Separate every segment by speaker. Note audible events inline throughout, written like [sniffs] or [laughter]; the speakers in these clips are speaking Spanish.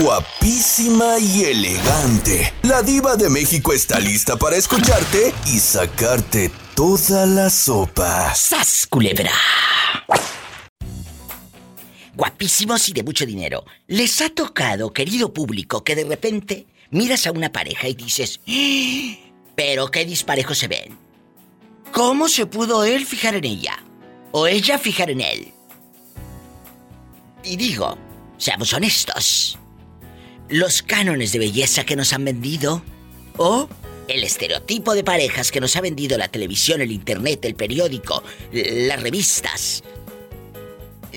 Speaker 1: guapísima y elegante. La diva de México está lista para escucharte y sacarte toda la sopa.
Speaker 2: ¡Sas, culebra! Guapísimos y de mucho dinero. ¿Les ha tocado, querido público, que de repente miras a una pareja y dices, ¡Ah! pero qué disparejo se ven? ¿Cómo se pudo él fijar en ella? ¿O ella fijar en él? Y digo, seamos honestos. Los cánones de belleza que nos han vendido o el estereotipo de parejas que nos ha vendido la televisión, el internet, el periódico, las revistas,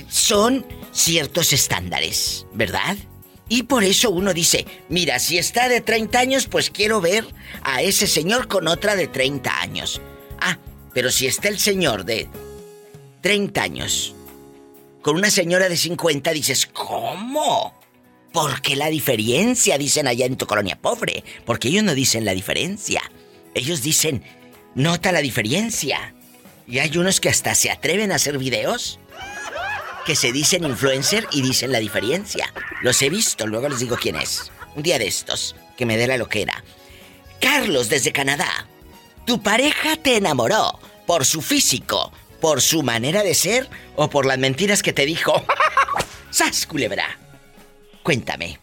Speaker 2: son ciertos estándares, ¿verdad? Y por eso uno dice, mira, si está de 30 años, pues quiero ver a ese señor con otra de 30 años. Ah, pero si está el señor de 30 años con una señora de 50, dices, ¿cómo? ¿Por qué la diferencia? Dicen allá en tu colonia pobre. Porque ellos no dicen la diferencia. Ellos dicen, nota la diferencia. Y hay unos que hasta se atreven a hacer videos que se dicen influencer y dicen la diferencia. Los he visto, luego les digo quién es. Un día de estos, que me dé la loquera. Carlos desde Canadá. Tu pareja te enamoró por su físico, por su manera de ser o por las mentiras que te dijo. [laughs] ¡Sas, culebra! Cuéntame,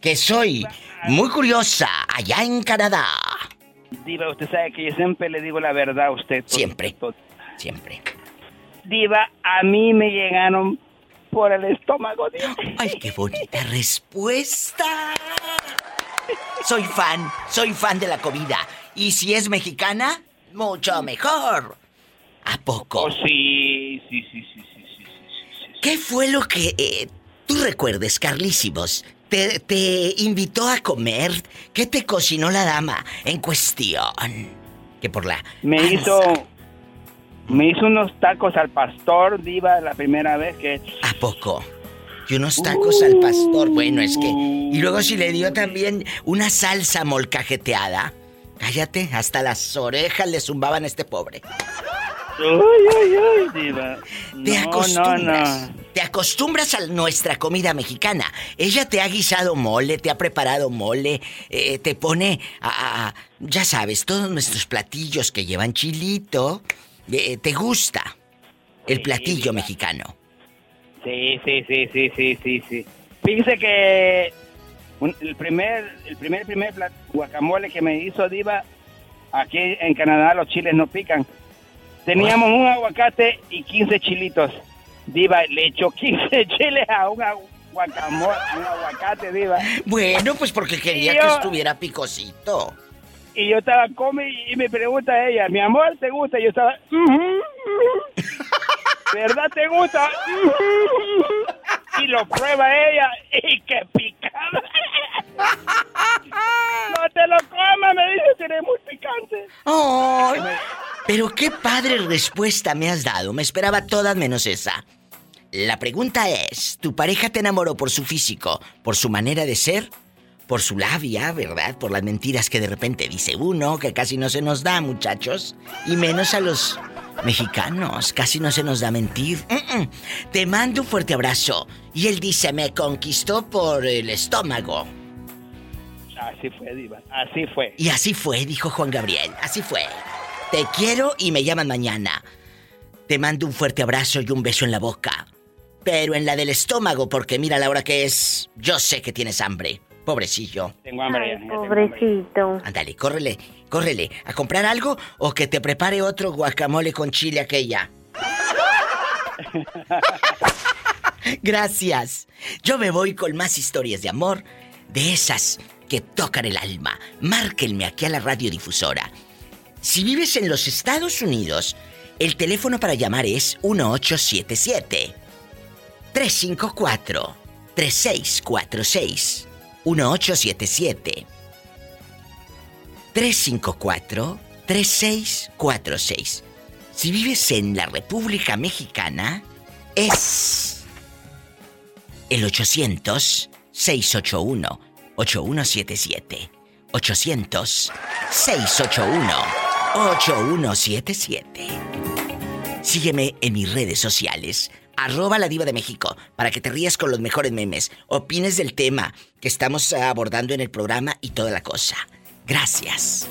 Speaker 2: que soy muy curiosa allá en Canadá.
Speaker 3: Diva, usted sabe que yo siempre le digo la verdad a usted.
Speaker 2: Siempre. Siempre.
Speaker 3: Diva, a mí me llegaron por el estómago, Diva.
Speaker 2: Ay, qué bonita respuesta. Soy fan, soy fan de la comida. Y si es mexicana, mucho mejor. ¿A poco?
Speaker 3: Oh, sí, sí, sí, sí, sí, sí, sí,
Speaker 2: ¿Qué fue lo que eh, tú recuerdes, Carlísimos? Te, te invitó a comer. ¿Qué te cocinó la dama en cuestión? Que por la.
Speaker 3: Me
Speaker 2: panza.
Speaker 3: hizo. Me hizo unos tacos al pastor, Diva, la primera vez que.
Speaker 2: ¿A poco? Y unos tacos al pastor. Bueno, es que. Y luego si le dio también una salsa molcajeteada. Cállate, hasta las orejas le zumbaban a este pobre.
Speaker 3: Ay, ay, ay, Diva.
Speaker 2: Te
Speaker 3: No,
Speaker 2: acostumbras.
Speaker 3: no, no.
Speaker 2: Te acostumbras a nuestra comida mexicana. Ella te ha guisado mole, te ha preparado mole, eh, te pone a, a- ya sabes, todos nuestros platillos que llevan chilito. Eh, ¿Te gusta el
Speaker 3: Sí,
Speaker 2: platillo
Speaker 3: diva.
Speaker 2: mexicano?
Speaker 3: Sí, sí, sí, sí, sí, sí, sí. Fíjese que un- el primer, el primer, primer guacamole que me hizo Diva, aquí en Canadá los chiles no pican. Teníamos un aguacate y 15 chilitos. Diva, le echó 15 [laughs] chiles a un guacamole, un aguacate, Diva.
Speaker 2: Bueno, pues porque quería
Speaker 3: yo-
Speaker 2: que estuviera picosito.
Speaker 3: Y yo estaba come y me pregunta ella, mi amor, ¿te gusta? Y yo estaba. [laughs] ¿verdad te gusta? Y lo prueba ella y que picada. [laughs] No te lo comas, me dice, tiene muy picante.
Speaker 2: ¡Ay! Pero qué padre respuesta me has dado. Me esperaba todas menos esa. La pregunta es, ¿tu pareja te enamoró por su físico, por su manera de ser, por su labia, verdad? Por las mentiras que de repente dice uno, que casi no se nos da, muchachos, y menos a los mexicanos, casi no se nos da mentir. Mm, mm. Te mando un fuerte abrazo. Y él dice, me conquistó por el estómago.
Speaker 3: Así fue, Diva, así fue.
Speaker 2: Y así fue, dijo Juan Gabriel. Así fue. Te quiero y me llaman mañana. Te mando un fuerte abrazo y un beso en la boca. Pero en la del estómago, porque mira la hora que es. Yo sé que tienes hambre. Pobrecillo.
Speaker 3: Tengo hambre.
Speaker 4: Ay,
Speaker 3: ya, ya tengo hambre.
Speaker 4: pobrecito.
Speaker 2: Ándale, córrele, córrele. ¿A comprar algo o que te prepare otro guacamole con chile aquella? [laughs] Gracias. Yo me voy con más historias de amor, de esas que tocan el alma. Márquenme aquí a la radiodifusora. Si vives en los Estados Unidos, el teléfono para llamar es 1877 354 3646 1877 354 3646 Si vives en la República Mexicana, es el 800-681-8177. 800-681-8177. Sígueme en mis redes sociales, arroba la diva de México, para que te rías con los mejores memes, opines del tema que estamos abordando en el programa y toda la cosa. Gracias.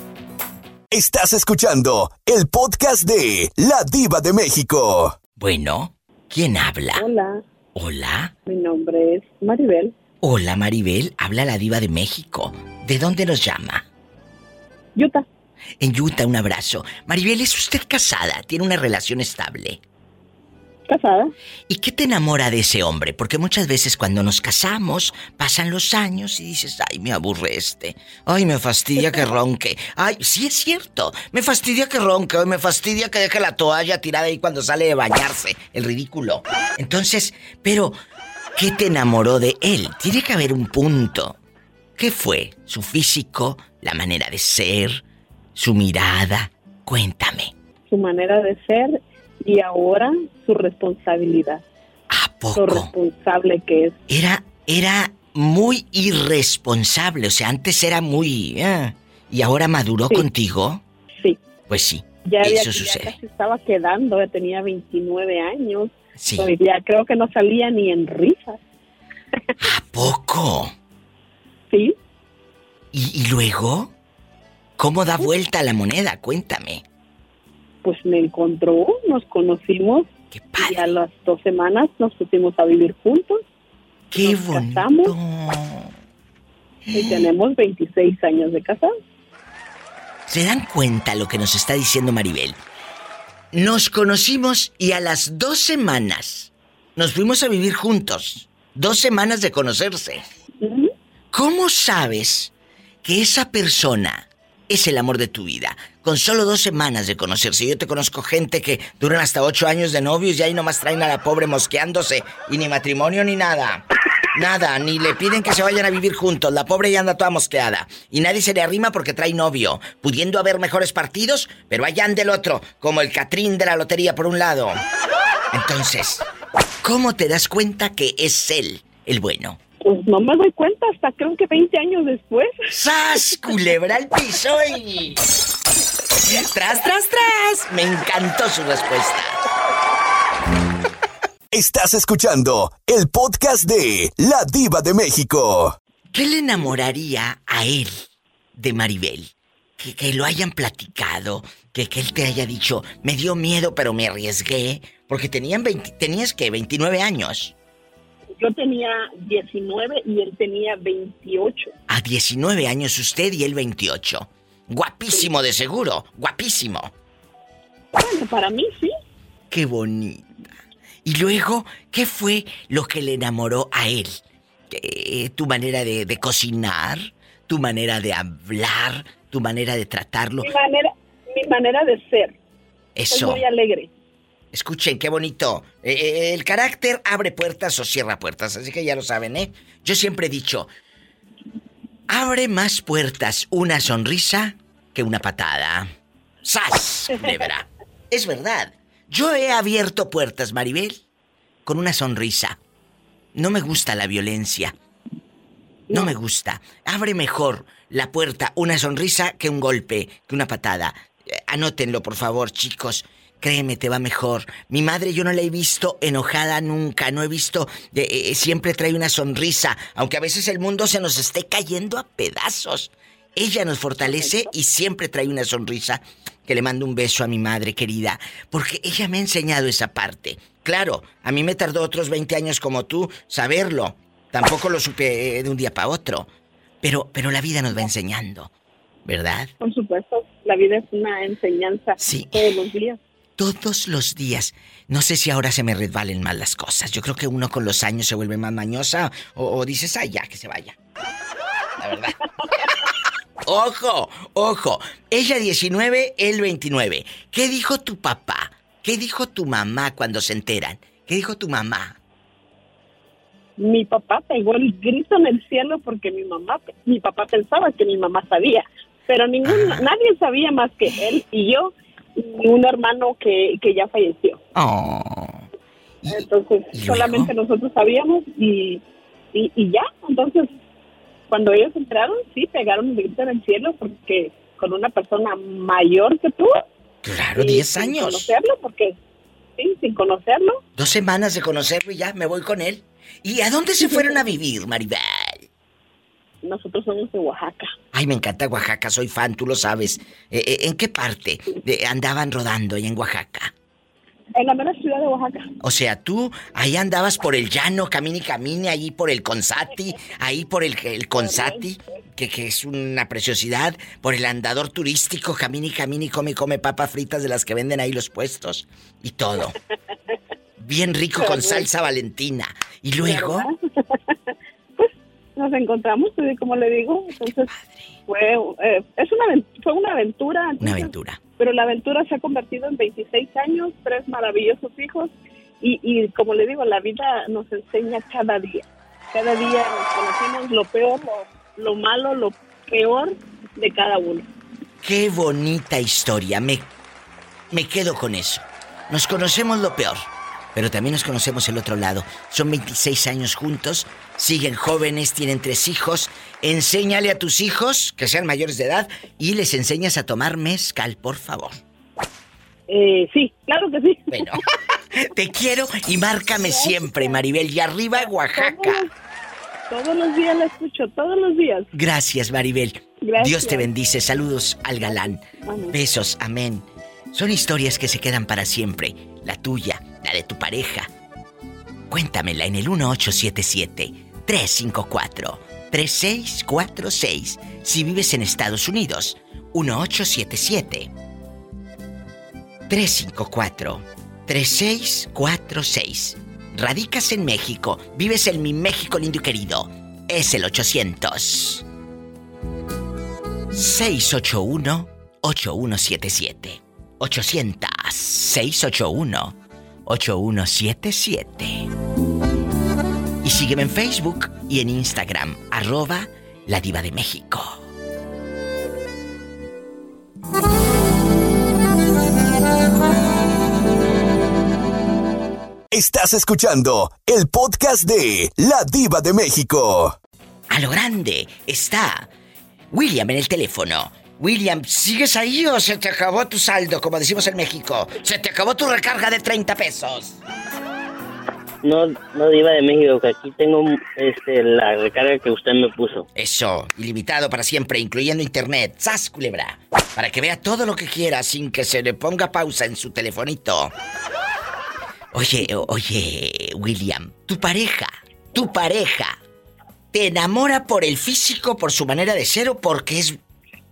Speaker 1: Estás escuchando el podcast de La Diva de México.
Speaker 2: Bueno, ¿quién habla?
Speaker 4: Hola.
Speaker 2: Hola.
Speaker 4: Mi nombre es Maribel.
Speaker 2: Hola Maribel, habla la diva de México. ¿De dónde nos llama?
Speaker 4: Utah.
Speaker 2: En Utah, un abrazo. Maribel, ¿es usted casada? ¿Tiene una relación estable?
Speaker 4: Casada.
Speaker 2: ¿Y qué te enamora de ese hombre? Porque muchas veces cuando nos casamos, pasan los años y dices, ay, me aburre este. Ay, me fastidia que [laughs] ronque. Ay, sí es cierto. Me fastidia que ronque. me fastidia que deje la toalla tirada ahí cuando sale de bañarse. El ridículo. Entonces, pero, ¿qué te enamoró de él? Tiene que haber un punto. ¿Qué fue? ¿Su físico? ¿La manera de ser? ¿Su mirada? Cuéntame.
Speaker 4: Su manera de ser y ahora su responsabilidad.
Speaker 2: ¿A
Speaker 4: Lo responsable que es.
Speaker 2: Era, era muy irresponsable, o sea, antes era muy... eh, ¿Y ahora maduró contigo?
Speaker 4: Sí.
Speaker 2: Pues sí,
Speaker 4: Ya, había-
Speaker 2: eso
Speaker 4: ya
Speaker 2: sucede.
Speaker 4: casi estaba quedando, ya tenía 29 años.
Speaker 2: Sí.
Speaker 4: Pues ya creo que no salía ni en risas.
Speaker 2: ¿A poco?
Speaker 4: Sí.
Speaker 2: ¿Y, y luego? ¿Cómo da vuelta la moneda? Cuéntame.
Speaker 4: Pues me encontró, nos conocimos
Speaker 2: ¡Qué
Speaker 4: y a las dos semanas nos pusimos a vivir juntos.
Speaker 2: ¡Qué
Speaker 4: nos
Speaker 2: bonito!
Speaker 4: casamos y tenemos 26 años de casados.
Speaker 2: ¿Se dan cuenta lo que nos está diciendo Maribel? Nos conocimos y a las dos semanas nos fuimos a vivir juntos. Dos semanas de conocerse. ¿Cómo sabes que esa persona es el amor de tu vida? Con solo dos semanas de conocerse. Yo te conozco gente que duran hasta ocho años de novios y ahí nomás traen a la pobre mosqueándose. Y ni matrimonio ni nada. Nada, ni le piden que se vayan a vivir juntos. La pobre ya anda toda mosqueada. Y nadie se le arrima porque trae novio. Pudiendo haber mejores partidos, pero allá anda el otro. Como el Catrín de la lotería por un lado. Entonces, ¿cómo te das cuenta que es él el bueno?
Speaker 4: Pues no me doy cuenta hasta creo que 20 años después.
Speaker 2: ¡Sas! Culebra al piso y... ¡Tras, tras, tras! Me encantó su respuesta.
Speaker 1: Estás escuchando el podcast de La Diva de México.
Speaker 2: ¿Qué le enamoraría a él de Maribel? Que, que lo hayan platicado, que, que él te haya dicho, me dio miedo pero me arriesgué, porque tenían 20 tenías que 29 años.
Speaker 4: Yo tenía 19 y él tenía 28.
Speaker 2: A 19 años usted y él 28. Guapísimo de seguro, guapísimo.
Speaker 4: Bueno, para mí sí.
Speaker 2: Qué bonita. Y luego, ¿qué fue lo que le enamoró a él? Eh, ¿Tu manera de, de cocinar? ¿Tu manera de hablar? ¿Tu manera de tratarlo?
Speaker 4: Mi manera, mi manera de ser. Es
Speaker 2: Eso.
Speaker 4: muy alegre.
Speaker 2: Escuchen, qué bonito. Eh, eh, el carácter abre puertas o cierra puertas, así que ya lo saben, ¿eh? Yo siempre he dicho, abre más puertas una sonrisa que una patada. ¡Sas! Culebra. es verdad. Yo he abierto puertas, Maribel, con una sonrisa. No me gusta la violencia. No me gusta. Abre mejor la puerta una sonrisa que un golpe, que una patada. Eh, Anótenlo, por favor, chicos. Créeme, te va mejor. Mi madre yo no la he visto enojada nunca, no he visto... eh, eh, siempre trae una sonrisa, aunque a veces el mundo se nos esté cayendo a pedazos. Ella nos fortalece y siempre trae una sonrisa. Que le mando un beso a mi madre querida, porque ella me ha enseñado esa parte. Claro, a mí me tardó otros 20 años como tú saberlo. Tampoco lo supe eh, de un día para otro. Pero, pero la vida nos va enseñando, ¿verdad?
Speaker 4: Por supuesto, la vida es una enseñanza
Speaker 2: Sí.
Speaker 4: todos los días.
Speaker 2: Todos los días. No sé si ahora se me resbalen más las cosas. Yo creo que uno con los años se vuelve más mañosa o, o dices, ay, ya, que se vaya. La verdad. [laughs] ojo, ojo. Ella 19, él 29. ¿Qué dijo tu papá? ¿Qué dijo tu mamá cuando se enteran? ¿Qué dijo tu mamá?
Speaker 4: Mi papá pegó el grito en el cielo porque mi mamá, mi papá pensaba que mi mamá sabía, pero ningún,
Speaker 2: Ah.
Speaker 4: nadie sabía más que él y yo y un hermano que, que ya falleció.
Speaker 2: Oh.
Speaker 4: Entonces solamente nosotros sabíamos y, y, y ya. Entonces cuando ellos entraron, sí, pegaron el grito en el cielo porque con una persona mayor que tú.
Speaker 2: Claro,
Speaker 4: y
Speaker 2: 10
Speaker 4: sin
Speaker 2: años.
Speaker 4: Conocerlo porque así, sin conocerlo.
Speaker 2: Dos semanas de conocerlo y ya me voy con él. ¿Y a dónde se fueron a vivir, Maribel?
Speaker 4: Nosotros somos de Oaxaca.
Speaker 2: Ay, me encanta Oaxaca, soy fan, tú lo sabes. Eh, eh, ¿En qué parte de- andaban rodando ahí en Oaxaca?
Speaker 4: En la mera ciudad de Oaxaca.
Speaker 2: O sea, tú ahí andabas por el llano, camine y camine, ahí por el Consati, ahí por el, el Consati, que, que es una preciosidad, por el andador turístico, camine y camine y come y come papas fritas de las que venden ahí los puestos y todo. [laughs] Bien rico con salsa valentina. Y luego,
Speaker 4: nos encontramos, como le digo, entonces fue, eh, es una, fue una aventura.
Speaker 2: una
Speaker 4: entonces,
Speaker 2: aventura.
Speaker 4: Pero la aventura se ha convertido en 26 años, tres maravillosos hijos y, y como le digo, la vida nos enseña cada día. Cada día nos conocemos lo peor, lo, lo malo, lo peor de cada uno.
Speaker 2: Qué bonita historia, me, me quedo con eso. Nos conocemos lo peor, pero también nos conocemos el otro lado. Son 26 años juntos, siguen jóvenes, tienen tres hijos. Enséñale a tus hijos que sean mayores de edad y les enseñas a tomar mezcal, por favor.
Speaker 4: Eh, sí, claro que sí.
Speaker 2: Bueno, [laughs] te quiero y márcame siempre, Maribel. Y arriba Oaxaca.
Speaker 4: Todos, todos los días la escucho, todos los días.
Speaker 2: Gracias, Maribel.
Speaker 4: Gracias.
Speaker 2: Dios te bendice. Saludos al galán.
Speaker 4: Amén.
Speaker 2: Besos, amén. Son historias que se quedan para siempre. La tuya, la de tu pareja. Cuéntamela en el 1877-354-3646. Si vives en Estados Unidos, 1877-354-3646. Radicas en México, vives en mi México lindo y querido. Es el 800. 681-8177. 800-681-8177. Y sígueme en Facebook y en Instagram, arroba la diva de México.
Speaker 1: Estás escuchando el podcast de La Diva de México.
Speaker 2: A lo grande está William en el teléfono. William, ¿sigues ahí o se te acabó tu saldo, como decimos en México? Se te acabó tu recarga de 30 pesos.
Speaker 5: No, no diva de México, que aquí tengo este la recarga que usted me puso.
Speaker 2: Eso, ilimitado para siempre, incluyendo internet. ¡Sas, culebra! Para que vea todo lo que quiera sin que se le ponga pausa en su telefonito. Oye, oye, William, tu pareja, tu pareja, ¿te enamora por el físico, por su manera de ser o porque es...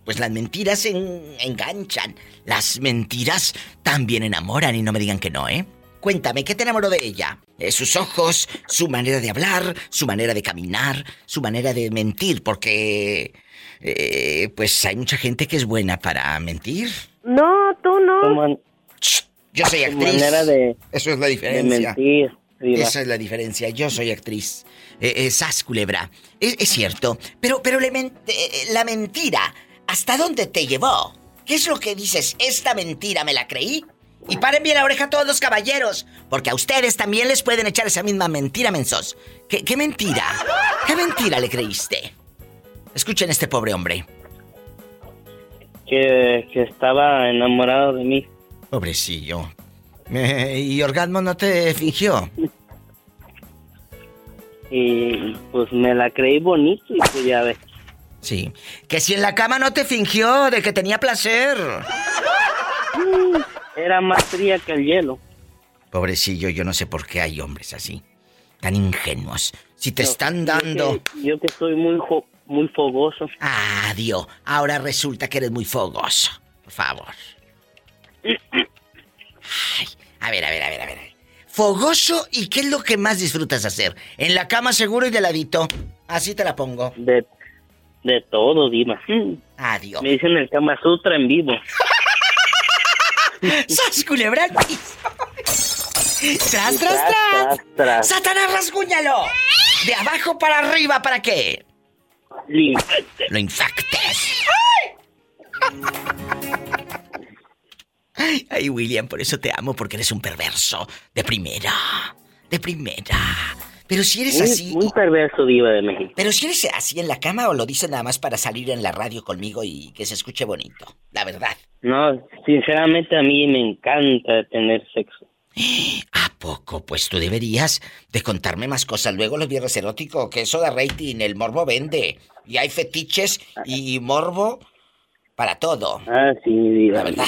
Speaker 2: Pues las mentiras en- enganchan. Las mentiras también enamoran y no me digan que no, ¿eh? Cuéntame, ¿qué te enamoró de ella? Eh, sus ojos, su manera de hablar, su manera de caminar, su manera de mentir, porque... eh, pues hay mucha gente que es buena para mentir.
Speaker 4: No, tú no.
Speaker 5: Su, man-
Speaker 2: Shh, Yo soy
Speaker 5: su
Speaker 2: actriz.
Speaker 5: manera de,
Speaker 2: Eso es la
Speaker 5: de
Speaker 2: diferencia.
Speaker 5: mentir.
Speaker 2: Esa es la diferencia. Yo soy actriz. Eh, eh, sas, culebra. Es, es cierto. Pero, pero le men- eh, la mentira, ¿hasta dónde te llevó? ¿Qué es lo que dices? ¿Esta mentira me la creí? Y paren bien la oreja a todos los caballeros, porque a ustedes también les pueden echar esa misma mentira, mensos. ¿Qué, qué mentira? ¿Qué mentira le creíste? Escuchen a este pobre hombre.
Speaker 5: Que, que estaba enamorado de mí.
Speaker 2: Pobrecillo. Eh, ¿Y Orgasmo no te fingió?
Speaker 5: Y pues me la creí bonito y pues ya ves.
Speaker 2: Sí. Que si en la cama no te fingió de que tenía placer.
Speaker 5: Era más fría que el hielo.
Speaker 2: Pobrecillo, yo no sé por qué hay hombres así. Tan ingenuos. Si te
Speaker 5: Yo-
Speaker 2: están
Speaker 5: yo
Speaker 2: dando...
Speaker 5: que- Yo que, soy muy jo- muy fogoso.
Speaker 2: Ah, Dios. Ahora resulta que eres muy fogoso. Por favor. Ay, a ver, a ver, a ver, a ver. Fogoso y qué es lo que más disfrutas hacer. En la cama seguro y de ladito. Así te la pongo.
Speaker 5: De, de todo, diva. Mm.
Speaker 2: Adiós.
Speaker 5: Me dicen el Kama Sutra en vivo. [laughs]
Speaker 2: ¡Sas, culebra al piso! ¡Tras, tras,
Speaker 5: Tras,
Speaker 2: tras! ¡Satanás, rasguñalo! De abajo para arriba, ¿para qué?
Speaker 5: Lim-
Speaker 2: Lo infectes. Ay, ay, William, por eso te amo, porque eres un perverso. De primera. De primera. Pero si eres
Speaker 5: Muy,
Speaker 2: así.
Speaker 5: muy perverso, diva de México.
Speaker 2: Pero si eres así en la cama o lo dices nada más para salir en la radio conmigo y que se escuche bonito. La verdad.
Speaker 5: No, sinceramente a mí me encanta tener sexo.
Speaker 2: ¿A poco? Pues tú deberías de contarme más cosas. Luego los viernes eróticos, que eso da rating, el morbo vende. Y hay fetiches y morbo para todo.
Speaker 5: Ah, sí, diva.
Speaker 2: La verdad.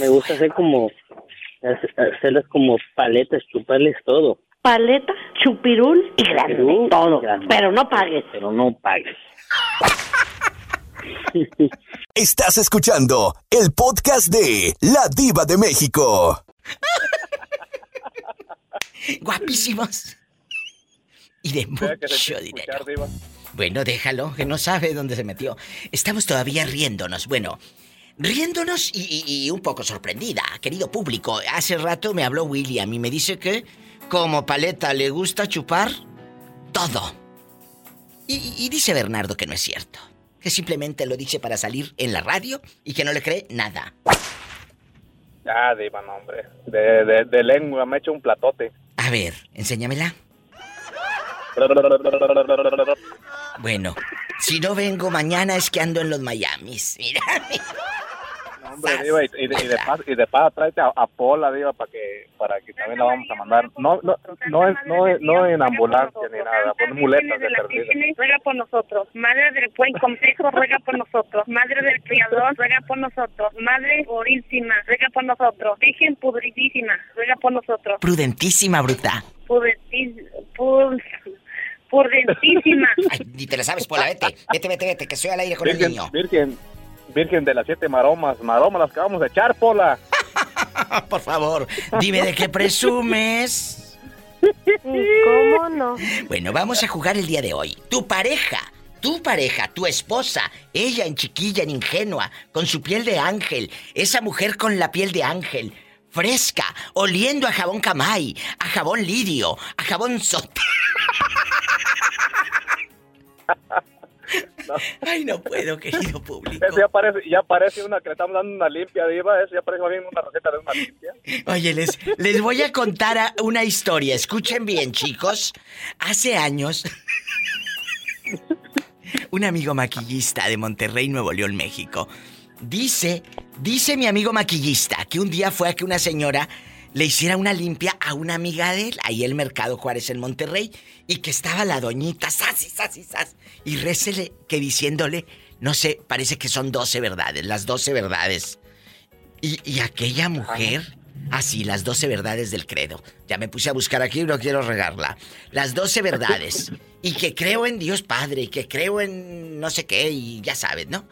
Speaker 5: Me gusta hacer como, hacerlas como paletas, chuparles todo.
Speaker 6: Paleta, chupirul y grande.
Speaker 5: Chupirul,
Speaker 6: todo.
Speaker 5: grande.
Speaker 6: Pero no pagues.
Speaker 5: Pero no pagues. [laughs]
Speaker 1: Estás escuchando el podcast de La Diva de México. [laughs]
Speaker 2: Guapísimos. Y de mucho dinero.
Speaker 7: escuchar.
Speaker 2: Bueno, déjalo, que no sabe dónde se metió. Estamos todavía riéndonos. Bueno, riéndonos y, y- y un poco sorprendida, querido público. Hace rato me habló William y me dice que, como paleta, le gusta chupar todo. Y, dice Bernardo que no es cierto. Que simplemente lo dice para salir en la radio y que no le cree nada.
Speaker 7: Ya, diva, no, hombre. De, de, de lengua me echo un platote.
Speaker 2: A ver, enséñamela. Bueno, si no vengo mañana es que ando en los Miamis. Mira.
Speaker 7: No, hombre, diva, y, y de, y de paso, y de paso tráete a, a Pola, diva, para que, para que también la vamos a mandar. No, no, no, en- no, no en ambulancia ni nada, con muletas de perdida.
Speaker 8: ruega por nosotros. Madre del buen [laughs] consejo, ruega por nosotros. Madre del criador, ruega por nosotros. Madre purísima, ruega por nosotros. Virgen pudritísima, ruega por nosotros.
Speaker 2: Prudentísima, bruta.
Speaker 8: Pur- Prudentísima.
Speaker 2: Ay, ni te la sabes, Pola, vete. Vete, vete, vete, que estoy al aire con el
Speaker 7: Virgen,
Speaker 2: niño.
Speaker 7: virgen, virgen de las siete maromas, maromas las que vamos a echar, Pola. [laughs]
Speaker 2: Por favor, dime de qué presumes.
Speaker 6: ¿Cómo no?
Speaker 2: Bueno, vamos a jugar el día de hoy. Tu pareja, tu pareja, tu esposa, ella en chiquilla, en ingenua, con su piel de ángel, esa mujer con la piel de ángel, fresca, oliendo a jabón camay, a jabón lirio, a jabón [laughs] sote. Ay, no puedo, querido público.
Speaker 7: Ya parece, ya parece una que le estamos dando una limpia, diva. Ese ya parece más bien una receta de una limpia.
Speaker 2: Oye, les, les voy a contar una historia. Escuchen bien, chicos. Hace años, un amigo maquillista de Monterrey, Nuevo León, México, dice, dice mi amigo maquillista que un día fue a que una señora le hiciera una limpia a una amiga de él, ahí en el Mercado Juárez en Monterrey, y que estaba la doñita, sas y sas y sas, y récele que diciéndole, no sé, parece que son 12 verdades, las 12 verdades. Y, y aquella mujer, así, las 12 verdades del credo. Ya me puse a buscar aquí y no quiero regarla. Las 12 verdades. [laughs] Y que creo en Dios Padre, y que creo en no sé qué, y ya sabes, ¿no?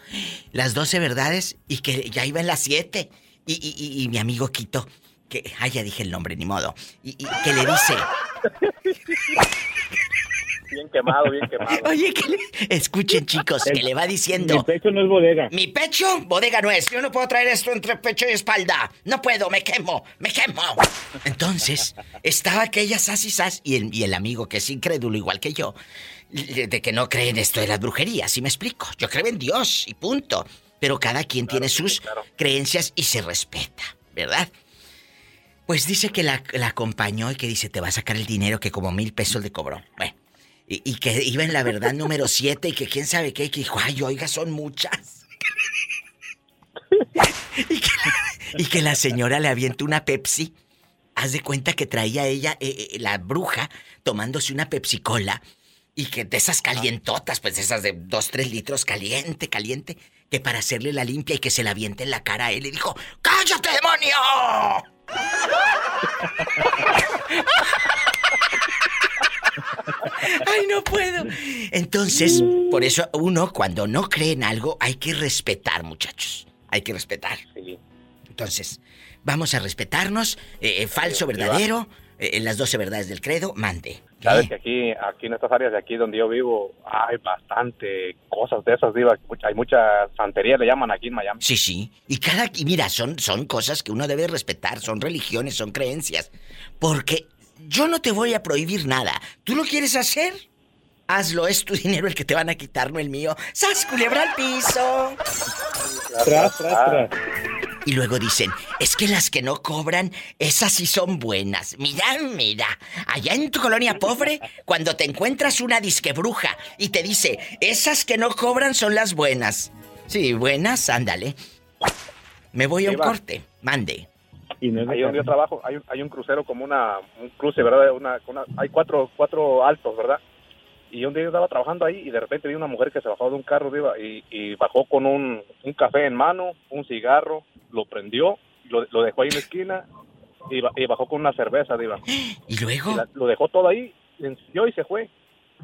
Speaker 2: Las 12 verdades y que ya iba en las 7. Y, y- y- y mi amigo Quito, que, ay, ya dije el nombre, ni modo. Y, y que le dice,
Speaker 7: Bien quemado, bien quemado.
Speaker 2: oye, que le... Escuchen, chicos, que le va diciendo.
Speaker 9: pecho no es bodega.
Speaker 2: Mi pecho, bodega no es. Yo no puedo traer esto entre pecho y espalda. No puedo, me quemo, me quemo. Entonces, estaba aquella sas y sas y el, y el amigo que es incrédulo igual que yo, de que no cree en esto de las brujerías, ¿sí me explico? Yo creo en Dios y punto. Pero cada quien tiene sus creencias y se respeta, ¿verdad? Pues dice que la, la acompañó y que dice, te va a sacar el dinero que como mil pesos le cobró. Bueno, y, y que iba en la verdad número [laughs] siete y que quién sabe qué, y que dijo, ay, oiga, son muchas. [laughs] y, que, y que la señora le avienta una Pepsi. Haz de cuenta que traía ella, eh, eh, la bruja, tomándose una Pepsi Cola. Y que de esas calientotas, pues esas de dos, tres litros, caliente, caliente, que para hacerle la limpia y que se la aviente en la cara a él, le dijo, ¡Cállate, demonio! Ay, no puedo. Entonces, por eso uno cuando no cree en algo hay que respetar, muchachos. Hay que respetar. Entonces, vamos a respetarnos. eh, eh, falso, verdadero. eh, las 12 verdades del credo, mande.
Speaker 7: Sabes que aquí, aquí en estas áreas de aquí donde yo vivo, hay bastante cosas de esas, diva. Hay mucha santería, le llaman aquí en Miami.
Speaker 2: Sí, sí. Y cada y mira, son, son cosas que uno debe respetar, son religiones, son creencias. Porque yo no te voy a prohibir nada. ¿Tú lo quieres hacer? Hazlo, es tu dinero el que te van a quitar, no el mío. ¡Sas, culebra al piso!
Speaker 9: Tras, tras, tras.
Speaker 2: Y luego dicen, es que las que no cobran, esas sí son buenas. Mira, mira, allá en tu colonia pobre, cuando te encuentras una disque bruja y te dice, esas que no cobran son las buenas. Sí, buenas, ándale. Me voy a un corte, mande.
Speaker 9: Y no
Speaker 7: Ahí donde yo trabajo hay un, hay un crucero como una, un cruce, ¿verdad? Una, una- hay cuatro, cuatro altos, ¿verdad? Y un día yo estaba trabajando ahí y de repente vi una mujer que se bajó de un carro Diva, y, y bajó con un, un café en mano, un cigarro, lo prendió, lo, lo dejó ahí en la esquina y, ba- y bajó con una cerveza, Diva. [gasps]
Speaker 2: ¿Y luego?
Speaker 7: Y la- lo dejó todo ahí, y se fue.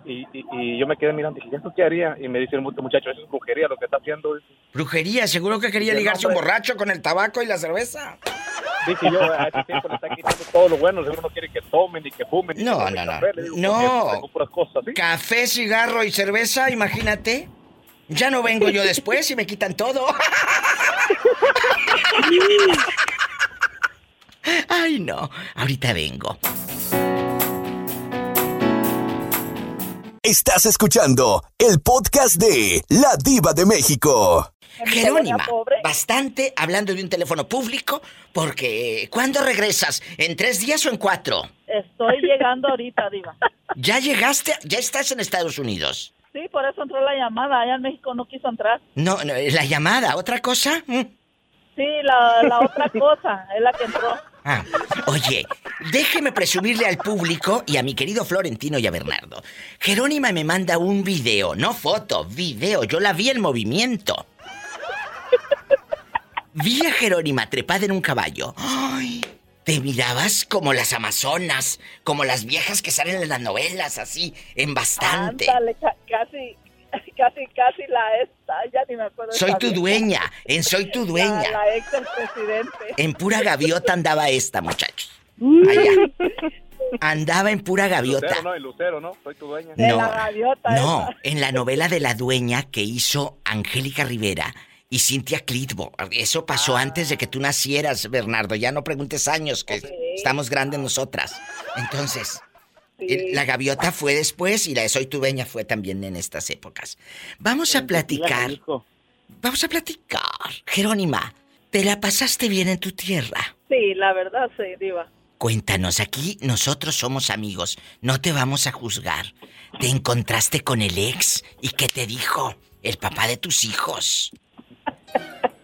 Speaker 7: Y, y, y yo me quedé mirando y dije, ¿esto qué haría? Y me dice el mu- muchacho, eso es brujería lo que está haciendo.
Speaker 2: Brujería, seguro que quería ligarse
Speaker 7: "No,
Speaker 2: un
Speaker 7: hombre".
Speaker 2: borracho con el tabaco y la cerveza.
Speaker 7: Dije yo, a este tiempo le está quitando todo lo bueno, seguro no quiere que tomen ni que fumen.
Speaker 2: No,
Speaker 7: que
Speaker 2: no, no.
Speaker 7: café. Le digo,
Speaker 2: No. Café, cigarro y cerveza, imagínate. Ya no vengo yo después y me quitan todo. [laughs] Ay, no. Ahorita vengo.
Speaker 1: Estás escuchando el podcast de La Diva de México.
Speaker 2: Jerónima, bastante hablando de un teléfono público, porque ¿cuándo regresas? ¿En tres días o en cuatro?
Speaker 10: Estoy llegando ahorita, Diva.
Speaker 2: ¿Ya llegaste? ¿Ya estás en Estados Unidos?
Speaker 10: Sí, por eso entró la llamada. Allá en México no quiso entrar.
Speaker 2: No, no, la llamada, ¿otra cosa? Mm.
Speaker 10: Sí, la, la otra cosa es la que entró.
Speaker 2: Ah, oye, déjeme presumirle al público y a mi querido Florentino y a Bernardo. Jerónima me manda un video, no foto, video. Yo la vi en movimiento. Vi a Jerónima trepada en un caballo. ¡Ay! Te mirabas como las amazonas, como las viejas que salen en las novelas, así, en bastante.
Speaker 10: Casi, [laughs] casi, casi la esta. Ya ni me acuerdo.
Speaker 2: Soy tu
Speaker 10: vieja.
Speaker 2: dueña, en Soy tu dueña.
Speaker 10: la ex del presidente.
Speaker 2: En pura gaviota andaba esta, muchachos. Allá. [laughs] Andaba en pura gaviota.
Speaker 7: Lucero, ¿no? El Lucero, ¿no? Soy tu dueña.
Speaker 2: No,
Speaker 10: la gaviota
Speaker 2: no,
Speaker 10: esa.
Speaker 2: en la novela de la dueña que hizo Angélica Rivera y Cintia Clitbo. Eso pasó antes de que tú nacieras, Bernardo. Ya no preguntes años, que estamos grandes nosotras. Entonces, el- la gaviota fue después y la de Soy tu dueña fue también en estas épocas. Vamos a platicar. Vamos a platicar. Jerónima, ¿te la pasaste bien en tu tierra?
Speaker 10: Sí, la verdad, sí, Diva.
Speaker 2: Cuéntanos, aquí nosotros somos amigos, no te vamos a juzgar. ¿Te encontraste con el ex y qué te dijo? El papá de tus hijos. [laughs]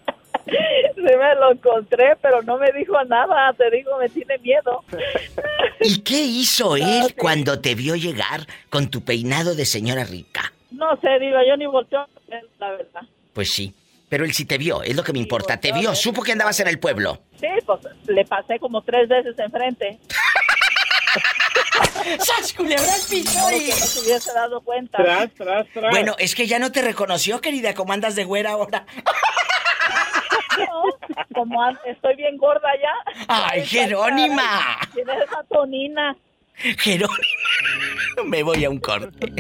Speaker 2: [laughs]
Speaker 10: Sí me lo encontré, pero no me dijo nada. Te digo, me tiene miedo. [laughs]
Speaker 2: ¿Y qué hizo él cuando te vio llegar con tu peinado de señora rica?
Speaker 10: No sé, Diva, yo ni volteo a ver, la verdad.
Speaker 2: Pues sí, pero él sí te vio, es lo que me importa. Te vio, supo que andabas en el pueblo.
Speaker 10: Sí, pues le pasé como tres veces enfrente. [laughs]
Speaker 2: ¡Sas, culebra
Speaker 10: no se hubiese dado cuenta.
Speaker 9: Tras, tras, tras.
Speaker 2: Bueno, es que ya no te reconoció, querida, como andas de güera ahora.
Speaker 10: No, [laughs] como estoy bien gorda ya.
Speaker 2: ¡Ay, Jerónima!
Speaker 10: Tienes esa tonina.
Speaker 2: Jerónima. [laughs] Me voy a un corte.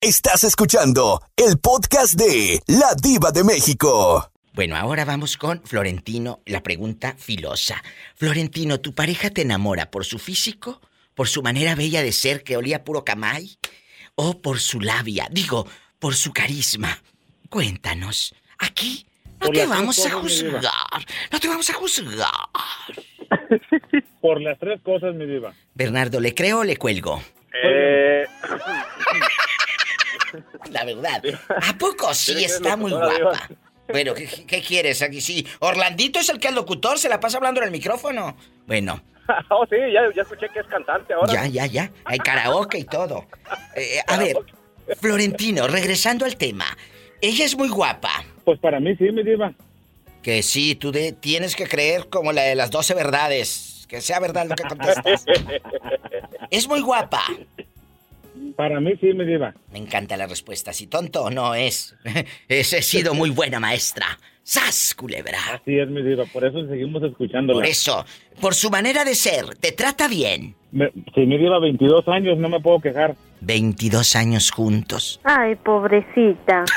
Speaker 1: Estás escuchando el podcast de La Diva de México.
Speaker 2: Bueno, ahora vamos con Florentino, la pregunta filosa. Florentino, ¿tu pareja te enamora por su físico, por su manera bella de ser que olía puro camay, o por su labia, digo, por su carisma? Cuéntanos. Aquí no te vamos a juzgar. No te vamos a juzgar. [laughs]
Speaker 9: Por las tres cosas, mi diva.
Speaker 2: Bernardo, ¿le creo o le cuelgo?
Speaker 7: Eh, [laughs]
Speaker 2: La verdad. [laughs] ¿A poco sí está muy guapa? Bueno, ¿qué, qué quieres aquí? Sí, Orlandito es el que es locutor, se la pasa hablando en el micrófono. Bueno,
Speaker 7: oh, sí, ya, ya escuché que es cantante ahora.
Speaker 2: ya, ya, ya. Hay karaoke y todo. Eh, a ver, Florentino, regresando al tema. Ella es muy guapa.
Speaker 9: Pues para mí sí, mi diva.
Speaker 2: Que sí, tú de- tienes que creer como la de las 12 verdades. Que sea verdad lo que contestas. [laughs] Es muy guapa.
Speaker 9: Para mí sí, mi diva.
Speaker 2: Me encanta la respuesta. Si tonto no es. [laughs] Es- He sido muy buena maestra. ¡Sas, culebra!
Speaker 9: Así es, mi diva. Por eso seguimos escuchándola.
Speaker 2: Por eso, por su manera de ser, te trata bien.
Speaker 9: Me- si mi diva 22 años, no me puedo quejar.
Speaker 2: 22 años juntos.
Speaker 6: Ay, pobrecita. [laughs]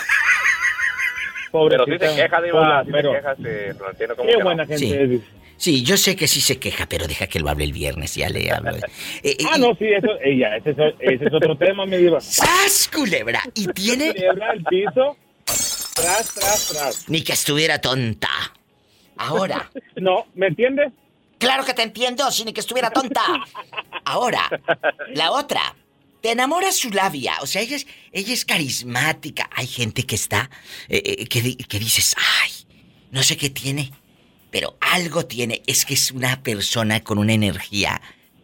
Speaker 7: Pero
Speaker 9: Pobrecita.
Speaker 7: sí se queja, Diva.
Speaker 9: Hola,
Speaker 7: sí
Speaker 9: pero
Speaker 7: se queja, sí, Florentino, ¿cómo
Speaker 9: Qué
Speaker 7: que no?
Speaker 9: buena gente
Speaker 2: Sí.
Speaker 9: es.
Speaker 2: Sí, yo sé que sí se queja, pero deja que lo hable el viernes, ya le hablo. [laughs] Eh,
Speaker 9: Ah, no, sí, eso, ella, ese, es- ese es otro tema, mi diva.
Speaker 2: ¡Sas, culebra! Y [laughs] tiene...
Speaker 9: Quiebra el piso, tras, tras, tras.
Speaker 2: Ni que estuviera tonta. Ahora. [laughs]
Speaker 9: No, ¿me entiendes?
Speaker 2: Claro que te entiendo, sin ni que estuviera tonta. Ahora, la otra. Te enamora su labia. O sea, ella es, ella es carismática. Hay gente que está. eh, eh, que, que dices, ay, no sé qué tiene. pero algo tiene. Es que es una persona con una energía.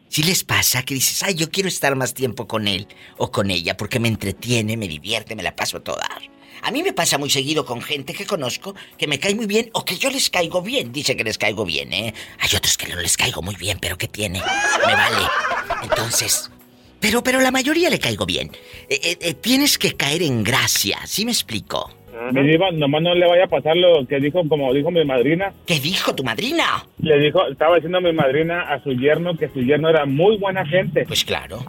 Speaker 2: Si les pasa que dices, ay, yo quiero estar más tiempo con él o con ella porque me entretiene, me divierte, me la paso a toda. A mí me pasa muy seguido con gente que conozco que me cae muy bien o que yo les caigo bien. Dice que les caigo bien, ¿eh? Hay otros que no les caigo muy bien, pero ¿qué tiene? Me vale. Entonces, pero, pero la mayoría le caigo bien. Eh, eh, eh, tienes que caer en gracia, ¿sí me explico?
Speaker 9: Mi diva, nomás no le vaya a pasar lo que dijo, como dijo mi madrina.
Speaker 2: ¿Qué dijo tu madrina?
Speaker 9: Le dijo, estaba diciendo mi madrina a su yerno que su yerno era muy buena gente.
Speaker 2: Pues claro.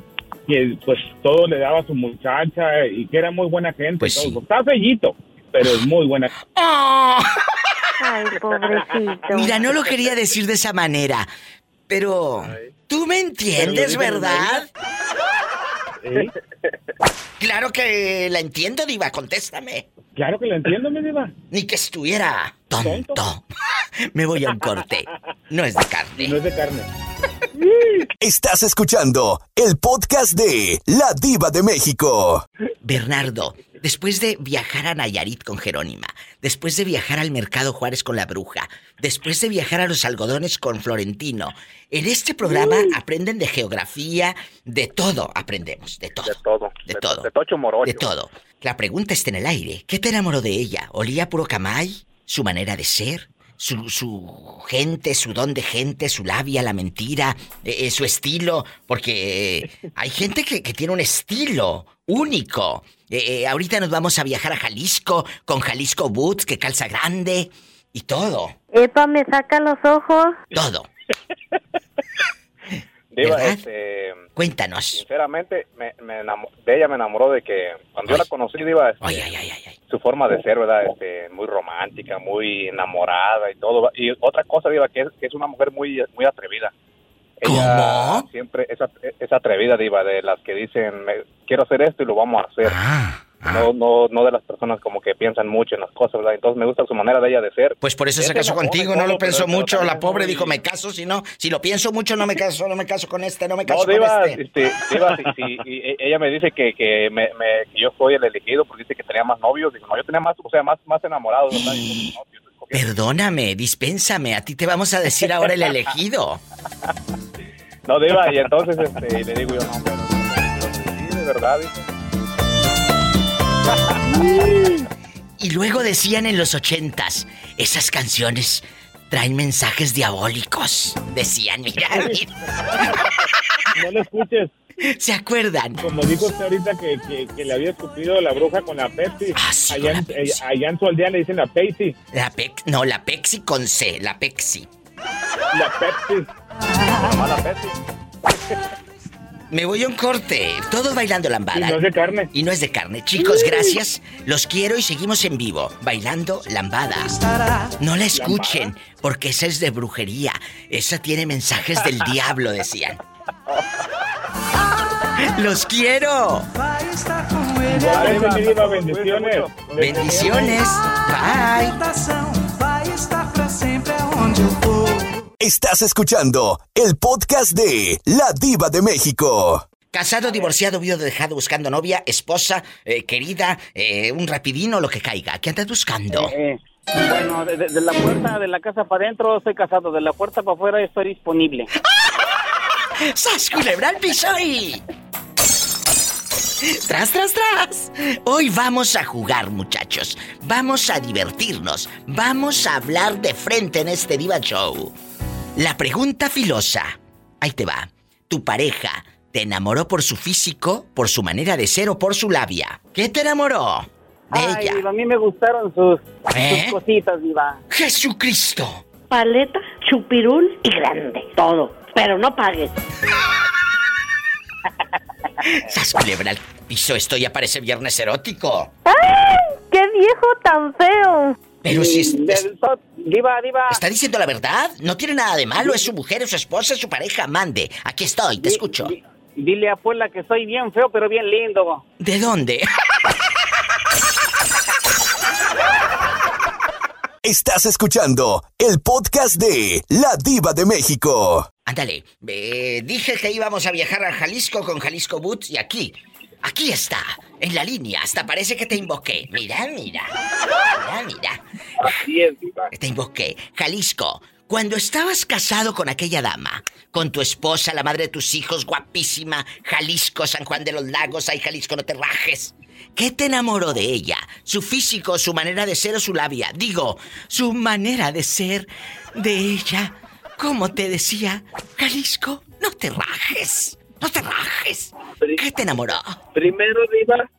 Speaker 9: Que pues todo le daba a su muchacha y que era muy buena gente.
Speaker 2: Pues
Speaker 9: todo. Está fellito, pero es muy buena. [laughs]
Speaker 6: Ay, pobrecito.
Speaker 2: Mira, no lo quería decir de esa manera, pero tú me entiendes, ¿verdad?
Speaker 9: ¿Sí?
Speaker 2: Claro que la entiendo, diva, contéstame.
Speaker 9: Claro que lo entiendo, mi diva.
Speaker 2: Ni que estuviera tonto. [laughs] Me voy a un corte. No es de carne.
Speaker 9: No es de carne. [laughs]
Speaker 1: Estás escuchando el podcast de La Diva de México.
Speaker 2: Bernardo, después de viajar a Nayarit con Jerónima, después de viajar al Mercado Juárez con la bruja, después de viajar a los algodones con Florentino, en este programa aprenden de geografía, de todo aprendemos, de todo.
Speaker 7: De todo.
Speaker 2: De todo.
Speaker 7: De Tocho Morocho.
Speaker 2: De todo. La pregunta está en el aire. ¿Qué te enamoró de ella? ¿Olía puro camay? ¿Su manera de ser? Su, su gente, su don de gente, su labia, la mentira, eh, eh, su estilo, porque eh, hay gente que, que tiene un estilo único. Eh, eh, ahorita nos vamos a viajar a Jalisco con Jalisco Boots, que calza grande y todo,
Speaker 6: Epa, me saca los ojos.
Speaker 2: todo. [laughs]
Speaker 7: Diva,
Speaker 2: ¿Verdad?
Speaker 7: este,
Speaker 2: Cuéntanos.
Speaker 7: sinceramente, me, me de ella me enamoró de que cuando yo la conocí, Diva, este, su forma de ser, ¿verdad? Este, muy romántica, muy enamorada y todo. Y otra cosa, Diva, que es, que es una mujer muy, muy atrevida. Ella siempre es, at- es atrevida, Diva, de las que dicen, "Me- quiero hacer esto y lo vamos a hacer.
Speaker 2: Ah,
Speaker 7: No, no, no de las personas como que piensan mucho en las cosas, ¿verdad? Entonces me gusta su manera de ella de ser.
Speaker 2: Pues por eso se casó contigo, no lo pensó
Speaker 7: pero-
Speaker 2: mucho. La pobre
Speaker 7: muy-
Speaker 2: dijo, me caso, si no, si lo pienso mucho, no me caso, no me caso con este, no me
Speaker 7: No,
Speaker 2: caso
Speaker 7: Diva,
Speaker 2: con este.
Speaker 7: este, Diva, si- si- y e- ella me dice que, que, me, me- que yo soy el elegido porque dice que tenía más novios. Digo, no, yo tenía más, o sea, más, más enamorados, ¿verdad? Y [sniffs] no,
Speaker 2: Perdóname, dispénsame, a ti te vamos a decir ahora el elegido. [laughs]
Speaker 7: No, Diva, y entonces este, le digo yo, no, pero, sí, de verdad, dice.
Speaker 2: Y luego decían en los ochentas, esas canciones traen mensajes diabólicos. Decían, mira, mira. [laughs]
Speaker 9: No lo escuches. [laughs]
Speaker 2: ¿Se acuerdan?
Speaker 9: Como dijo usted ahorita que, que, que le había escupido la bruja con la Pepsi.
Speaker 2: Ah,
Speaker 9: allá, en, eh, allá en su aldea le dicen la Pepsi.
Speaker 2: La Pex, no, la Pepsi con C, la Pepsi.
Speaker 9: La Pepsi.
Speaker 7: la Pepsi.
Speaker 2: Me voy a un corte, todos bailando lambada.
Speaker 9: Y no es de carne.
Speaker 2: Y no es de carne. Chicos, gracias. Los quiero y seguimos en vivo, bailando lambada. No la escuchen, porque esa es de brujería. Esa tiene mensajes del diablo, decían. [laughs] [laughs] ¡Los quiero!
Speaker 9: Mi diva, bendiciones.
Speaker 2: Bendiciones. Bye.
Speaker 1: Estás escuchando el podcast de La Diva de México.
Speaker 2: Casado, divorciado, viudo, dejado, buscando novia, esposa, eh, querida, eh, un rapidino, lo que caiga. ¿Qué andas buscando?
Speaker 11: Eh, bueno, de, de- de la puerta de la casa para adentro estoy casado, de la puerta para afuera estoy disponible.
Speaker 2: ¡Sas, culebra al piso y... ¡Tras, tras, tras! Hoy vamos a jugar, muchachos. Vamos a divertirnos. Vamos a hablar de frente en este Diva Show. La pregunta filosa. Ahí te va. ¿Tu pareja te enamoró por su físico, por su manera de ser o por su labia? ¿Qué te enamoró? De
Speaker 11: Ay,
Speaker 2: ella.
Speaker 11: Diva, a mí me gustaron sus,
Speaker 2: ¿Eh?
Speaker 11: sus cositas, Diva.
Speaker 2: ¡Jesucristo!
Speaker 6: Paleta, chupirul y grande. Todo. Pero no pagues. [laughs]
Speaker 2: ¡Sas, culebra al piso! Esto ya parece viernes erótico.
Speaker 6: ¡Ay! ¡Qué viejo tan feo!
Speaker 2: Pero si es-
Speaker 11: so- Diva, Diva.
Speaker 2: ¿Está diciendo la verdad? No tiene nada de malo, es su mujer, es su esposa, es su pareja, mande. Aquí estoy, te escucho.
Speaker 11: Dile a Puebla que soy bien feo, pero bien lindo.
Speaker 2: ¿De dónde? [laughs]
Speaker 1: Estás escuchando el podcast de La Diva de México.
Speaker 2: Ándale, eh, dije que íbamos a viajar a Jalisco con Jalisco Boots y aquí. Aquí está, en la línea, hasta parece que te invoqué. Mira, mira. Mira, mira.
Speaker 12: Así es, Diva.
Speaker 2: Te invoqué. Jalisco, cuando estabas casado con aquella dama, con tu esposa, la madre de tus hijos, guapísima, Jalisco, San Juan de los Lagos, ay Jalisco, no te rajes. ¿Qué te enamoró de ella? ¿Su físico, su manera de ser o su labia? Digo, su manera de ser de ella. Como te decía, Jalisco, no te rajes. No te rajes. ¿Qué te enamoró?
Speaker 12: Primero, Diva,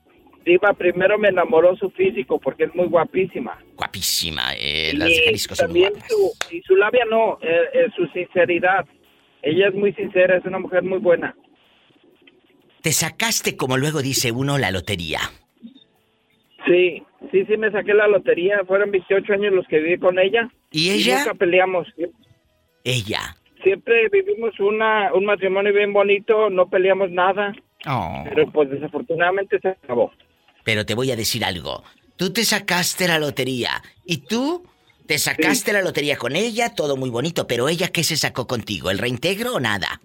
Speaker 12: Diva, primero me enamoró su físico porque es muy guapísima.
Speaker 2: Guapísima, eh, las de
Speaker 12: y
Speaker 2: Jalisco son
Speaker 12: también su, y su labia no, eh, eh, su sinceridad. Ella es muy sincera, es una mujer muy buena.
Speaker 2: Te sacaste, como luego dice uno, la lotería.
Speaker 12: Sí, sí, sí, me saqué la lotería. Fueron 28 años los que viví con ella.
Speaker 2: ¿Y ella?
Speaker 12: nunca peleamos.
Speaker 2: Ella.
Speaker 12: Siempre vivimos una, un matrimonio bien bonito, no peleamos nada.
Speaker 2: Oh.
Speaker 12: Pero pues desafortunadamente se acabó.
Speaker 2: Pero te voy a decir algo. Tú te sacaste la lotería y tú te sacaste la lotería con ella, todo muy bonito, pero ella ¿qué se sacó contigo? ¿El reintegro o nada?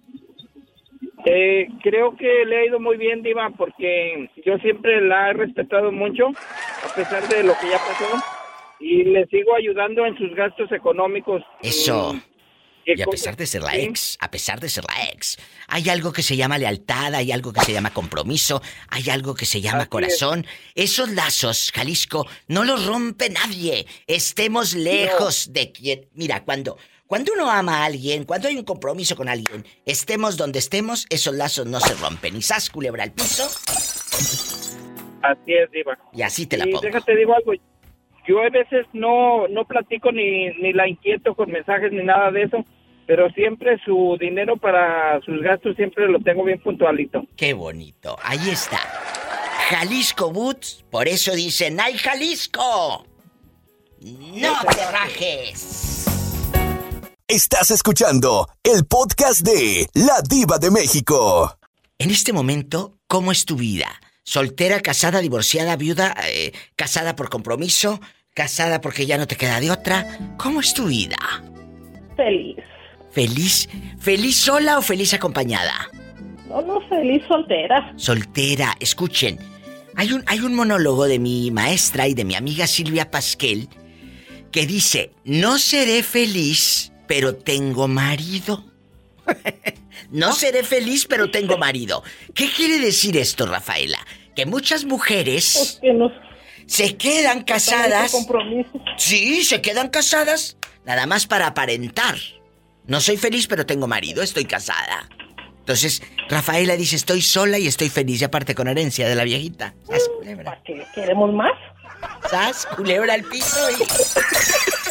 Speaker 12: Eh, creo que le ha ido muy bien, Diva, porque yo siempre la he respetado mucho, a pesar de lo que ya pasó, y le sigo ayudando en sus gastos económicos.
Speaker 2: Eso.
Speaker 12: Mm, ¿qué
Speaker 2: Y a pesar de ser la ex, a pesar de ser la ex, hay algo que se llama lealtad, hay algo que se llama compromiso, hay algo que se llama
Speaker 12: Así es.
Speaker 2: corazón. Esos lazos, Jalisco, no los rompe nadie. Estemos lejos de quien. Mira, cuando, cuando uno ama a alguien, cuando hay un compromiso con alguien, estemos donde estemos, esos lazos no se rompen. Y sas culebra al piso,
Speaker 12: Así es, Diva.
Speaker 2: y así te la
Speaker 12: y
Speaker 2: pongo.
Speaker 12: déjate digo algo. Yo a veces no, no platico ni, ni la inquieto con mensajes ni nada de eso, pero siempre su dinero para sus gastos siempre lo tengo bien puntualito.
Speaker 2: Qué bonito. Ahí está. Jalisco Boots, por eso dicen, ¡ay Jalisco! ¡No te rajes!
Speaker 1: Estás escuchando el podcast de La Diva de México.
Speaker 2: En este momento, ¿cómo es tu vida? ¿Soltera, casada, divorciada, viuda, eh, casada por compromiso, casada porque ya no te queda de otra? ¿Cómo es tu vida?
Speaker 10: Feliz.
Speaker 2: ¿Feliz? ¿Feliz sola o feliz acompañada?
Speaker 10: No, no, feliz soltera.
Speaker 2: Soltera, escuchen. Hay un, hay un monólogo de mi maestra y de mi amiga Silvia Pasquel que dice, no seré feliz, pero tengo marido. no seré feliz, pero tengo marido. ¿Qué quiere decir esto, Rafaela? Que muchas mujeres se quedan casadas. Sí, se quedan casadas nada más para aparentar. No soy feliz, pero tengo marido, estoy casada. Entonces, Rafaela dice, estoy sola y estoy feliz, y aparte con herencia de la viejita. ¿Sas, culebra?
Speaker 10: ¿Qué, ¿Queremos más?
Speaker 2: ¿Sas, culebra al piso y...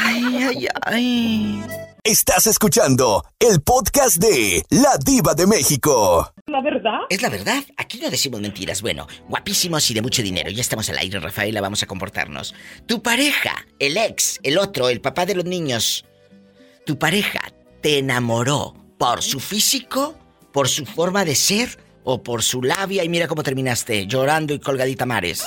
Speaker 2: Ay, ay, ay.
Speaker 1: Estás escuchando el podcast de La Diva de México.
Speaker 10: ¿La verdad?
Speaker 2: Es la verdad, aquí no decimos mentiras. Bueno, guapísimos y de mucho dinero. Ya estamos al aire, Rafaela, vamos a comportarnos. Tu pareja, el ex, el otro, el papá de los niños, tu pareja te enamoró por su físico, por su forma de ser o por su labia y mira cómo terminaste, llorando y colgadita mares.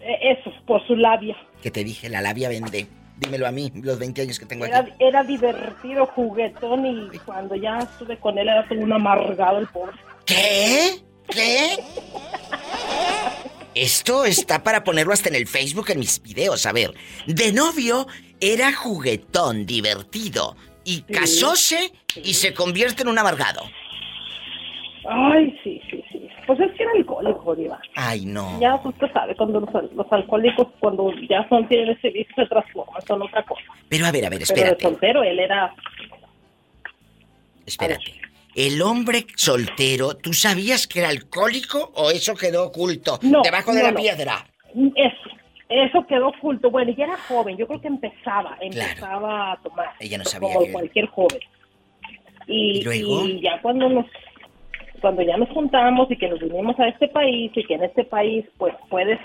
Speaker 10: Eh, Eso, por su labia.
Speaker 2: Que te dije, la labia vende. Dímelo a mí, los 20 años que tengo aquí.
Speaker 10: Era, era divertido, juguetón y cuando ya estuve con él era todo un amargado el pobre.
Speaker 2: ¿Qué? ¿Qué? Esto está para ponerlo hasta en el Facebook en mis videos. A ver, de novio era juguetón, divertido. Y casóse y se convierte en un amargado.
Speaker 10: Ay, sí, sí, sí. Pues es que era alcohólico, Diva.
Speaker 2: Ay, no.
Speaker 10: Ya usted sabe, cuando los, los alcohólicos, cuando ya son, tienen ese vicio, se transforman, son otra cosa.
Speaker 2: Pero a ver, a ver,
Speaker 10: Pero de
Speaker 2: espérate.
Speaker 10: soltero, él era...
Speaker 2: Espérate. El hombre soltero, ¿tú sabías que era alcohólico o eso quedó oculto
Speaker 10: No,
Speaker 2: debajo de
Speaker 10: no,
Speaker 2: la
Speaker 10: no.
Speaker 2: piedra?
Speaker 10: Eso, eso quedó oculto. Bueno, y era joven, yo creo que empezaba, empezaba a tomar.
Speaker 2: Ella no sabía
Speaker 10: Como
Speaker 2: que-
Speaker 10: cualquier joven. Y,
Speaker 2: ¿Y luego?
Speaker 10: y ya cuando nos cuando ya nos juntamos y que nos vinimos a este país y que en este país pues puedes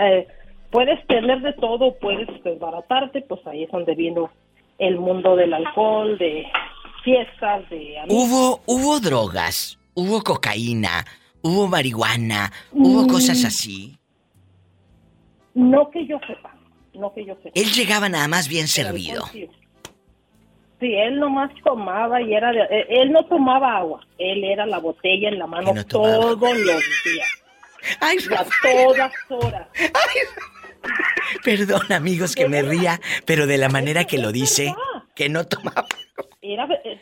Speaker 10: eh, puedes tener de todo, puedes desbaratarte, pues ahí es donde vino el mundo del alcohol, de fiestas, de.
Speaker 2: Hubo, hubo drogas, hubo cocaína, hubo marihuana, hubo
Speaker 10: Mm.
Speaker 2: cosas así.
Speaker 10: No que yo sepa, no que yo sepa.
Speaker 2: Él llegaba nada más bien servido.
Speaker 10: sí. Sí, él nomás tomaba y era de, eh, él no tomaba agua, él era la botella en la mano todos los días.
Speaker 2: Ay,
Speaker 10: a [laughs] todas horas. [laughs]
Speaker 2: Perdón, amigos, que me ría, pero de la manera que lo dice, que no tomaba.
Speaker 10: Era, eh,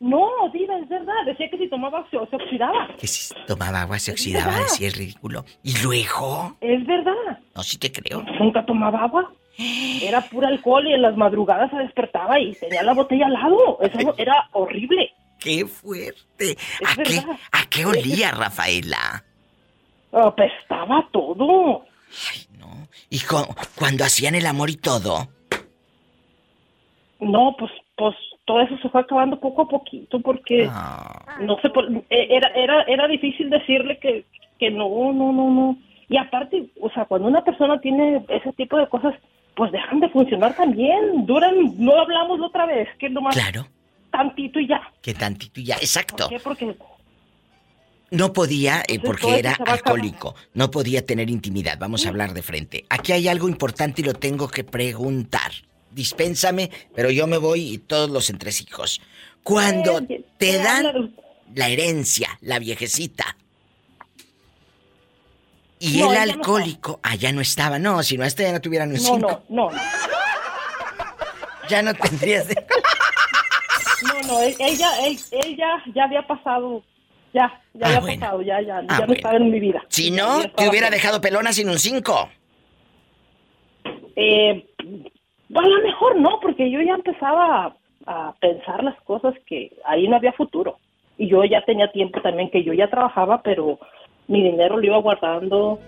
Speaker 10: no, Diva, es verdad. Decía que si tomaba se, se oxidaba.
Speaker 2: Que si tomaba agua se oxidaba, decía es ridículo. ¿Y luego?
Speaker 10: Es verdad.
Speaker 2: No, sí te creo.
Speaker 10: Nunca tomaba agua. Era pura alcohol y en las madrugadas se despertaba y tenía la botella al lado. Eso era horrible.
Speaker 2: ¡Qué fuerte! ¿A qué, ¿A qué olía, Rafaela?
Speaker 10: Apestaba todo.
Speaker 2: Ay, no. ¿Y cuando hacían el amor y todo?
Speaker 10: No, pues, pues todo eso se fue acabando poco a poquito porque
Speaker 2: Ah.
Speaker 10: no sé, por- eh, era, era, era difícil decirle que, que no, no, no, no. Y aparte, o sea, cuando una persona tiene ese tipo de cosas, pues dejan de funcionar también. Duran, no hablamos la otra vez, que nomás
Speaker 2: Claro.
Speaker 10: tantito y ya.
Speaker 2: Que tantito y ya, exacto.
Speaker 10: ¿Por qué? Porque
Speaker 2: No podía, eh, porque era alcohólico. No podía tener intimidad. Vamos a hablar de frente. Aquí hay algo importante y lo tengo que preguntar. Dispénsame, pero yo me voy y todos los entresijos. Cuando te dan la herencia, la viejecita, y
Speaker 10: No,
Speaker 2: el
Speaker 10: ella no
Speaker 2: alcohólico, ah, ya no estaba. No, si no, este ya no tuviera ni un
Speaker 10: no,
Speaker 2: cinco.
Speaker 10: no, no, no.
Speaker 2: Ya no tendrías de...
Speaker 10: No, no, él, él ya, él, él ya, ya había pasado, ya, ya
Speaker 2: Ah,
Speaker 10: había
Speaker 2: bueno.
Speaker 10: pasado, ya, ya,
Speaker 2: Ah,
Speaker 10: ya no
Speaker 2: bueno.
Speaker 10: estaba en mi vida.
Speaker 2: Si no, te hubiera dejado pelona sin un cinco.
Speaker 10: Eh, a lo mejor no, porque yo ya empezaba a, a pensar las cosas que ahí no había futuro. Y yo ya tenía tiempo también que yo ya trabajaba, pero mi dinero lo iba guardando,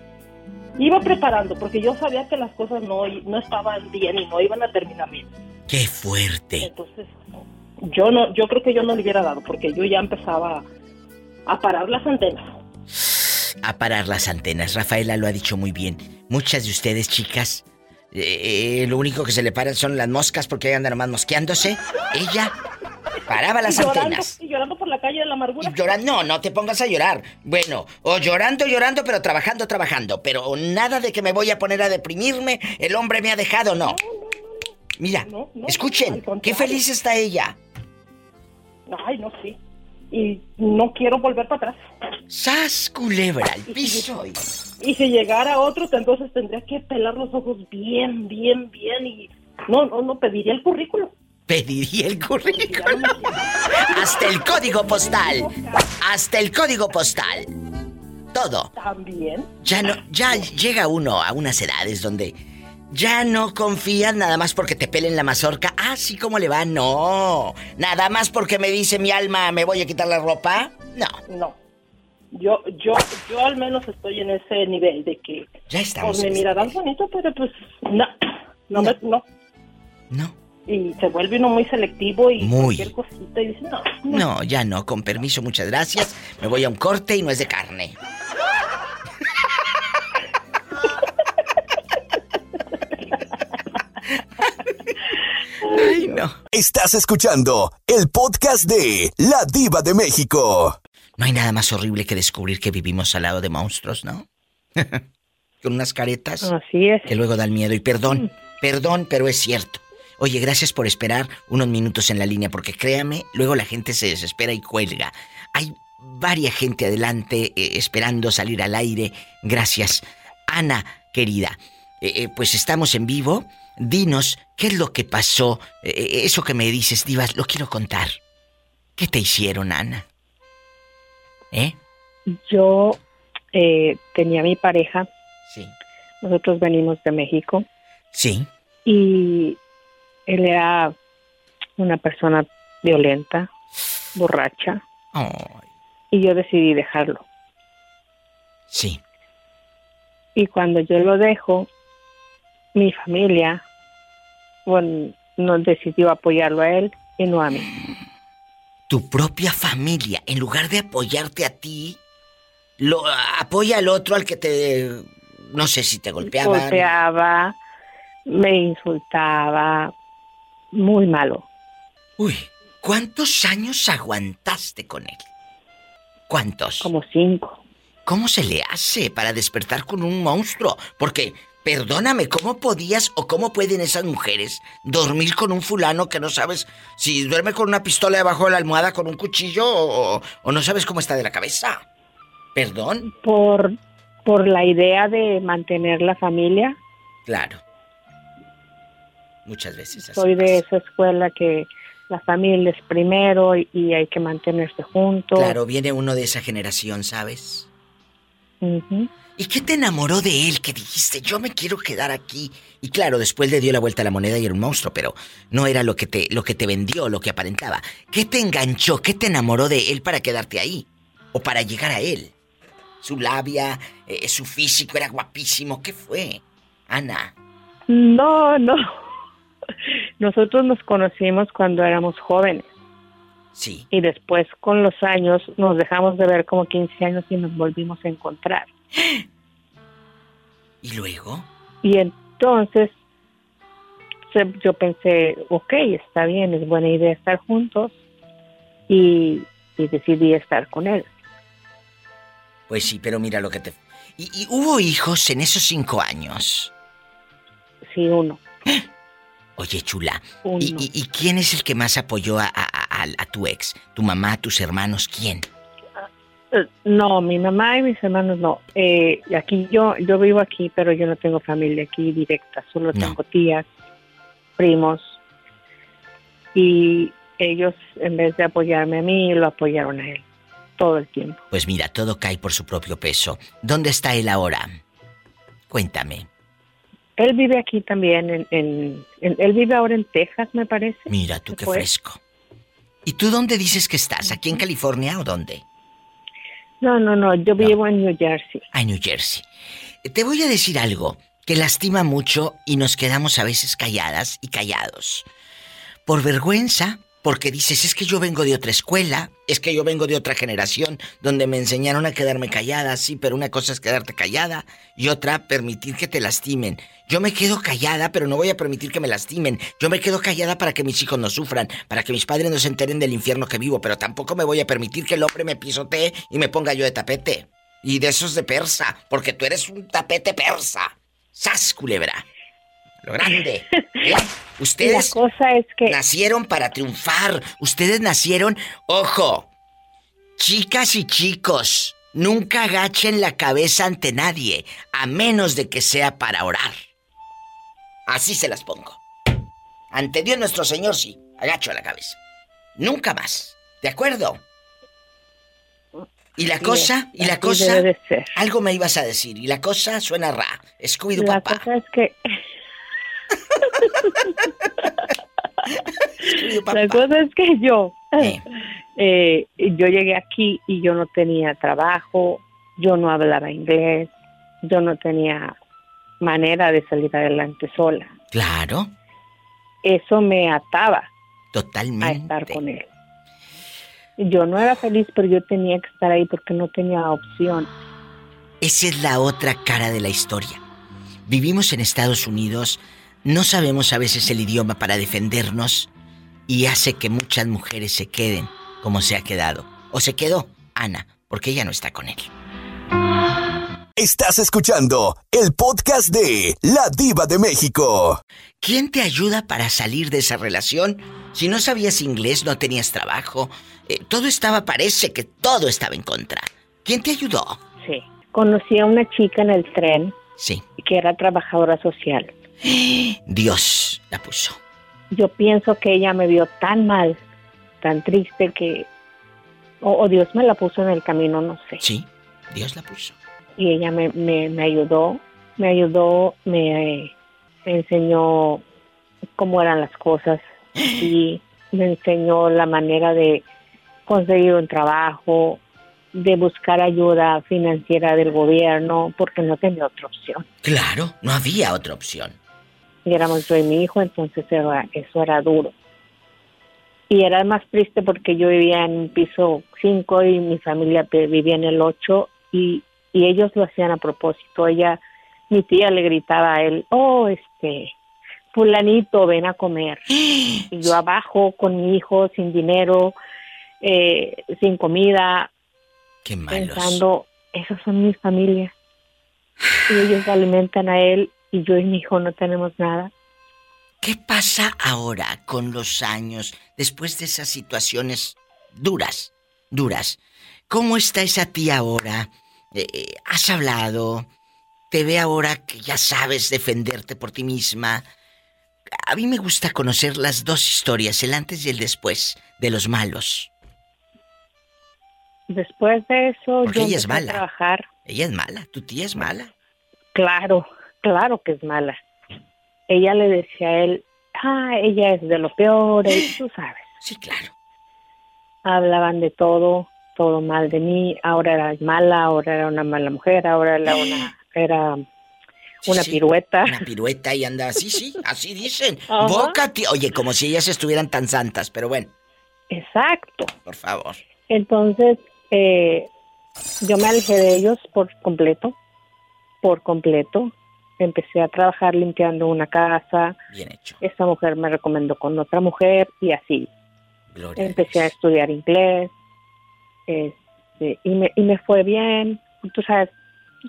Speaker 10: iba preparando, porque yo sabía que las cosas no, no estaban bien y no iban a terminar bien.
Speaker 2: ¡Qué fuerte!
Speaker 10: Entonces, yo no, yo creo que yo no le hubiera dado, porque yo ya empezaba a parar las antenas.
Speaker 2: a parar las antenas. Rafaela lo ha dicho muy bien. Muchas de ustedes, chicas, eh, eh, lo único que se le paran son las moscas porque andan nomás mosqueándose. Ella paraba las
Speaker 10: y llorando,
Speaker 2: antenas.
Speaker 10: y llorando la calle de la amargura.
Speaker 2: Llorando, no, no te pongas a llorar. Bueno, o llorando, llorando, pero trabajando, trabajando. Pero nada de que me voy a poner a deprimirme, el hombre me ha dejado, no. Mira,
Speaker 10: No, no,
Speaker 2: escuchen, qué feliz está ella.
Speaker 10: Ay, no, sí. Y no quiero volver para atrás.
Speaker 2: ¡Sas, culebra al piso!
Speaker 10: Y si llegara otro, entonces tendría que pelar los ojos bien, bien, bien y no, no, no pediría el currículum.
Speaker 2: Pediría el currículum. Hasta el código postal. Hasta el código postal. Todo.
Speaker 10: También.
Speaker 2: Ya no, ya llega uno a unas edades donde ya no confías nada más porque te pelen la mazorca. Ah, sí, ¿cómo le va? No. Nada más porque me dice mi alma, me voy a quitar la ropa. No.
Speaker 10: No. Yo, yo, yo al menos estoy en ese nivel de que
Speaker 2: Ya estamos
Speaker 10: pues me mirarán bonito, pero pues no, no, me- no.
Speaker 2: No.
Speaker 10: Y se vuelve uno muy selectivo y
Speaker 2: Muy.
Speaker 10: cualquier cosita y dice, no, no.
Speaker 2: No, ya no, con permiso, muchas gracias. Me voy a un corte y no es de carne. Ay, no.
Speaker 1: Estás escuchando el podcast de La Diva de México.
Speaker 2: No hay nada más horrible que descubrir que vivimos al lado de monstruos, ¿no? [laughs] Con unas caretas.
Speaker 13: Así es.
Speaker 2: Que luego dan miedo. Y perdón, perdón, pero es cierto. Oye, gracias por esperar unos minutos en la línea, porque créame, luego la gente se desespera y cuelga. Hay varia gente adelante eh, esperando salir al aire. Gracias. Ana, querida, eh, eh, pues estamos en vivo. Dinos, ¿qué es lo que pasó? Eh, eso que me dices, Divas, lo quiero contar. ¿Qué te hicieron, Ana? ¿Eh?
Speaker 13: Yo eh, tenía mi pareja.
Speaker 2: Sí.
Speaker 13: Nosotros venimos de México.
Speaker 2: Sí.
Speaker 13: Y él era una persona violenta, borracha. Y yo decidí dejarlo.
Speaker 2: Sí.
Speaker 13: Y cuando yo lo dejo, mi familia bueno, nos decidió apoyarlo a él y no a mí.
Speaker 2: Tu propia familia, en lugar de apoyarte a ti, lo apoya al otro al que te no sé si te golpeaban.
Speaker 13: Golpeaba, me insultaba, muy malo.
Speaker 2: Uy, ¿cuántos años aguantaste con él? ¿Cuántos?
Speaker 13: Como cinco.
Speaker 2: ¿Cómo se le hace para despertar con un monstruo? Porque Perdóname, ¿cómo podías o cómo pueden esas mujeres dormir con un fulano que no sabes si duerme con una pistola debajo de la almohada con un cuchillo o, o no sabes cómo está de la cabeza? ¿Perdón?
Speaker 13: Por, por la idea de mantener la familia.
Speaker 2: Claro. Muchas veces. así
Speaker 13: Soy de esa escuela que la familia es primero y, y hay que mantenerse juntos.
Speaker 2: Claro, viene uno de esa generación, ¿sabes? ¿Y qué te enamoró de él que dijiste, yo me quiero quedar aquí? Y claro, después le dio la vuelta a la moneda y era un monstruo, pero no era lo que te, lo que te vendió, lo que aparentaba. ¿Qué te enganchó? ¿Qué te enamoró de él para quedarte ahí? ¿O para llegar a él? Su labia, eh, su físico era guapísimo. ¿Qué fue? Ana.
Speaker 13: No, no. [laughs] Nosotros nos conocimos cuando éramos jóvenes.
Speaker 2: Sí.
Speaker 13: Y después, con los años, nos dejamos de ver como 15 años y nos volvimos a encontrar.
Speaker 2: ¿Y luego?
Speaker 13: Y entonces yo pensé, ok, está bien, es buena idea estar juntos. Y, y decidí estar con él.
Speaker 2: Pues sí, pero mira lo que te... ¿Y, y hubo hijos en esos cinco años?
Speaker 13: Sí, uno.
Speaker 2: Oye, chula. ¿Y, y- y quién es el que más apoyó a, a- a- a tu ex? ¿Tu mamá, tus hermanos? ¿Quién?
Speaker 13: Eh, No, mi mamá y mis hermanos no. Eh, aquí yo, yo vivo aquí, pero yo no tengo familia aquí directa. Solo tengo tías, primos. Y ellos, en vez de apoyarme a mí, lo apoyaron a él todo el tiempo.
Speaker 2: Pues mira, todo cae por su propio peso. ¿Dónde está él ahora? Cuéntame.
Speaker 13: Él vive aquí también, en, en- en- él vive ahora en Texas, me parece.
Speaker 2: Mira tú qué
Speaker 13: fue.
Speaker 2: fresco. ¿Y tú dónde dices que estás? ¿Aquí en California o dónde?
Speaker 13: No, no, no, yo vivo en New Jersey.
Speaker 2: Ah, en New Jersey. Eh, Te voy a decir algo que lastima mucho y nos quedamos a veces calladas y callados. Por vergüenza, porque dices, es que yo vengo de otra escuela, es que yo vengo de otra generación donde me enseñaron a quedarme callada, sí, pero una cosa es quedarte callada y otra permitir que te lastimen. Yo me quedo callada, pero no voy a permitir que me lastimen. Yo me quedo callada para que mis hijos no sufran, para que mis padres no se enteren del infierno que vivo, pero tampoco me voy a permitir que el hombre me pisotee y me ponga yo de tapete. Y de esos de persa, porque tú eres un tapete persa. ¡Sas, culebra! Lo grande. ¿eh? [laughs] Ustedes
Speaker 13: La cosa es que...
Speaker 2: nacieron para triunfar. Ustedes nacieron, ojo, chicas y chicos, nunca agachen la cabeza ante nadie, a menos de que sea para orar. Así se las pongo. Ante Dios nuestro Señor sí, agacho la cabeza. Nunca más. ¿De acuerdo? ¿Y la cosa? ¿Y la cosa?
Speaker 13: de.
Speaker 2: Algo me ibas a decir. Y la cosa suena ra. Scooby-Doo
Speaker 13: La
Speaker 2: papá.
Speaker 13: cosa es que... La cosa es que yo, eh, yo llegué aquí y yo no tenía trabajo, yo no hablaba inglés, yo no tenía manera de salir adelante sola.
Speaker 2: Claro,
Speaker 13: Eso me ataba a
Speaker 2: totalmente.
Speaker 13: estar con él. Yo no era feliz, pero yo tenía que estar ahí porque no tenía opción.
Speaker 2: Esa es la otra cara de la historia. Vivimos en Estados Unidos, no sabemos a veces el idioma para defendernos y hace que muchas mujeres se queden como se ha quedado. O se quedó Ana, porque ella no está con él.
Speaker 1: Estás escuchando el podcast de La Diva de México.
Speaker 2: ¿Quién te ayuda para salir de esa relación? Si no sabías inglés, no tenías trabajo, eh, todo estaba, parece que todo estaba en contra. ¿Quién te ayudó?
Speaker 13: Sí. Conocí a una chica en el tren
Speaker 2: Sí.
Speaker 13: que era trabajadora social.
Speaker 2: Dios la puso.
Speaker 13: Yo pienso que ella me vio tan mal, tan triste que... O, o Dios me la puso en el camino, no sé.
Speaker 2: Sí, Dios la puso.
Speaker 13: Y ella me, me, me ayudó, me ayudó, me, me enseñó cómo eran las cosas [gasps] y me enseñó la manera de conseguir un trabajo, de buscar ayuda financiera del gobierno, porque no tenía otra opción.
Speaker 2: Claro, no había otra opción.
Speaker 13: Y éramos yo y mi hijo, entonces era- eso era duro. Y era más triste porque yo vivía en un piso 5 y mi familia vivía en el 8 y, y ellos lo hacían a propósito. Ella, mi tía le gritaba a él, oh, este, fulanito, ven a comer. [gasps] Y yo abajo con mi hijo sin dinero, eh, sin comida,
Speaker 2: Qué malos.
Speaker 13: pensando, esas son mis familias. Y ellos [sighs] alimentan a él y yo y mi hijo no tenemos nada.
Speaker 2: ¿Qué pasa ahora con los años, después de esas situaciones duras, duras? ¿Cómo está esa tía ahora? Eh, eh, ¿Has hablado? ¿Te ve ahora que ya sabes defenderte por ti misma? A mí me gusta conocer las dos historias, el antes y el después, de los malos.
Speaker 13: Después de eso,
Speaker 2: Porque
Speaker 13: yo
Speaker 2: ella es
Speaker 13: empecé a
Speaker 2: mala.
Speaker 13: trabajar.
Speaker 2: Ella es mala, tu tía es mala.
Speaker 13: Claro, claro que es mala. Ella le decía a él, ah, ella es de lo peor, y tú sabes.
Speaker 2: Sí, claro.
Speaker 13: Hablaban de todo, todo mal de mí. Ahora era mala, ahora era una mala mujer, ahora era una, era una
Speaker 2: sí.
Speaker 13: pirueta.
Speaker 2: Una pirueta y anda así, sí, así dicen.
Speaker 13: Ajá.
Speaker 2: Boca, tía. Oye, como si ellas estuvieran tan santas, pero bueno,
Speaker 13: Exacto.
Speaker 2: por favor.
Speaker 13: Entonces, eh, yo me alejé de ellos por completo, por completo. Empecé a trabajar limpiando una casa.
Speaker 2: Bien hecho.
Speaker 13: Esta mujer me recomendó con otra mujer y así.
Speaker 2: Gloria
Speaker 13: Empecé a estudiar inglés este, y, me, y me fue bien. Tú sabes,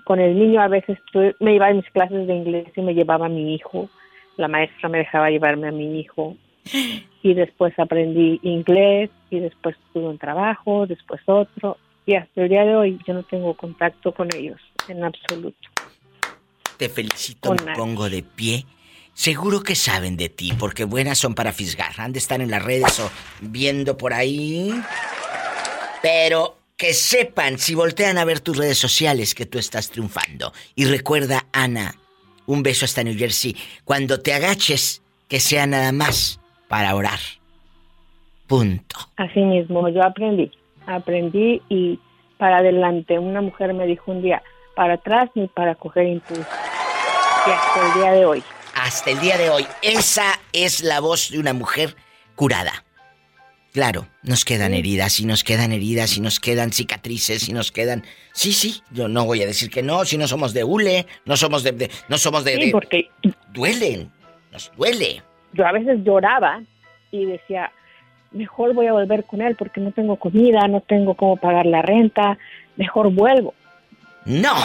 Speaker 13: con el niño a veces tu- me iba a mis clases de inglés y me llevaba a mi hijo. La maestra me dejaba llevarme a mi hijo. [gasps] Y después aprendí inglés y después tuve un trabajo, después otro. Y hasta el día de hoy yo no tengo contacto con ellos en absoluto.
Speaker 2: Te felicito,
Speaker 13: Con
Speaker 2: me
Speaker 13: nadie.
Speaker 2: pongo de pie. Seguro que saben de ti, porque buenas son para fisgar. Han de estar en las redes o viendo por ahí. Pero que sepan, si voltean a ver tus redes sociales, que tú estás triunfando. Y recuerda, Ana, un beso hasta New Jersey. Cuando te agaches, que sea nada más para orar. Punto.
Speaker 13: Así mismo, yo aprendí, aprendí y para adelante. Una mujer me dijo un día, para atrás ni para coger impulso. Y hasta el día de hoy.
Speaker 2: Hasta el día de hoy, esa es la voz de una mujer curada. Claro, nos quedan heridas y nos quedan heridas y nos quedan cicatrices y nos quedan... Sí, sí, yo no voy a decir que no, si no somos de hule, no somos de... de- no somos de...
Speaker 13: Sí,
Speaker 2: de-
Speaker 13: porque
Speaker 2: Duelen, nos duele.
Speaker 13: yo a veces lloraba y decía, mejor voy a volver con él porque no tengo comida, no tengo cómo pagar la renta, mejor vuelvo.
Speaker 2: No,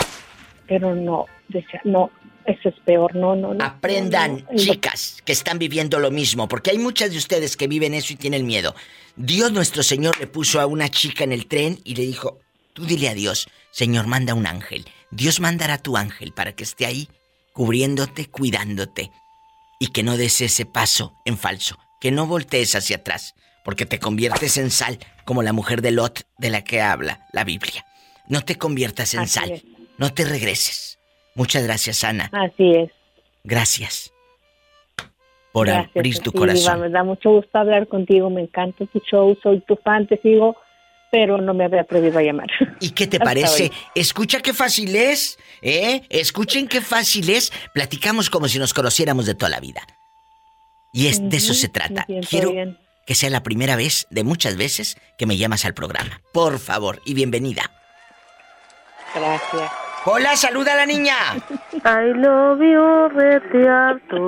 Speaker 13: Pero no, decía, no, eso es peor, no, no, no.
Speaker 2: aprendan,
Speaker 13: no, no.
Speaker 2: chicas, que están viviendo lo mismo, porque hay muchas de ustedes que viven eso y tienen miedo. Dios nuestro Señor le puso a una chica en el tren y le dijo, tú dile a Dios, Señor, manda un ángel. Dios mandará tu ángel para que esté ahí, cubriéndote, cuidándote, y que no des ese paso en falso, que no voltees hacia atrás, porque te conviertes en sal, como la mujer de Lot de la que habla la Biblia. No te conviertas en
Speaker 13: Así
Speaker 2: sal,
Speaker 13: es.
Speaker 2: no te regreses. Muchas gracias, Ana.
Speaker 13: Así es.
Speaker 2: Gracias por
Speaker 13: Gracias,
Speaker 2: abrir tu
Speaker 13: sí,
Speaker 2: corazón.
Speaker 13: Diva, me da mucho gusto hablar contigo, me encanta tu show, soy tu fan, te sigo, pero no me había a llamar.
Speaker 2: ¿Y qué te [laughs]
Speaker 13: Hasta
Speaker 2: parece?
Speaker 13: hoy.
Speaker 2: Escucha qué fácil es, ¿eh? Escuchen qué fácil es. Platicamos como si nos conociéramos de toda la vida. Y es, de eso se trata. Quiero
Speaker 13: bien.
Speaker 2: que sea la primera vez de muchas veces que me llamas al programa. Por favor, y bienvenida.
Speaker 13: Gracias.
Speaker 2: Hola, saluda a la niña.
Speaker 14: I love you, rete harto.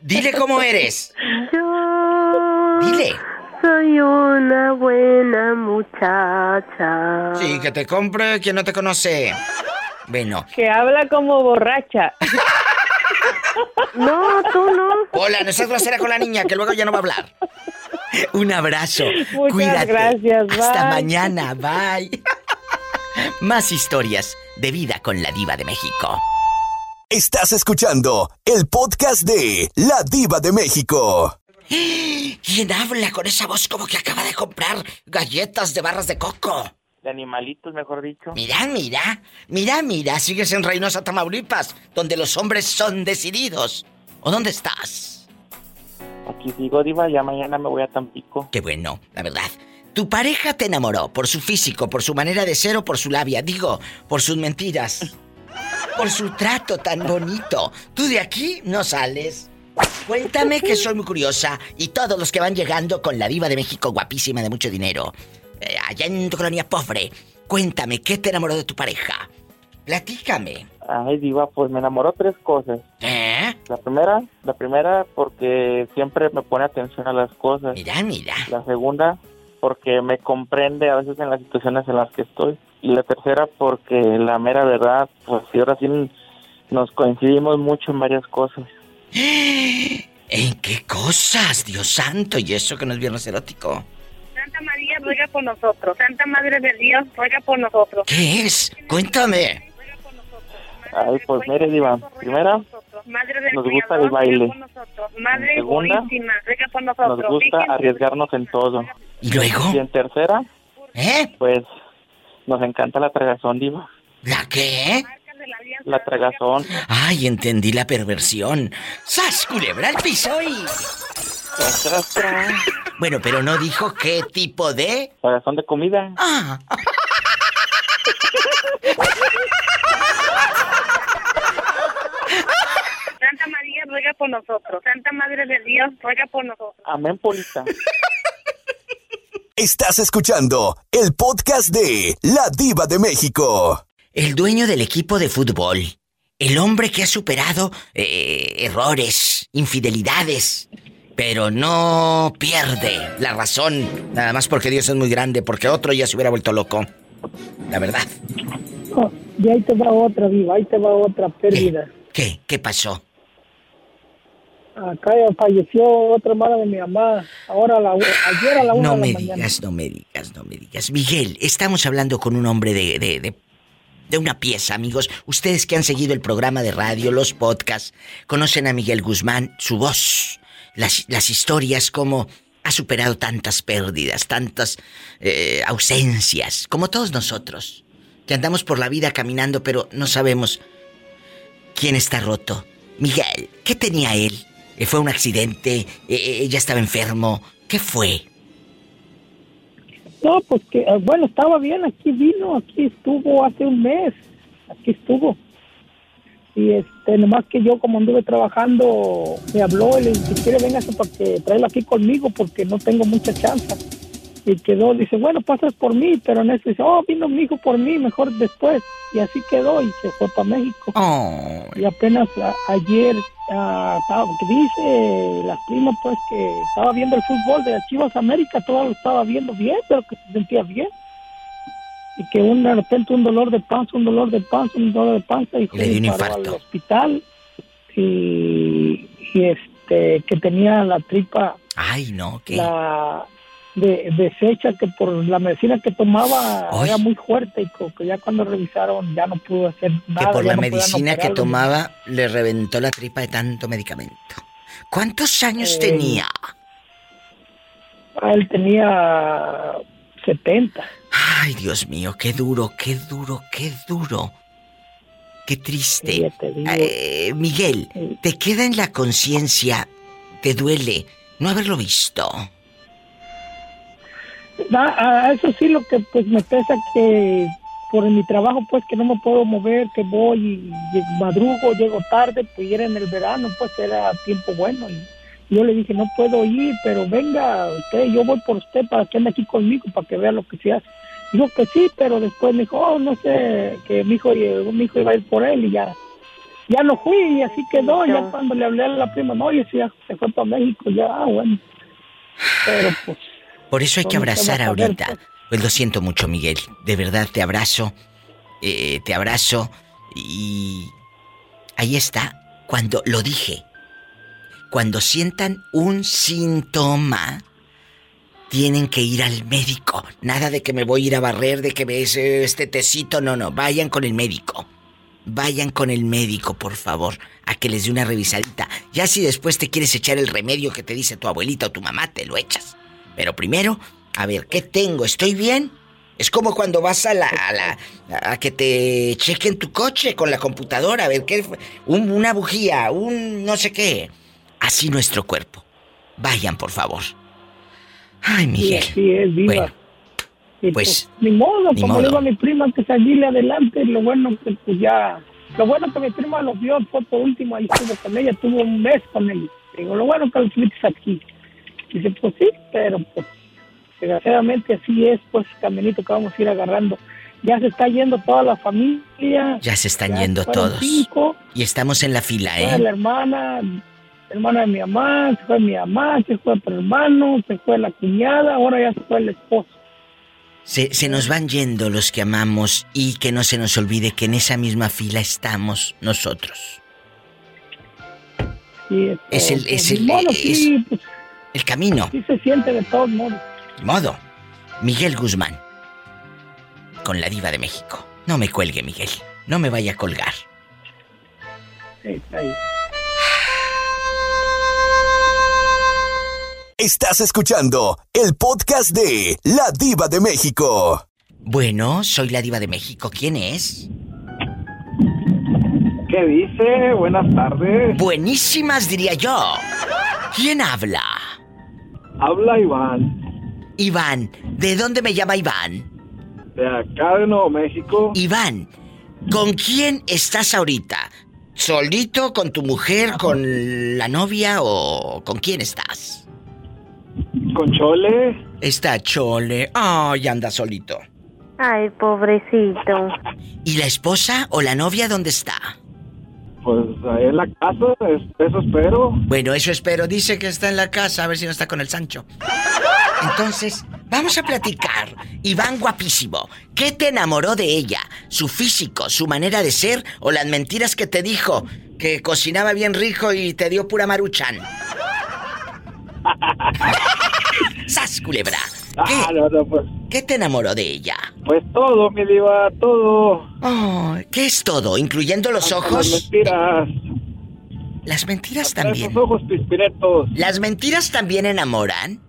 Speaker 2: Dile cómo eres.
Speaker 14: Yo
Speaker 2: Dile.
Speaker 14: soy una buena muchacha.
Speaker 2: Sí, que te compre quien no te conoce. Bueno.
Speaker 13: Que habla como borracha.
Speaker 14: No, tú no.
Speaker 2: Hola, no seas grosera con la niña, que luego ya no va a hablar. Un abrazo.
Speaker 13: Muchas
Speaker 2: Cuídate.
Speaker 13: gracias,
Speaker 2: Hasta
Speaker 13: bye.
Speaker 2: mañana. Bye. Más historias de vida con la diva de México.
Speaker 1: Estás escuchando el podcast de La Diva de México.
Speaker 2: ¿Quién habla con esa voz como que acaba de comprar galletas de barras de coco?
Speaker 11: De animalitos, mejor dicho.
Speaker 2: Mira, mira, mira, mira, sigues en Reynosa, Tamaulipas, donde los hombres son decididos. ¿O dónde estás?
Speaker 11: Aquí sigo, Diva, ya mañana me voy a Tampico.
Speaker 2: Qué bueno, la verdad. Tu pareja te enamoró por su físico, por su manera de ser o por su labia, digo, por sus mentiras. Por su trato tan bonito. Tú de aquí no sales. Cuéntame que soy muy curiosa y todos los que van llegando con la diva de México guapísima de mucho dinero, eh, allá en tu colonia pobre, cuéntame, ¿qué te enamoró de tu pareja? Platícame.
Speaker 11: Ay, Diva, pues me enamoró tres cosas.
Speaker 2: ¿Eh?
Speaker 11: La primera, la primera porque siempre me pone atención a las cosas.
Speaker 2: Mira, mira.
Speaker 11: La segunda, porque me comprende a veces en las situaciones en las que estoy. Y la tercera, porque la mera verdad, pues si ahora sí
Speaker 15: nos coincidimos mucho en varias cosas. [gasps]
Speaker 2: ¿En qué cosas, Dios santo? Y eso que no es viernes erótico.
Speaker 8: Santa María ruega por nosotros. Santa Madre de Dios ruega por nosotros.
Speaker 2: ¿Qué es? Cuéntame.
Speaker 15: Ay, pues mire, Diva, primera, nos gusta el baile.
Speaker 8: Madre
Speaker 15: Segunda, Nos gusta arriesgarnos en todo.
Speaker 2: ¿Y luego?
Speaker 15: Y en tercera,
Speaker 2: ¿Eh?
Speaker 15: pues nos encanta la tragazón, Diva.
Speaker 2: ¿La qué?
Speaker 15: La tragazón.
Speaker 2: Ay, entendí la perversión. ¡Sas, culebra al piso y... Bueno, pero no dijo qué tipo de...
Speaker 15: Tragazón de comida.
Speaker 2: Ah.
Speaker 8: Santa María ruega por nosotros. Santa Madre de Dios ruega por nosotros.
Speaker 15: Amén, Polita.
Speaker 1: Estás escuchando el podcast de La Diva de México.
Speaker 2: El dueño del equipo de fútbol. El hombre que ha superado eh, errores, infidelidades. Pero no pierde la razón. Nada más porque Dios es muy grande, porque otro ya se hubiera vuelto loco. La verdad.
Speaker 16: Oh, y ahí te va otra, viva, ahí te va otra pérdida.
Speaker 2: ¿Qué? ¿Qué pasó?
Speaker 16: Acá falleció otra hermana de mi mamá. Ahora, la, ayer a la una
Speaker 2: No
Speaker 16: de la
Speaker 2: me
Speaker 16: mañana.
Speaker 2: digas, no me digas, no me digas. Miguel, estamos hablando con un hombre de, de, de, de una pieza, amigos. Ustedes que han seguido el programa de radio, los podcasts, conocen a Miguel Guzmán, su voz, las, las historias, cómo ha superado tantas pérdidas, tantas eh, ausencias, como todos nosotros, que andamos por la vida caminando, pero no sabemos quién está roto. Miguel, ¿qué tenía él? Eh, ¿Fue un accidente? Eh, eh, ¿Ella estaba enfermo? ¿Qué fue?
Speaker 16: No, pues que, bueno, estaba bien, aquí vino, aquí estuvo hace un mes, aquí estuvo. Y este, nomás que yo como anduve trabajando, me habló y le dije, si quiere véngase para que traerlo aquí conmigo porque no tengo mucha chance. Y quedó, dice, bueno, pasas por mí, pero en eso dice, oh, vino mi hijo por mí, mejor después. Y así quedó y se fue para México. Y apenas a- ayer, ah, estaba- que dice la prima pues que estaba viendo el fútbol de Chivas América, todo lo estaba viendo bien, pero que se sentía bien. Y que un, de repente un dolor de panza, un dolor de panza, un dolor de panza, y
Speaker 2: Le dio
Speaker 16: paró al hospital. Y, y este, que tenía la tripa
Speaker 2: Ay, no, ¿qué?
Speaker 16: la de, deshecha que por la medicina que tomaba era muy fuerte y que ya cuando revisaron ya no pudo hacer
Speaker 2: que
Speaker 16: nada.
Speaker 2: por
Speaker 16: ya
Speaker 2: la
Speaker 16: no
Speaker 2: medicina que tomaba le reventó la tripa de tanto medicamento. ¿Cuántos años
Speaker 16: Eh,
Speaker 2: tenía?
Speaker 16: Ah, Él tenía 70.
Speaker 2: Ay, Dios mío, qué duro, qué duro, qué duro. Qué triste. Eh, Miguel, ¿te queda en la conciencia, te duele no haberlo visto?
Speaker 16: Ah, ah, eso sí lo que pues me pesa que por mi trabajo pues que no me puedo mover, que voy y, y madrugo, llego tarde, pues y era en el verano, pues era tiempo bueno y yo le dije no puedo ir, pero venga usted, yo voy por usted para que ande aquí conmigo, para que vea lo que se hace. Dijo que sí, pero después me dijo, oh, no sé, que mi hijo, mi hijo iba a ir por él y ya, ya no fui y así quedó, ya cuando le hablé a la prima, no, sí, ya se fue para México, ya, ah, bueno. Pero pues
Speaker 2: Por eso hay que
Speaker 16: ¿Cómo se
Speaker 2: abrazar ahorita. Pues lo siento mucho, Miguel. De verdad te abrazo. eh, te abrazo. Y ahí está. Cuando lo dije. Cuando sientan un síntoma, tienen que ir al médico. Nada de que me voy a ir a barrer, de que me ese este tecito. No, no. Vayan con el médico. Vayan con el médico, por favor, a que les dé una revisadita. Ya si después te quieres echar el remedio que te dice tu abuelita o tu mamá, te lo echas. Pero primero, a ver, ¿qué tengo? ¿Estoy bien? Es como cuando vas a la, a la a que te chequen tu coche con la computadora, a ver qué? Un- una bujía, un no sé qué. Así nuestro cuerpo. Vayan, por favor. Ay, Miguel.
Speaker 16: Sí, así es, viva.
Speaker 2: Bueno,
Speaker 16: Y
Speaker 2: pues,
Speaker 16: ni modo,
Speaker 2: ni
Speaker 16: como
Speaker 2: modo.
Speaker 16: digo a mi prima que salirle adelante, lo bueno que pues ya, lo bueno que mi prima lo vio, fue por último, ahí estuvo con ella, tuvo un mes con ella. Digo, lo bueno que lo tuviste aquí. Dice, pues sí, pero pues desgraciadamente así es, pues caminito que vamos a ir agarrando. Ya se está yendo toda la familia.
Speaker 2: ya se están
Speaker 16: Ya
Speaker 2: yendo todos.
Speaker 16: cinco.
Speaker 2: Y estamos en la fila, ¿eh?
Speaker 16: la hermana, hermana de mi mamá, se fue mi mamá, se fue el hermano, se fue la cuñada, ahora ya se fue el esposo.
Speaker 2: Se, se nos van yendo los que amamos y que no se nos olvide que en esa misma fila estamos nosotros.
Speaker 16: Sí,
Speaker 2: Es el-
Speaker 16: este,
Speaker 2: es
Speaker 16: ni
Speaker 2: el-
Speaker 16: modo,
Speaker 2: es-
Speaker 16: sí, pues,
Speaker 2: El camino.
Speaker 16: sí se siente de todos modos.
Speaker 2: Modo. Miguel Guzmán. Con la diva de México. No me cuelgue, Miguel. No me vaya a colgar.
Speaker 16: Sí, está ahí.
Speaker 1: Estás escuchando el podcast de La Diva de México.
Speaker 2: Bueno, soy la diva de México. ¿Quién es?
Speaker 9: ¿Qué dice? Buenas tardes.
Speaker 2: Buenísimas, diría yo. ¿Quién habla?
Speaker 9: Habla Iván,
Speaker 2: Iván. ¿De dónde me llama Iván?
Speaker 9: de acá de Nuevo México.
Speaker 2: Iván, ¿con quién estás ahorita? ¿Solito, con tu mujer, con la novia o con quién estás?
Speaker 9: Con Chole.
Speaker 2: Está Chole. Ay, anda solito.
Speaker 14: Ay, pobrecito.
Speaker 2: ¿Y la esposa o la novia dónde está?
Speaker 9: Pues ahí en la casa, es- eso espero.
Speaker 2: Bueno, eso espero. Dice que está en la casa, a ver si no está con el Sancho. Entonces, vamos a platicar. Iván guapísimo, ¿qué te enamoró de ella? ¿Su físico, su manera de ser o las mentiras que te dijo? Que cocinaba bien rico y te dio pura maruchan. [laughs] ¡Sas, culebra! ¿Qué,
Speaker 9: Ah, no, no, pues,
Speaker 2: qué te enamoró de ella?
Speaker 9: pues todo, mi diva, todo.
Speaker 2: Oh, ¿Qué es todo? ¿Incluyendo los
Speaker 9: Las
Speaker 2: ojos?
Speaker 9: mentiras.
Speaker 2: Las mentiras
Speaker 9: Hasta
Speaker 2: también.
Speaker 9: Esos ojos pispiretos.
Speaker 2: ¿Las mentiras también enamoran?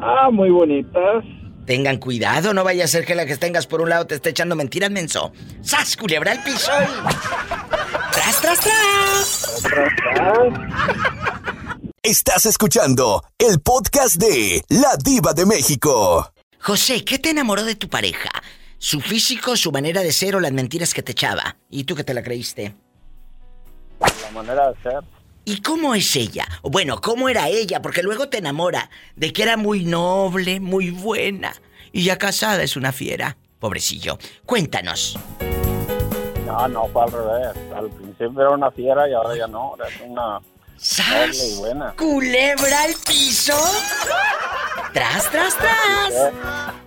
Speaker 9: Ah, muy bonitas.
Speaker 2: Tengan cuidado, no vaya a ser que la que tengas por un lado te esté echando mentiras, menso. ¡Sas, culebra el piso! y- ¡Tras, tras, tras!
Speaker 1: Estás escuchando el podcast de La Diva de México.
Speaker 2: José, ¿qué te enamoró de tu pareja? ¿Su físico, su manera de ser o las mentiras que te echaba? ¿Y tú que te la creíste?
Speaker 15: La manera de ser.
Speaker 2: ¿Y cómo es ella? O Bueno, ¿cómo era ella? Porque luego te enamora de que era muy noble, muy buena. Y ya casada es una fiera. Pobrecillo. Cuéntanos.
Speaker 15: No, no, fue al revés. Al principio era una fiera y ahora ya no. Ahora es una buena.
Speaker 2: ¿Culebra al piso? ¡Tras, tras, tras!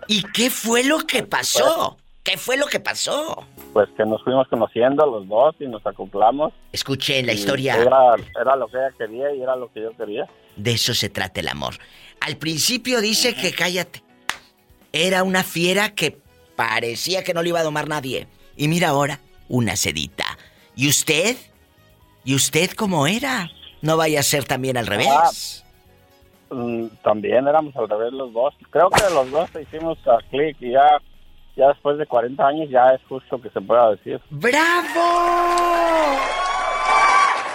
Speaker 2: ¿Y qué fue lo que pasó? ¿Qué fue lo que pasó?
Speaker 15: Pues que nos fuimos conociendo los dos y nos acoplamos.
Speaker 2: Escuchen la historia.
Speaker 15: Era, era lo que ella quería y era lo que yo quería.
Speaker 2: De eso se trata el amor. Al principio dice que cállate. Era una fiera que parecía que no le iba a domar nadie. Y mira ahora, una sedita. ¿Y usted? ¿Y usted cómo era? No vaya a ser también al revés.
Speaker 15: Mm, También éramos al revés los dos. Creo que los dos hicimos a clic y ya, ya después de 40 años ya es justo que se pueda decir.
Speaker 2: ¡Bravo!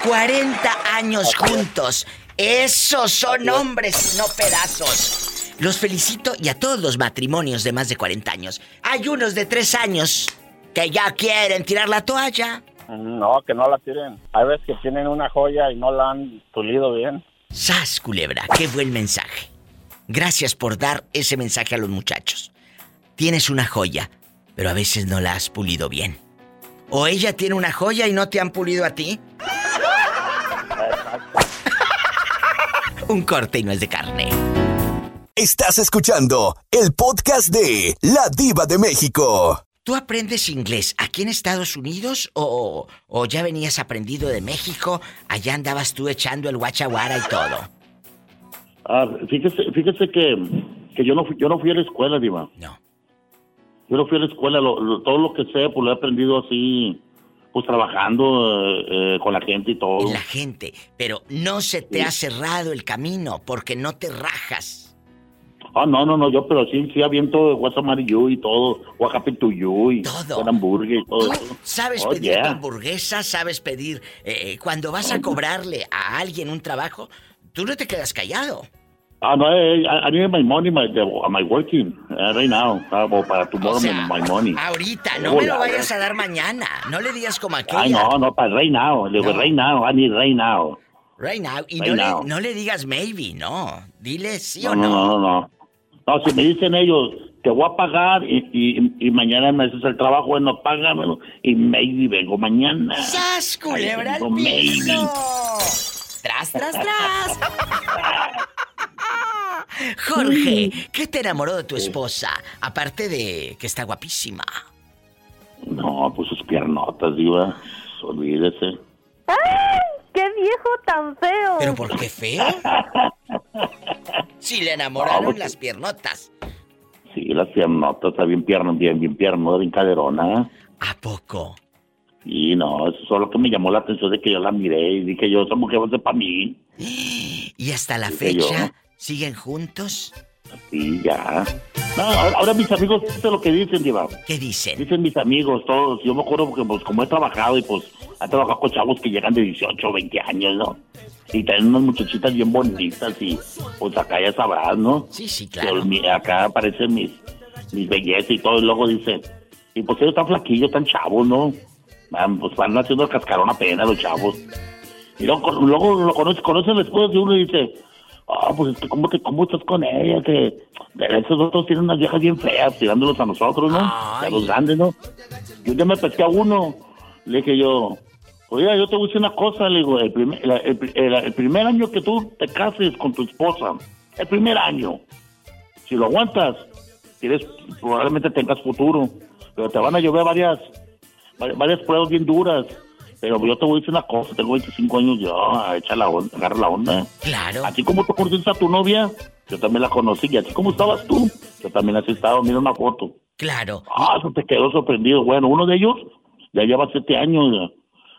Speaker 2: 40 años juntos. Esos son hombres y no pedazos. Los felicito y a todos los matrimonios de más de 40 años. Hay unos de 3 años que ya quieren tirar la toalla.
Speaker 15: No, que no la tiren. Hay veces que tienen una joya y no la han pulido bien.
Speaker 2: ¡Sas, culebra! ¡Qué buen mensaje! Gracias por dar ese mensaje a los muchachos. Tienes una joya, pero a veces no la has pulido bien. ¿O ella tiene una joya y no te han pulido a ti? Un corte y no es de carne.
Speaker 1: Estás escuchando el podcast de La Diva de México.
Speaker 2: ¿Tú aprendes inglés aquí en Estados Unidos o, o ya venías aprendido de México? Allá andabas tú echando el guachaguara y todo.
Speaker 17: Ah, fíjese, fíjese que, que yo no fui, yo no fui a la escuela, Diva.
Speaker 2: No.
Speaker 17: Yo no fui a la escuela, lo- lo- todo lo que sé, pues lo he aprendido así, pues trabajando eh, eh, con la gente y todo.
Speaker 2: La gente, pero no se te ha cerrado el camino porque no te rajas.
Speaker 17: Ah, no, no, no, yo, pero sí, sí aviento WhatsApp amarillo y todo, you y
Speaker 2: Todo.
Speaker 17: buen hamburguer y todo.
Speaker 2: Sabes
Speaker 17: Oh,
Speaker 2: pedir tu
Speaker 17: yeah.
Speaker 2: hamburguesa, sabes pedir... eh, cuando vas a cobrarle a alguien un trabajo, tú no te quedas callado.
Speaker 17: Ah, no, eh, I, I need my money, my, my working, uh, right now, uh, para tomorrow,
Speaker 2: O sea,
Speaker 17: my money.
Speaker 2: Ahorita, no me lo vayas a dar mañana. No le digas como aquella.
Speaker 17: Ay, no, no, para right now, le digo,
Speaker 2: No.
Speaker 17: right now, I need right now.
Speaker 2: Right now. Y
Speaker 17: Right
Speaker 2: no,
Speaker 17: now.
Speaker 2: Le, no le digas maybe, no. Dile sí
Speaker 17: No,
Speaker 2: o
Speaker 17: no,
Speaker 2: no.
Speaker 17: no, no, no. No, si me dicen ellos, te voy a pagar y, y, y mañana me haces el trabajo, bueno, págamelo y maybe vengo mañana.
Speaker 2: ¡Sas, culebra al piso! ¡Tras, tras, [laughs] tras! Jorge, ¿qué te enamoró de tu esposa? Aparte de que está guapísima.
Speaker 17: No, pues sus piernotas, diva. Olvídese.
Speaker 14: ¡Qué viejo tan feo!
Speaker 2: ¿Pero por qué feo? [laughs] Si le enamoraron
Speaker 17: No,
Speaker 2: las piernotas.
Speaker 17: Sí, las piernotas, está bien pierna, bien, bien pierna, bien caderona.
Speaker 2: ¿A poco?
Speaker 17: Y no, eso es lo que me llamó la atención de que yo la miré y dije yo, esa mujer va a ser para mí. [gasps]
Speaker 2: Y hasta la
Speaker 17: Dije yo.
Speaker 2: fecha, ¿siguen juntos?
Speaker 17: Sí, ya. No, ahora, mis amigos, eso es lo que dicen, Diva.
Speaker 2: ¿Qué dicen?
Speaker 17: Dicen mis amigos, todos. Yo me acuerdo porque, pues, como he trabajado y, pues, he trabajado con chavos que llegan de 18 o 20 años, ¿no? Y tienen unas muchachitas bien bonitas y, pues, acá ya sabrás, ¿no?
Speaker 2: Sí, sí,
Speaker 17: claro. acá aparecen mis, mis bellezas y todo, y luego dicen, y pues ellos están flaquillos, tan chavos, ¿no? Pues van haciendo el cascarón apenas los chavos. Y luego, luego lo conoce, conoce la esposa y uno dice, ah, pues es que ¿cómo, te, ¿cómo estás con ella? Que esos otros tienen unas viejas bien feas tirándolos a nosotros, ¿no? A los grandes, ¿no? Yo ya me pesqué a uno. Le dije yo, oiga, yo te voy a decir una cosa, le digo, el primer, la- el, el- el primer año que tú te cases con tu esposa, el primer año, si lo aguantas, tienes, probablemente tengas futuro, pero te van a llover varias, vari- varias pruebas bien duras. Pero yo te voy a decir una cosa, tengo 25 años yo, echa la onda, agarra la onda.
Speaker 2: Claro.
Speaker 17: Así como tú conociste a tu novia, yo también la conocí, y así como estabas tú, yo también así estaba, mira una foto.
Speaker 2: Claro.
Speaker 17: Ah, eso te quedó sorprendido. Bueno, uno de ellos ya lleva siete años. ya.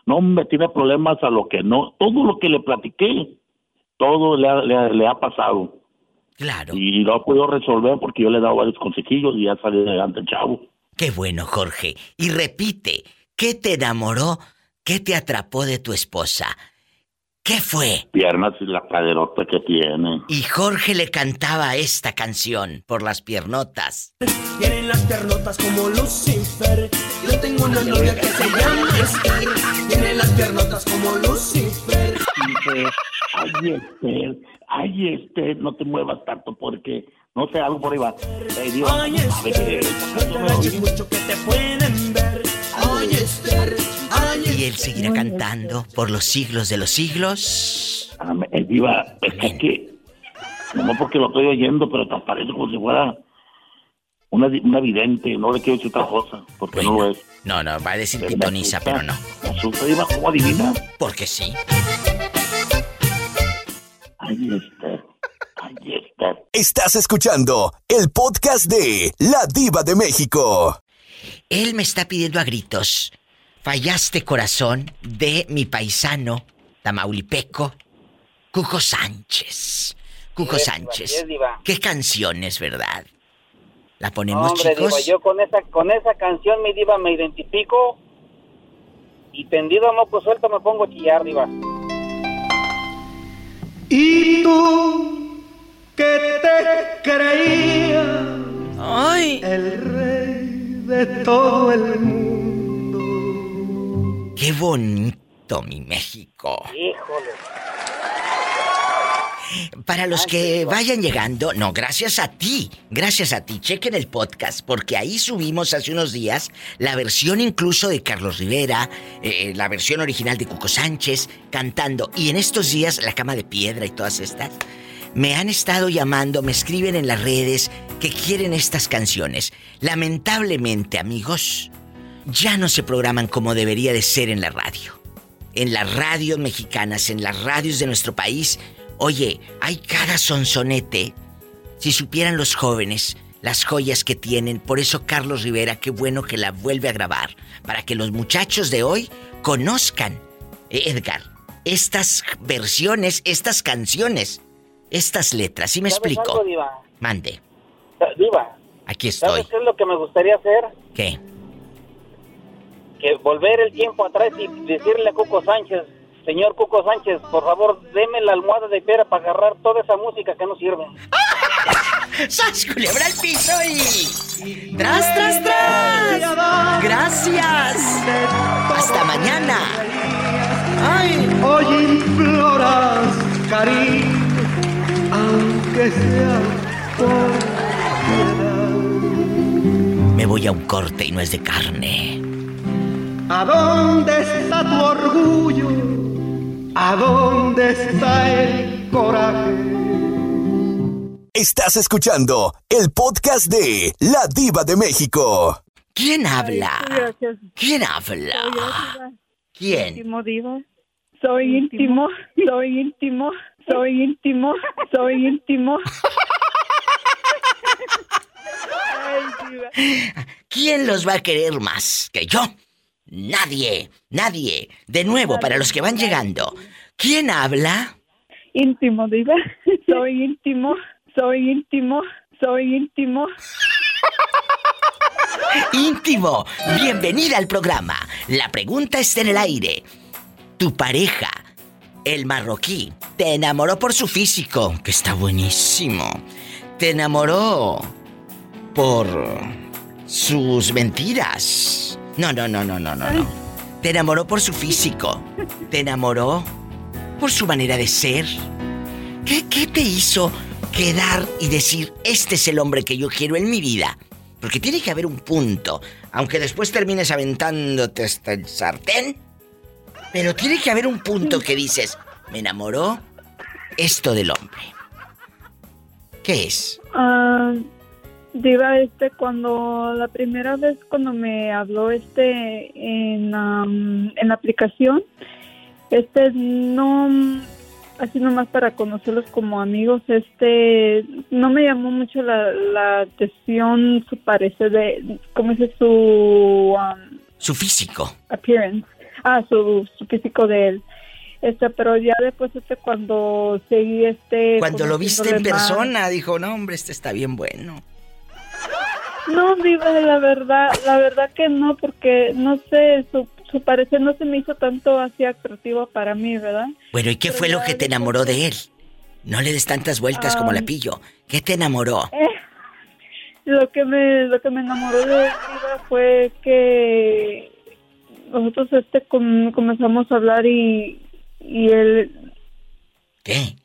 Speaker 17: No me tiene problemas a lo que no. Todo lo que le platiqué, todo le ha, le ha- le ha pasado.
Speaker 2: Claro.
Speaker 17: Y lo ha podido resolver porque yo le he dado varios consejillos y ya salió adelante el chavo.
Speaker 2: Qué bueno, Jorge. Y repite, ¿qué te enamoró? ¿Qué te atrapó de tu esposa? ¿Qué fue?
Speaker 17: Piernas y la caderota que tiene.
Speaker 2: Y Jorge le cantaba esta canción por las piernotas.
Speaker 18: Tienen las piernotas como Lucifer. Yo tengo una novia que se llama Esther. Tiene las piernotas como Lucifer.
Speaker 17: Dice, ay, Esther, ay, Esther, no te muevas tanto porque, no sé, algo por ahí va. Eh, Dios,
Speaker 18: Ay,
Speaker 17: que-
Speaker 18: No te mucho que te pueden ver. Ay, Esther.
Speaker 2: Y él seguirá cantando por los siglos de los siglos.
Speaker 17: Ah, me- eh, Diva, es que, es que, no porque lo estoy oyendo, pero te parece como si fuera una, una vidente. No le quiero decir otra cosa, porque no lo es.
Speaker 2: No, no, va a decir
Speaker 17: Pero
Speaker 2: pitoniza,
Speaker 17: asusta.
Speaker 2: pero no.
Speaker 17: Me asusta, Diva, ¿cómo adivina?
Speaker 2: Porque sí.
Speaker 17: Ay, Esther. Ay, Esther.
Speaker 1: Estás escuchando el podcast de La Diva de México.
Speaker 2: Él me está pidiendo a gritos. Fallaste corazón de mi paisano tamaulipeco, Cuco Sánchez. Cuco
Speaker 11: diva,
Speaker 2: Sánchez.
Speaker 11: diva.
Speaker 2: ¿Qué canciones, verdad? ¿La
Speaker 11: No,
Speaker 2: ponemos,
Speaker 11: hombre,
Speaker 2: chicos?
Speaker 11: diva, yo con esa, con esa canción, mi diva, me identifico. Y tendido a moco suelto me pongo a chillar, diva.
Speaker 18: Y tú que te creías el rey de todo el mundo.
Speaker 2: Qué bonito, mi México.
Speaker 11: Híjole.
Speaker 2: Para los que vayan llegando, no, gracias a ti, gracias a ti, chequen el podcast, porque ahí subimos hace unos días la versión incluso de Carlos Rivera, eh, la versión original de Cuco Sánchez, cantando, y en estos días La Cama de Piedra y todas estas, me han estado llamando, me escriben en las redes que quieren estas canciones. Lamentablemente, amigos, ya no se programan como debería de ser en la radio. En las radios mexicanas, en las radios de nuestro país, Oye, hay cada sonsonete. Si supieran los jóvenes las joyas que tienen, por eso Carlos Rivera, qué bueno que la vuelve a grabar, para que los muchachos de hoy conozcan, eh, Edgar, estas versiones, estas canciones, estas letras. ¿Sí me
Speaker 11: ¿Sabes
Speaker 2: explico?
Speaker 11: algo, diva?
Speaker 2: Mande,
Speaker 11: Diva,
Speaker 2: aquí
Speaker 11: ¿sabes
Speaker 2: estoy.
Speaker 11: qué es lo que me gustaría hacer?
Speaker 2: ¿Qué?
Speaker 11: Que volver el tiempo atrás y decirle a Cuco Sánchez, señor Cuco Sánchez, por favor, deme la almohada de piedra para agarrar toda esa música que no sirve. [laughs]
Speaker 2: ¡Sas, culebra al piso y... ¡Tras, tras, tras! ¡Gracias! ¡Hasta mañana!
Speaker 18: Ay, hoy imploras cariño, aunque sea por
Speaker 2: Me voy a un corte y no es de carne.
Speaker 18: ¿A dónde está tu orgullo? ¿A dónde está el coraje?
Speaker 1: Estás escuchando el podcast de La Diva de México.
Speaker 2: ¿Quién habla?
Speaker 19: Gracias.
Speaker 2: ¿Quién habla? ¿Quién?
Speaker 19: Íntimo diva. Soy íntimo, soy íntimo, soy íntimo, soy íntimo. [laughs] Ay, diva.
Speaker 2: ¿Quién los va a querer más que yo? Nadie, nadie. De nuevo, para los que van llegando. ¿Quién habla?
Speaker 19: Íntimo diva. [laughs] Soy íntimo, soy íntimo, soy íntimo.
Speaker 2: Íntimo, bienvenida al programa. La pregunta está en el aire. Tu pareja, el marroquí, te enamoró por su físico, que está buenísimo. Te enamoró por sus mentiras. No, no, no, no, no, no, no. Te enamoró por su físico. Te enamoró por su manera de ser. ¿Qué, qué te hizo quedar y decir, este es el hombre que yo quiero en mi vida? Porque tiene que haber un punto, aunque después termines aventándote hasta el sartén. Pero tiene que haber un punto que dices, me enamoró esto del hombre. ¿Qué es?
Speaker 19: Ah, diva, este, cuando la primera vez cuando me habló este en, am, en la aplicación, este, no, así nomás para conocerlos como amigos, este, no me llamó mucho la, la atención su parecer de, ¿cómo dice su am,
Speaker 2: Su físico.
Speaker 19: appearance? Ah, su, su físico de él. Este, pero ya después este cuando seguí este
Speaker 2: Cuando lo viste en
Speaker 19: más-
Speaker 2: persona, dijo, no, hombre, este está bien bueno.
Speaker 19: No, Diva, la verdad, la verdad que no, porque no sé, su, su parecer no se me hizo tanto así atractivo para mí, ¿verdad?
Speaker 2: Bueno, ¿y qué fue lo que te enamoró de él? No le des tantas vueltas como la pillo. ¿Qué te enamoró?
Speaker 19: Eh, [laughs] lo que me, lo que me enamoró de Diva fue que nosotros este com- comenzamos a hablar y, y él,
Speaker 2: ¿Qué?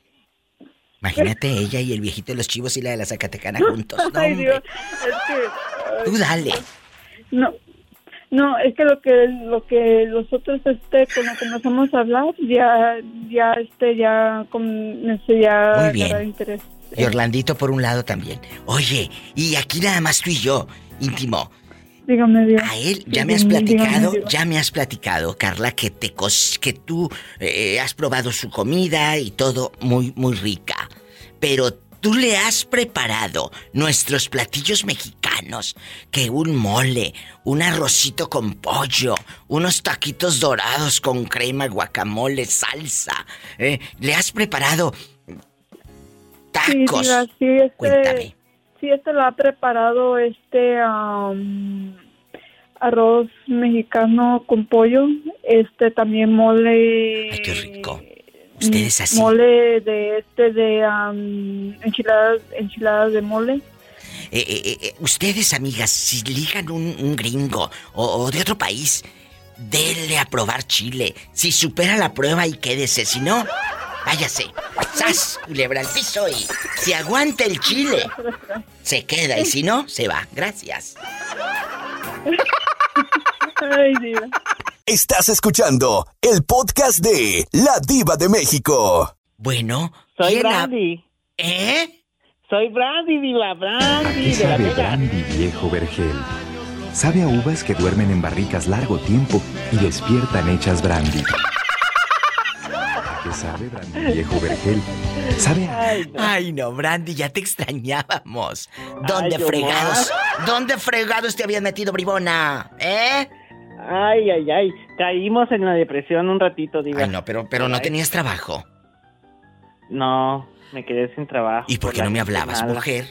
Speaker 2: Imagínate ella y el viejito de los chivos y la de la Zacatecana [laughs] juntos. No,
Speaker 19: ay. Dios, es que
Speaker 2: Tú dale.
Speaker 19: No, no, es que lo que lo que nosotros este cuando comenzamos a hablar ya ya este ya comencé ya
Speaker 2: Muy bien.
Speaker 19: interés.
Speaker 2: Y Orlandito por un lado también. Oye, y aquí nada más tú y yo, íntimo.
Speaker 19: Dígame Dios.
Speaker 2: A él ya me has platicado,
Speaker 19: dígame,
Speaker 2: ya me has platicado, Carla, que te cos- que tú eh, has probado su comida y todo muy muy rica. Pero tú le has preparado nuestros platillos mexicanos, que un mole, un arrocito con pollo, unos taquitos dorados con crema, guacamole, salsa. ¿eh? Le has preparado
Speaker 19: Sí,
Speaker 2: tacos.
Speaker 19: diga, sí, este,
Speaker 2: Cuéntame.
Speaker 19: sí, este lo ha preparado este arroz mexicano con pollo, este también mole.
Speaker 2: Ay, qué rico. Ustedes así.
Speaker 19: Mole de este de am, enchiladas enchiladas de mole.
Speaker 2: Eh, eh, eh, ustedes, amigas, si ligan un, un gringo o, o de otro país, denle a probar chile. Si supera la prueba y quédese, si no, váyase. ¡Sas! Culebra al piso y si aguanta el chile, se queda y si no, se va. Gracias.
Speaker 19: Ay, Dios.
Speaker 1: Estás escuchando el podcast de La Diva de México.
Speaker 2: Bueno,
Speaker 20: Soy
Speaker 2: ¿quién ha-
Speaker 20: Brandy.
Speaker 2: ¿Eh?
Speaker 20: Soy Brandy, Diva, Brandy
Speaker 21: ¿Qué
Speaker 20: de la
Speaker 21: sabe. Brandy, viejo vergel? Sabe a uvas que duermen en barricas largo tiempo y despiertan hechas brandy. ¿A qué sabe Brandy, viejo vergel? Sabe a...
Speaker 2: Ay, no, Brandy, ya te extrañábamos. ¿Dónde
Speaker 20: Ay,
Speaker 2: fregados? ¿Dónde fregados te habías metido, bribona? ¿Eh?
Speaker 20: Ay, ay, ay. Caímos en la depresión un ratito, Diva.
Speaker 2: Ay, no, pero, pero no
Speaker 20: Ay.
Speaker 2: tenías trabajo.
Speaker 20: No, me quedé sin trabajo.
Speaker 2: ¿Y por qué no me hablabas,
Speaker 20: nada.
Speaker 2: mujer?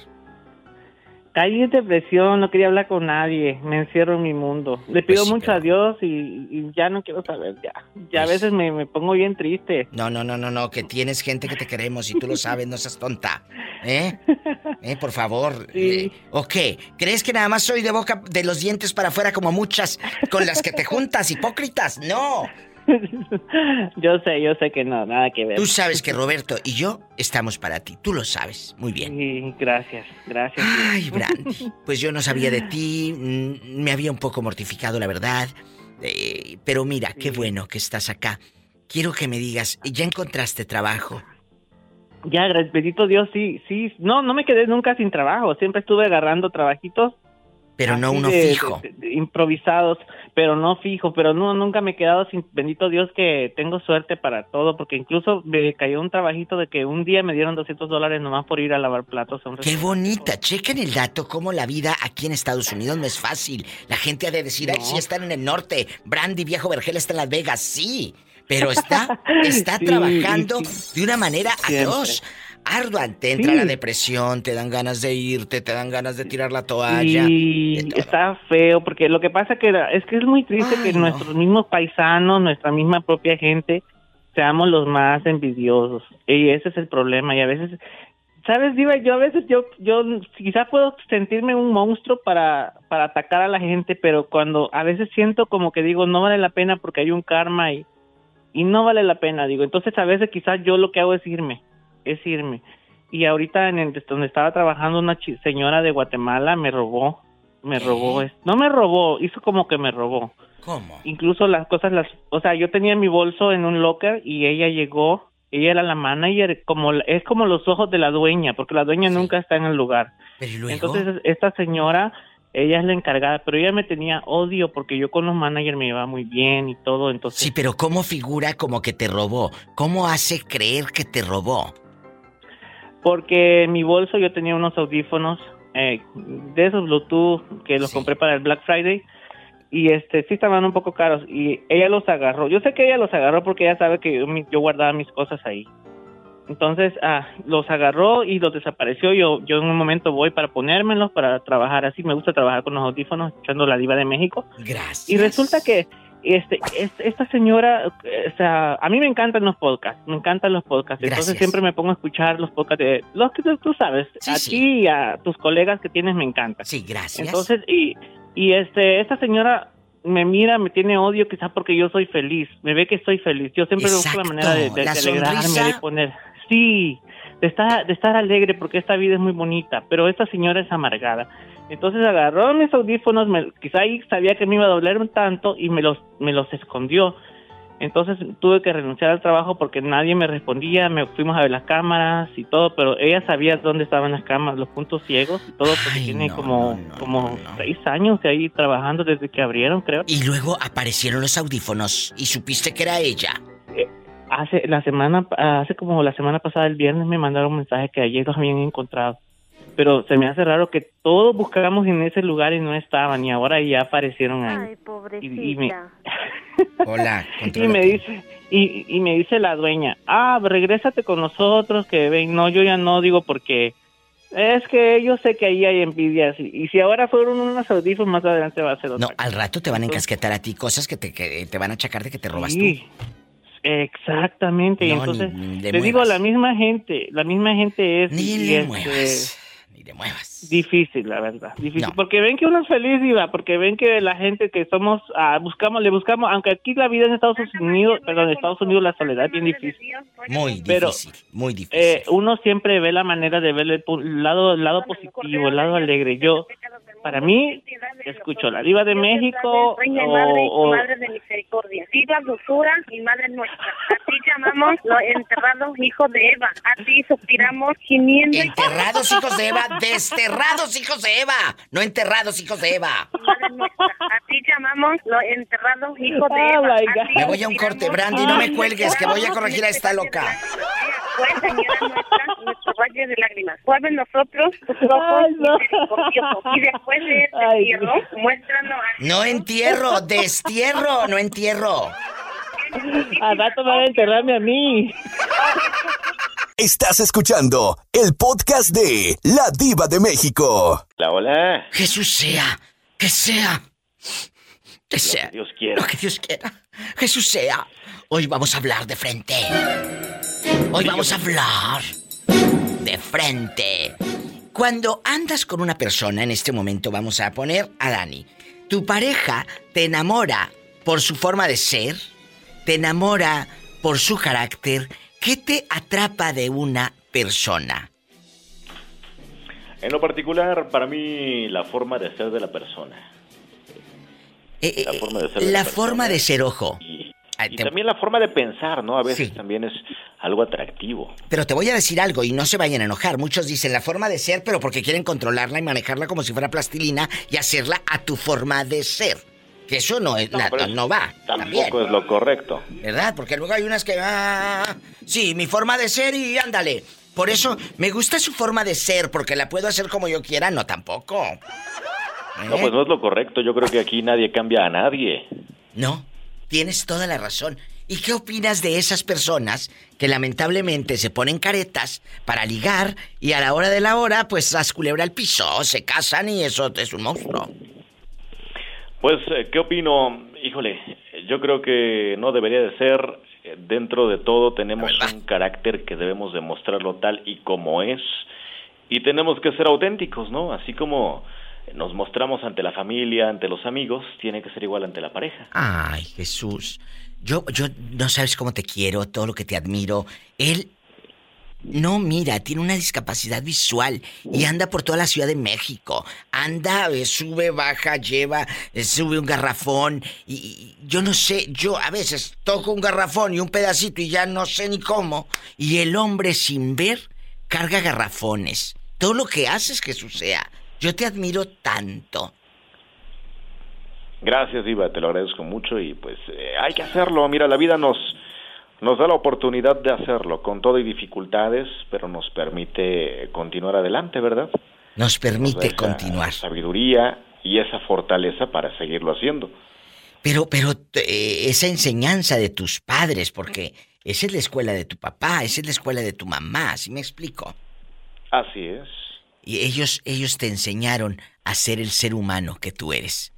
Speaker 20: Caí en depresión, no quería hablar con nadie. Me encierro en mi mundo. Le pido
Speaker 2: Pues sí,
Speaker 20: mucho a Dios y, y ya no quiero saber, ya. Ya a
Speaker 2: Pues-
Speaker 20: veces me, me pongo bien triste.
Speaker 2: No, no, no, no, no, que tienes gente que te queremos y tú lo sabes, no seas tonta. ¿Eh? [laughs] ¿Eh? Por favor. Eh, ¿O qué? ¿Crees que nada más soy de boca de los dientes para afuera como muchas con las que te juntas, hipócritas? No. [laughs]
Speaker 20: Yo sé, yo sé que no, nada que ver.
Speaker 2: Tú sabes que Roberto y yo estamos para ti, tú lo sabes. Muy bien.
Speaker 20: Sí, gracias, gracias.
Speaker 2: Ay, [laughs] Brandy. Pues yo no sabía de ti, mm, me había un poco mortificado, la verdad. Eh, pero mira, qué bueno que estás acá. Quiero que me digas, ¿ya encontraste trabajo?
Speaker 20: ya, bendito Dios, sí, sí. No, no me quedé nunca sin trabajo. Siempre estuve agarrando trabajitos.
Speaker 2: Pero no uno
Speaker 20: de-
Speaker 2: fijo.
Speaker 20: de- de improvisados, pero no fijo. Pero no, nunca me he quedado sin. Bendito Dios que tengo suerte para todo, porque incluso me cayó un trabajito de que un día me dieron 200 dólares nomás por ir a lavar platos. a un
Speaker 2: Qué bonita. Chequen el dato, cómo la vida aquí en Estados Unidos no es fácil. La gente ha de decir, ay,
Speaker 20: No.
Speaker 2: sí están en el norte. Brandy, viejo Vergel está en Las Vegas. Sí, pero está, [laughs] está
Speaker 20: Sí,
Speaker 2: trabajando
Speaker 20: sí.
Speaker 2: de una manera
Speaker 20: Siempre.
Speaker 2: atroz. Ardua, te entra
Speaker 20: Sí.
Speaker 2: la depresión, te dan ganas de irte, te dan ganas de tirar la toalla.
Speaker 20: Y está feo, porque lo que pasa que es que es muy triste que nuestros mismos paisanos, nuestra misma propia gente, seamos los más envidiosos. Y ese es el problema. Y a veces, ¿sabes, Diva? Yo a veces, yo, yo quizá puedo sentirme un monstruo para, para atacar a la gente, pero cuando a veces siento como que digo, no vale la pena porque hay un karma y, y no vale la pena, digo. Entonces a veces quizás yo lo que hago es irme, es irme. Y ahorita en el, donde estaba trabajando una señora de Guatemala me robó, me robó, no me robó, hizo como que me robó.
Speaker 2: ¿Cómo?
Speaker 20: Incluso las cosas las, o sea, yo tenía mi bolso en un locker y ella llegó, ella era la manager, como es como los ojos de la dueña, porque la dueña nunca está en el lugar.
Speaker 2: Pero.
Speaker 20: Entonces esta señora, ella es la encargada, pero ella me tenía odio porque yo con los managers me iba muy bien y todo, entonces
Speaker 2: Sí, pero ¿cómo figura como que te robó? ¿Cómo hace creer que te robó?
Speaker 20: Porque en mi bolso yo tenía unos audífonos eh, de esos Bluetooth que los compré para el Black Friday y este sí estaban un poco caros y ella los agarró. Yo sé que ella los agarró porque ella sabe que yo, yo guardaba mis cosas ahí. Entonces ah, los agarró y los desapareció. Yo yo en un momento voy para ponérmelos para trabajar así. Me gusta trabajar con los audífonos escuchando la diva de México.
Speaker 2: Gracias.
Speaker 20: Y resulta que este, este- esta señora, eh, o sea, a mí me encantan los podcasts, me encantan los podcasts. Entonces siempre me pongo a escuchar los podcasts de los que tú, sabes, a ti y a tus colegas que tienes me encanta.
Speaker 2: Sí, gracias.
Speaker 20: Entonces, y, y este, esta señora me mira, me tiene odio quizás porque yo soy feliz, me ve que estoy feliz. Yo siempre busco la manera de, de-
Speaker 2: la
Speaker 20: de alegrarme, de poner, sí, de estar, de estar alegre porque esta vida es muy bonita, pero esta señora es amargada. Entonces agarró mis audífonos, me- quizá ahí sabía que me iba a doler un tanto y me los, me los escondió. Entonces tuve que renunciar al trabajo porque nadie me respondía, me fuimos a ver las cámaras y todo, pero ella sabía dónde estaban las cámaras, los puntos ciegos y todo, porque tiene como, como seis años de ahí trabajando desde que abrieron, creo.
Speaker 2: Y luego aparecieron los audífonos y supiste que era ella.
Speaker 20: Hace la semana, hace como la semana pasada, el viernes, me mandaron un mensaje que ayer los habían encontrado. Pero se me hace raro que todos buscábamos en ese lugar y no estaban, y ahora ya aparecieron ahí.
Speaker 14: Ay, pobrecita.
Speaker 20: Y- y me- [laughs]
Speaker 2: Hola, [laughs]
Speaker 20: y me dice y, y me dice la dueña, ah, regrésate con nosotros, que ven, no, yo ya no digo porque es que yo sé que ahí hay envidias y, y si ahora fueron unos audífonos más adelante va a ser otra.
Speaker 2: No, al rato te van a encasquetar a ti cosas que te, que te van a achacar de que te robas
Speaker 20: Sí, Exactamente, y
Speaker 2: No,
Speaker 20: entonces
Speaker 2: ni- ni le
Speaker 20: te digo la misma gente, la misma gente es
Speaker 2: Ni le
Speaker 20: es,
Speaker 2: muevas, ni le muevas.
Speaker 20: Difícil, la verdad, difícil,
Speaker 2: No.
Speaker 20: porque ven que uno es feliz, Diva, porque ven que la gente que somos, ah, buscamos, le buscamos, aunque aquí la vida en Estados Unidos, perdón, en Estados Unidos la soledad es bien difícil.
Speaker 2: Muy
Speaker 20: Pero,
Speaker 2: difícil, muy difícil.
Speaker 20: Eh, uno siempre ve la manera de ver el, lado, el lado positivo, el lado alegre. Yo, para mí, escucho la diva de México o,
Speaker 8: madre,
Speaker 20: o-
Speaker 8: madre de misericordia. Viva dulzura y madre nuestra. A ti llamamos los enterrados hijos de Eva. A ti suspiramos gimiendo. y-
Speaker 2: Enterrados hijos de Eva, [laughs] desterrados hijos de Eva, no enterrados hijos de Eva.
Speaker 8: A ti llamamos los enterrados hijos de
Speaker 20: Oh,
Speaker 8: Eva. A ti
Speaker 2: Me voy a un corte, Brandy, no me cuelgues, que voy a corregir a esta loca.
Speaker 8: Fue, señora nuestra, nuestro valle de lágrimas. Vuelve en nosotros tus ojos
Speaker 20: Ay, no.
Speaker 8: Y después de este
Speaker 20: Ay,
Speaker 8: entierro, muéstranos a
Speaker 2: No entierro, destierro, no entierro.
Speaker 20: al rato van a enterrarme a mí.
Speaker 1: Estás escuchando el podcast de La Diva de México.
Speaker 22: Hola, hola.
Speaker 2: Jesús sea, que sea, que sea.
Speaker 22: Dios quiera.
Speaker 2: Lo que Dios quiera. Jesús sea. Hoy vamos a hablar de frente. Hoy vamos a hablar de frente. Cuando andas con una persona, en este momento vamos a poner a Dani. Tu pareja te enamora por su forma de ser, te enamora por su carácter. ¿Qué te atrapa de una persona?
Speaker 22: En lo particular, para mí, la forma de ser de la persona. la forma de ser de
Speaker 2: La
Speaker 22: la
Speaker 2: forma de ser, ojo.
Speaker 22: Y también la forma de pensar, ¿no? A veces también es algo atractivo.
Speaker 2: Pero te voy a decir algo y no se vayan a enojar. Muchos dicen la forma de ser, pero porque quieren controlarla y manejarla como si fuera plastilina y hacerla a tu forma de ser. Que eso no, es, no, va.
Speaker 22: Tampoco es lo correcto.
Speaker 2: ¿Verdad? Porque luego hay unas que... Ah, sí, mi forma de ser y ándale. Por eso me gusta su forma de ser, porque la puedo hacer como yo quiera, no tampoco.
Speaker 22: No, pues no es lo correcto. Yo creo que aquí nadie cambia a nadie.
Speaker 2: No, tienes toda la razón. ¿Y qué opinas de esas personas que lamentablemente se ponen caretas para ligar y a la hora de la hora pues las culebra al piso, se casan y eso es un monstruo?
Speaker 22: Pues, eh, ¿qué opino? Híjole, yo creo que no debería de ser. Dentro de todo tenemos un carácter que debemos demostrarlo tal y como es. Y tenemos que ser auténticos, ¿no? Así como nos mostramos ante la familia, ante los amigos, tiene que ser igual ante la pareja.
Speaker 2: Ay, Jesús. Yo, yo no sabes cómo te quiero, todo lo que te admiro. Él no mira, tiene una discapacidad visual y anda por toda la Ciudad de México. Anda, eh, sube, baja, lleva, eh, sube un garrafón y, yo no sé, yo a veces toco un garrafón y un pedacito y ya no sé ni cómo. Y el hombre sin ver carga garrafones. Todo lo que haces, Jesús sea. Yo te admiro tanto.
Speaker 22: Gracias, Diva, te lo agradezco mucho y pues eh, hay que hacerlo. Mira, la vida nos, nos da la oportunidad de hacerlo con todo y dificultades, pero nos permite continuar adelante, ¿verdad?
Speaker 2: Nos permite continuar.
Speaker 22: Sabiduría y esa fortaleza para seguirlo haciendo.
Speaker 2: Pero, pero eh, esa enseñanza de tus padres, porque esa es la escuela de tu papá, esa es la escuela de tu mamá, ¿sí me explico?
Speaker 22: Así es.
Speaker 2: Y ellos, ellos te enseñaron a ser el ser humano que tú eres.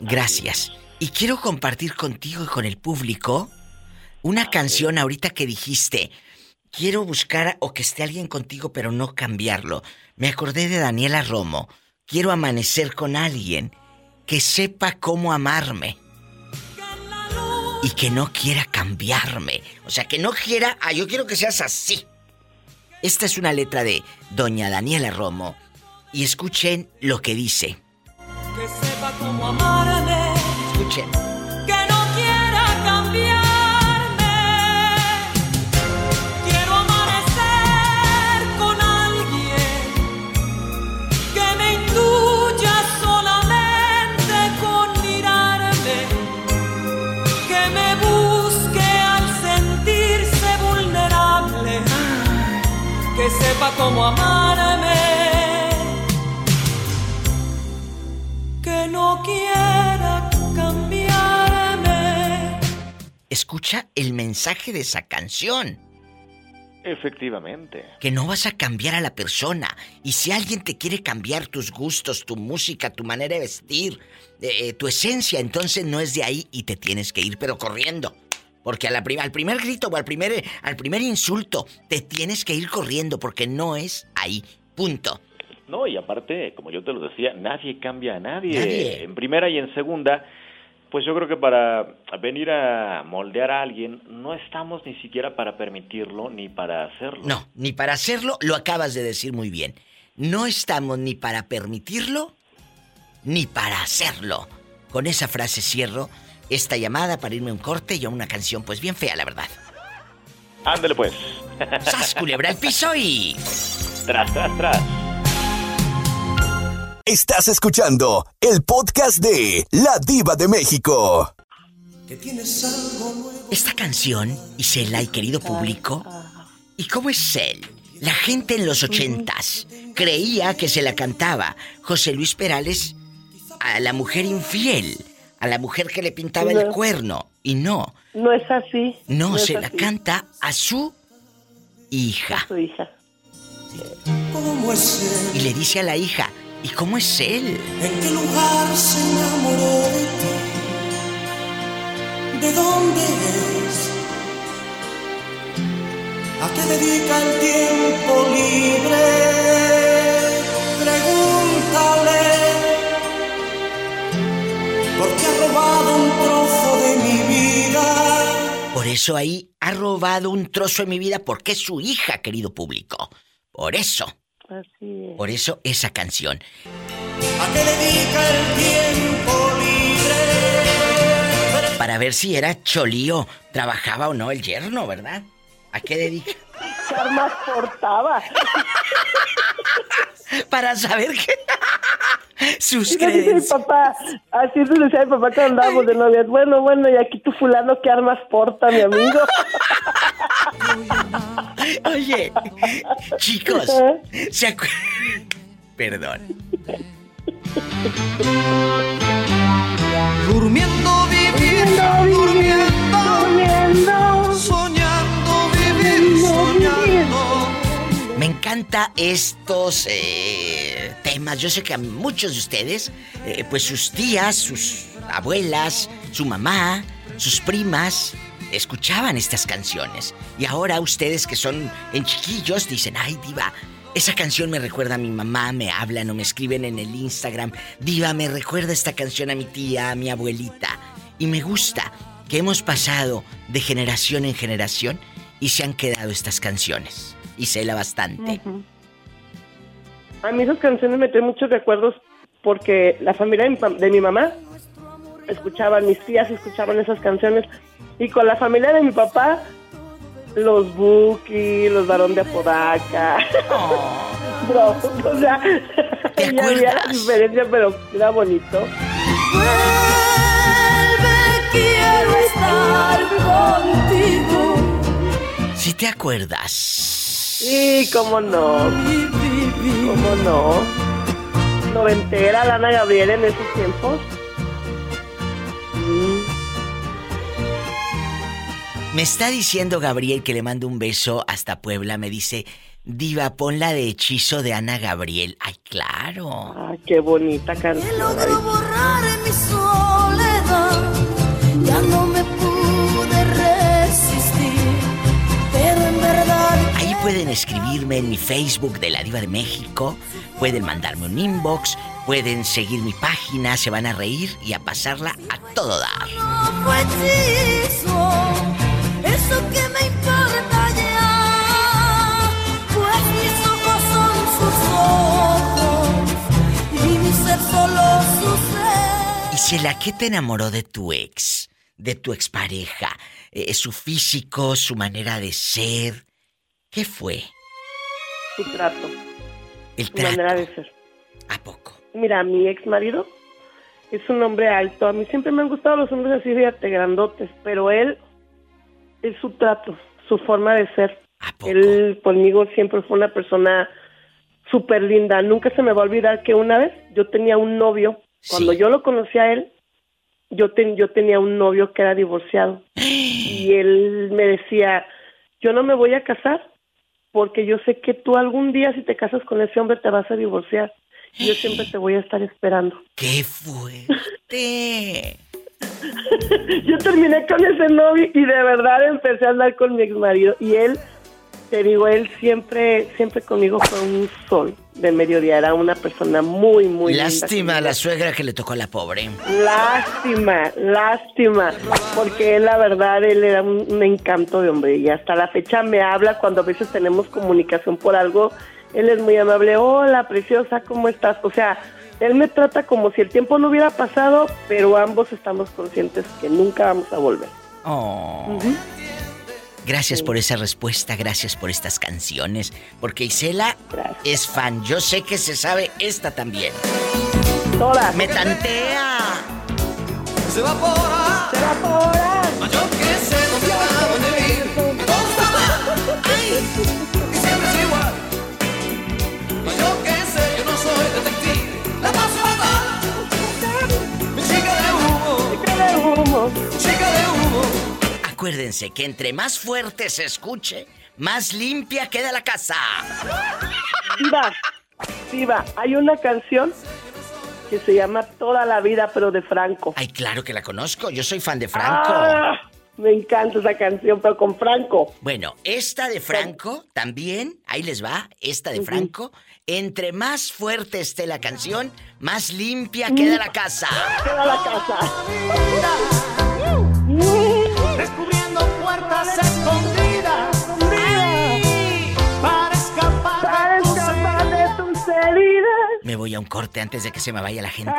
Speaker 2: Gracias. Y quiero compartir contigo y con el público una canción ahorita que dijiste. Quiero buscar o que esté alguien contigo, pero no cambiarlo. Me acordé de Daniela Romo. Quiero amanecer con alguien que sepa cómo amarme. Y que no quiera cambiarme. O sea, que no quiera, ah, yo quiero que seas así. Esta es una letra de Doña Daniela Romo. Y escuchen lo que dice
Speaker 18: que sepa cómo amarme.
Speaker 2: Escuchen.
Speaker 18: Cómo amarme. que no quiera cambiarme.
Speaker 2: Escucha el mensaje de esa canción.
Speaker 22: Efectivamente.
Speaker 2: Que no vas a cambiar a la persona. Y si alguien te quiere cambiar tus gustos, tu música, tu manera de vestir, eh, tu esencia, entonces no es de ahí y te tienes que ir, pero corriendo. Porque a la al primer grito o al primer, al primer insulto te tienes que ir corriendo porque no es ahí. Punto.
Speaker 22: No, y aparte, como yo te lo decía, nadie cambia a nadie. En primera y en segunda, pues yo creo que para venir a moldear a alguien no estamos ni siquiera para permitirlo ni para hacerlo.
Speaker 2: No, ni para hacerlo, lo acabas de decir muy bien. No estamos ni para permitirlo ni para hacerlo. Con esa frase cierro esta llamada para irme a un corte y a una canción pues bien fea, la verdad.
Speaker 22: Ándale pues.
Speaker 2: ¡Sas, culebra el piso y...
Speaker 22: Tras, tras, tras.
Speaker 1: Estás escuchando el podcast de La Diva de México.
Speaker 2: Esta canción, Isela y querido público, ¿y cómo es él? La gente en los ochentas creía que se la cantaba José Luis Perales a la mujer infiel, a la mujer que le pintaba el cuerno, y no.
Speaker 6: No es así.
Speaker 2: No, se la canta a su hija.
Speaker 6: A su hija.
Speaker 2: Y le dice a la hija, ¿Y cómo es él?
Speaker 18: ¿En qué lugar se enamoró de ti? ¿De dónde es? ¿A qué dedica el tiempo libre?
Speaker 2: Por eso ahí ha robado un trozo de mi vida porque es su hija, querido público. Por eso. Por eso esa canción.
Speaker 18: ¿A qué dedica el tiempo libre?
Speaker 2: para ver si era cholío, trabajaba o no el yerno, ¿verdad? ¿A qué dedica? [laughs]
Speaker 23: ¿Qué armas portaba? [laughs]
Speaker 2: para saber qué. [laughs] Sus
Speaker 23: me dice mi papá, así se decía mi papá cuando andábamos de novias. Bueno, bueno, y aquí tu fulano, ¿qué armas porta, mi amigo? [laughs]
Speaker 2: Oye, chicos. ¿se acu- Perdón.
Speaker 18: Durmiendo, viviendo, durmiendo,
Speaker 23: durmiendo,
Speaker 18: soñando,
Speaker 2: encanta estos eh, temas. Yo sé que a muchos de ustedes, eh, pues sus tías, sus abuelas, su mamá, sus primas, escuchaban estas canciones. Y ahora ustedes que son en chiquillos dicen, ay diva, esa canción me recuerda a mi mamá, me hablan o me escriben en el Instagram. Diva, me recuerda esta canción a mi tía, a mi abuelita. Y me gusta que hemos pasado de generación en generación y se han quedado estas canciones. Y cela bastante.
Speaker 23: A mí esas canciones me traen muchos recuerdos porque la familia de mi, pam- de mi mamá escuchaban, mis tías escuchaban esas canciones y con la familia de mi papá, los Buki, los Barón de Apodaca. [laughs] Bro, o sea, ya había la diferencia, pero era bonito.
Speaker 18: Quiero estar contigo.
Speaker 2: Si te acuerdas.
Speaker 23: Sí, cómo no. Cómo no. Noventera, Lana Gabriel en esos tiempos.
Speaker 2: Me está diciendo Gabriel que le mando un beso hasta Puebla. Me dice, Diva, pon la de hechizo de Ana Gabriel. Ay, claro.
Speaker 23: Ay, qué bonita canción.
Speaker 18: borrar en mi soledad. Ya no
Speaker 2: pueden escribirme en mi Facebook de la Diva de México. Pueden mandarme un inbox. Pueden seguir mi página. Se van a reír y a pasarla a todo dar.
Speaker 18: No fue hechizo, eso que me importa ya. Pues mis ojos son sus ojos y mi ser solo su ser.
Speaker 2: Y Cela, ¿qué te enamoró de tu ex? De tu expareja. Eh, su físico, su manera de ser. ¿Qué fue?
Speaker 23: Su trato.
Speaker 2: El
Speaker 23: su
Speaker 2: trato.
Speaker 23: manera de ser.
Speaker 2: ¿A poco?
Speaker 23: Mira, mi ex marido es un hombre alto. A mí siempre me han gustado los hombres así, fíjate, grandotes. Pero él es su trato, su forma de ser. Él conmigo siempre fue una persona súper linda. Nunca se me va a olvidar que una vez yo tenía un novio. Cuando yo lo conocí a él, yo, ten- yo tenía un novio que era divorciado. [gasps] Y él me decía, yo no me voy a casar porque yo sé que tú algún día si te casas con ese hombre te vas a divorciar. Y yo siempre te voy a estar esperando. [laughs]
Speaker 2: ¡Qué fuerte!
Speaker 23: yo terminé con ese novio y de verdad empecé a andar con mi ex marido. Y él, te digo, él siempre, siempre conmigo fue un sol de mediodía. Era una persona muy, muy linda
Speaker 2: Lástima a
Speaker 23: conmigo.
Speaker 2: la suegra que le tocó a la pobre.
Speaker 23: Lástima, lástima, porque él, la verdad, él era un, un encanto de hombre y hasta la fecha me habla cuando a veces tenemos comunicación por algo, él es muy amable, hola, preciosa, ¿cómo estás? O sea, él me trata como si el tiempo no hubiera pasado, pero ambos estamos conscientes que nunca vamos a volver.
Speaker 2: Oh. Gracias por esa respuesta, gracias por estas canciones, porque Isela es fan. Yo sé que se sabe esta también.
Speaker 23: Todas.
Speaker 2: Me tantea.
Speaker 18: Se evapora, se evapora. Yo que sé dónde va, dónde vive, todo está mal. Ay, y siempre es igual. Yo que sé, yo no soy detective, la paso fatal. Mi chica de humo,
Speaker 23: chica de humo,
Speaker 18: chica de humo.
Speaker 2: Acuérdense que entre más fuerte se escuche, más limpia queda la casa.
Speaker 23: Diva, Diva, hay una canción que se llama Toda la vida, pero de Franco.
Speaker 2: Ay, claro que la conozco. Yo soy fan de Franco.
Speaker 23: Ah, me encanta esa canción, pero con Franco.
Speaker 2: Bueno, esta de Franco también, ahí les va, esta de Franco. Entre más fuerte esté la canción, más limpia queda la casa.
Speaker 23: Queda la casa.
Speaker 18: Escondidas. Ay, para escapar,
Speaker 23: Para
Speaker 18: de tus
Speaker 23: escapar de tus heridas.
Speaker 2: Me voy a un corte antes de que se me vaya la gente.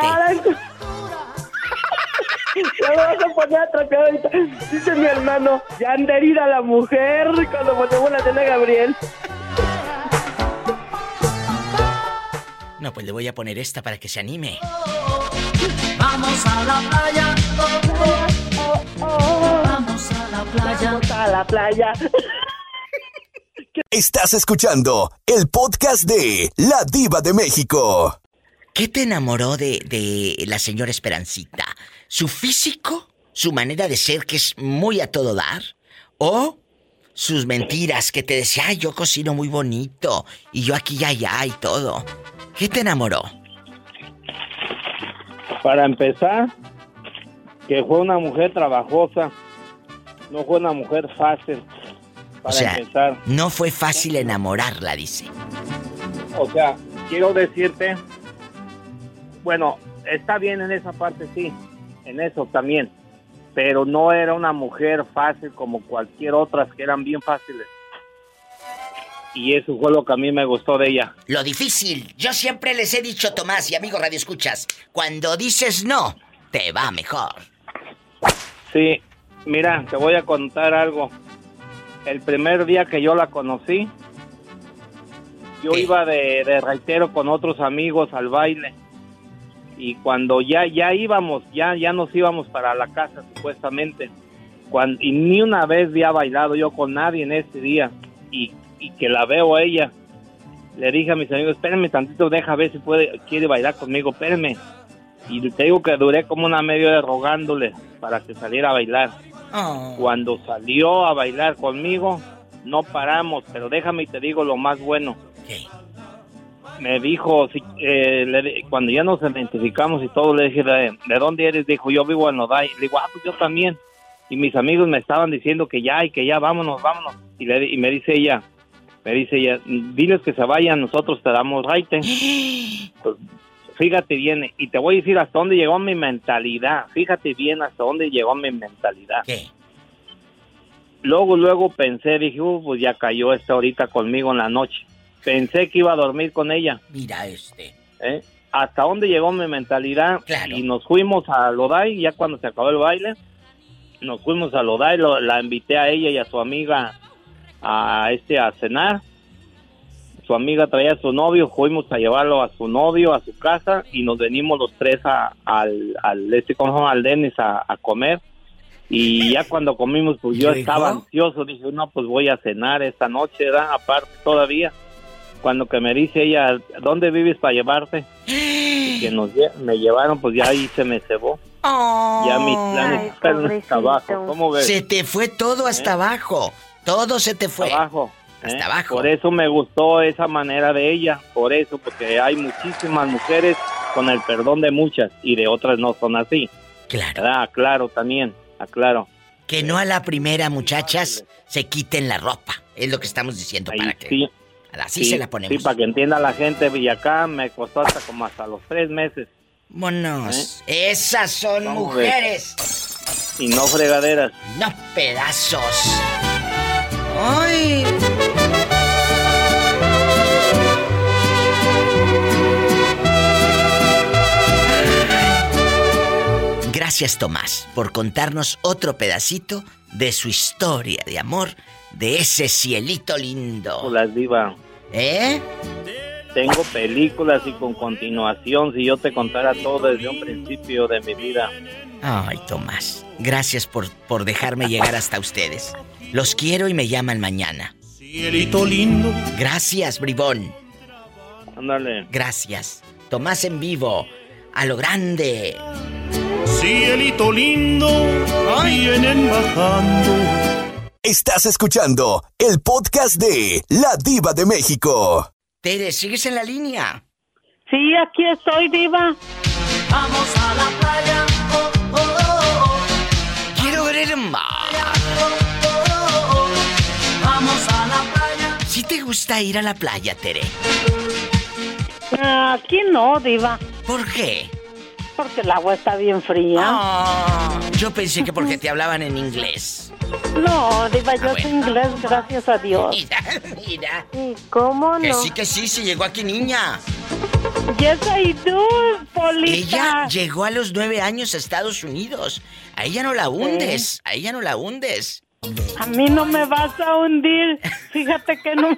Speaker 23: Ya me vas a poner a trapear ahorita. Dice mi hermano, ya anda herida la mujer cuando ponemos la cena a Gabriel.
Speaker 2: No, pues le voy a poner esta para que se anime.
Speaker 18: Vamos a la playa. oh, oh. Vamos a la playa.
Speaker 23: Vamos a la playa. [laughs]
Speaker 1: Estás escuchando el podcast de La Diva de México.
Speaker 2: ¿Qué te enamoró de, de la señora Esperancita? ¿Su físico? ¿Su manera de ser que es muy a todo dar? ¿O sus mentiras que te decía, ay, yo cocino muy bonito y yo aquí y allá y todo? ¿Qué te enamoró?
Speaker 12: Para empezar, que fue una mujer trabajosa, no fue una mujer fácil.
Speaker 2: O
Speaker 12: Para
Speaker 2: sea,
Speaker 12: empezar,
Speaker 2: no fue fácil enamorarla, dice.
Speaker 12: o sea, quiero decirte, bueno, está bien en esa parte, sí, en eso también, pero no era una mujer fácil como cualquier otras que eran bien fáciles. Y eso fue lo que a mí me gustó de ella.
Speaker 2: Lo difícil, yo siempre les he dicho, Tomás y amigo Radio Escuchas, cuando dices no, te va mejor.
Speaker 12: Sí, mira, te voy a contar algo. El primer día que yo la conocí, yo iba de, de reitero con otros amigos al baile. Y cuando ya ya íbamos, ya ya nos íbamos para la casa supuestamente. Cuando, y ni una vez había bailado yo con nadie en ese día. Y, y que la veo a ella. Le dije a mis amigos, espérenme tantito, deja ver si puede, quiere bailar conmigo, espérenme. Y te digo que duré como una media hora rogándole para que saliera a bailar. Cuando salió a bailar conmigo, no paramos, pero déjame y te digo lo más bueno. Me dijo, si- eh, le cuando ya nos identificamos y todo, le dije, ¿de, de dónde eres? Dijo, yo vivo en Noday. Le digo, ah, pues yo también. Y mis amigos me estaban diciendo que ya y que ya, vámonos, vámonos. Y, le, y me dice ella, me dice ella, diles que se vayan, nosotros te damos raite. [gasps] Pues, fíjate bien, y te voy a decir hasta dónde llegó mi mentalidad. Fíjate bien hasta dónde llegó mi mentalidad. Luego, luego pensé, dije, "Uh, pues ya cayó esta ahorita conmigo en la noche. Pensé que iba a dormir con ella.
Speaker 2: Mira este.
Speaker 12: ¿eh? Hasta dónde llegó mi mentalidad. Y nos fuimos a Loday, ya cuando se acabó el baile, nos fuimos a Loday, lo- la invité a ella y a su amiga a este a cenar. Su amiga traía a su novio, fuimos a llevarlo a su novio a su casa y nos venimos los tres a- al, al este ¿cómo se llama? al Dennis a, a comer. Y ya cuando comimos, pues yo estaba ansioso, dije, no, pues voy a cenar esta noche, ¿verdad? Aparte todavía. Cuando que me dice ella, ¿dónde vives para llevarte? Y que nos lle- me llevaron, pues ya ahí se me cebó. Ya mis planes están hasta abajo. ¿Cómo ves?
Speaker 2: Se te fue todo hasta abajo. Todo se te fue.
Speaker 12: abajo.
Speaker 2: Hasta
Speaker 12: ¿eh?
Speaker 2: abajo.
Speaker 12: Por eso me gustó esa manera de ella, por eso, porque hay muchísimas mujeres con el perdón de muchas y de otras no son así.
Speaker 2: Claro.
Speaker 12: Aclaro también, aclaro.
Speaker 2: Que no a la primera, muchachas, se quiten la ropa. Es lo que estamos diciendo para que.
Speaker 12: Sí.
Speaker 2: Así
Speaker 12: Sí,
Speaker 2: se la ponemos.
Speaker 12: Sí, para que entienda la gente, y acá me costó hasta como hasta los tres meses.
Speaker 2: Monos. Esas son mujeres.
Speaker 12: Y no fregaderas.
Speaker 2: No pedazos. ¡Ay! Gracias Tomás por contarnos otro pedacito de su historia de amor de ese cielito lindo.
Speaker 12: Las diva.
Speaker 2: ¿Eh?
Speaker 12: Tengo películas y con continuación, si yo te contara todo desde un principio de mi vida.
Speaker 2: Ay, Tomás, gracias por, por dejarme llegar hasta ustedes. Los quiero y me llaman mañana.
Speaker 18: Cielito lindo.
Speaker 2: Gracias, bribón.
Speaker 12: Ándale.
Speaker 2: Gracias. Tomás en vivo. A lo grande.
Speaker 18: Cielito lindo. Vienen bajando.
Speaker 1: Estás escuchando el podcast de La Diva de México.
Speaker 2: Tere, ¿sigues en la línea?
Speaker 6: Sí, aquí estoy, Diva.
Speaker 18: Vamos a la playa. Oh, oh, oh, oh.
Speaker 2: Quiero ver el mar.
Speaker 18: Vamos a la playa.
Speaker 2: ¿Sí te gusta ir a la playa, Tere?
Speaker 6: Aquí no, Diva.
Speaker 2: ¿Por qué?
Speaker 6: Porque el agua está bien fría.
Speaker 2: Ah, yo pensé que porque te hablaban en inglés.
Speaker 6: No, Diva, yo
Speaker 2: Ah,
Speaker 6: sé inglés, gracias a Dios. [laughs]
Speaker 2: Mira, mira.
Speaker 14: ¿Cómo
Speaker 2: Que
Speaker 14: no?
Speaker 2: sí, que sí, se llegó aquí niña.
Speaker 6: Yes, I do, Polita.
Speaker 2: Ella llegó a los nueve años a Estados Unidos. A ella no la hundes, a ella no la hundes.
Speaker 6: A mí no me vas a hundir. Fíjate que no. [laughs]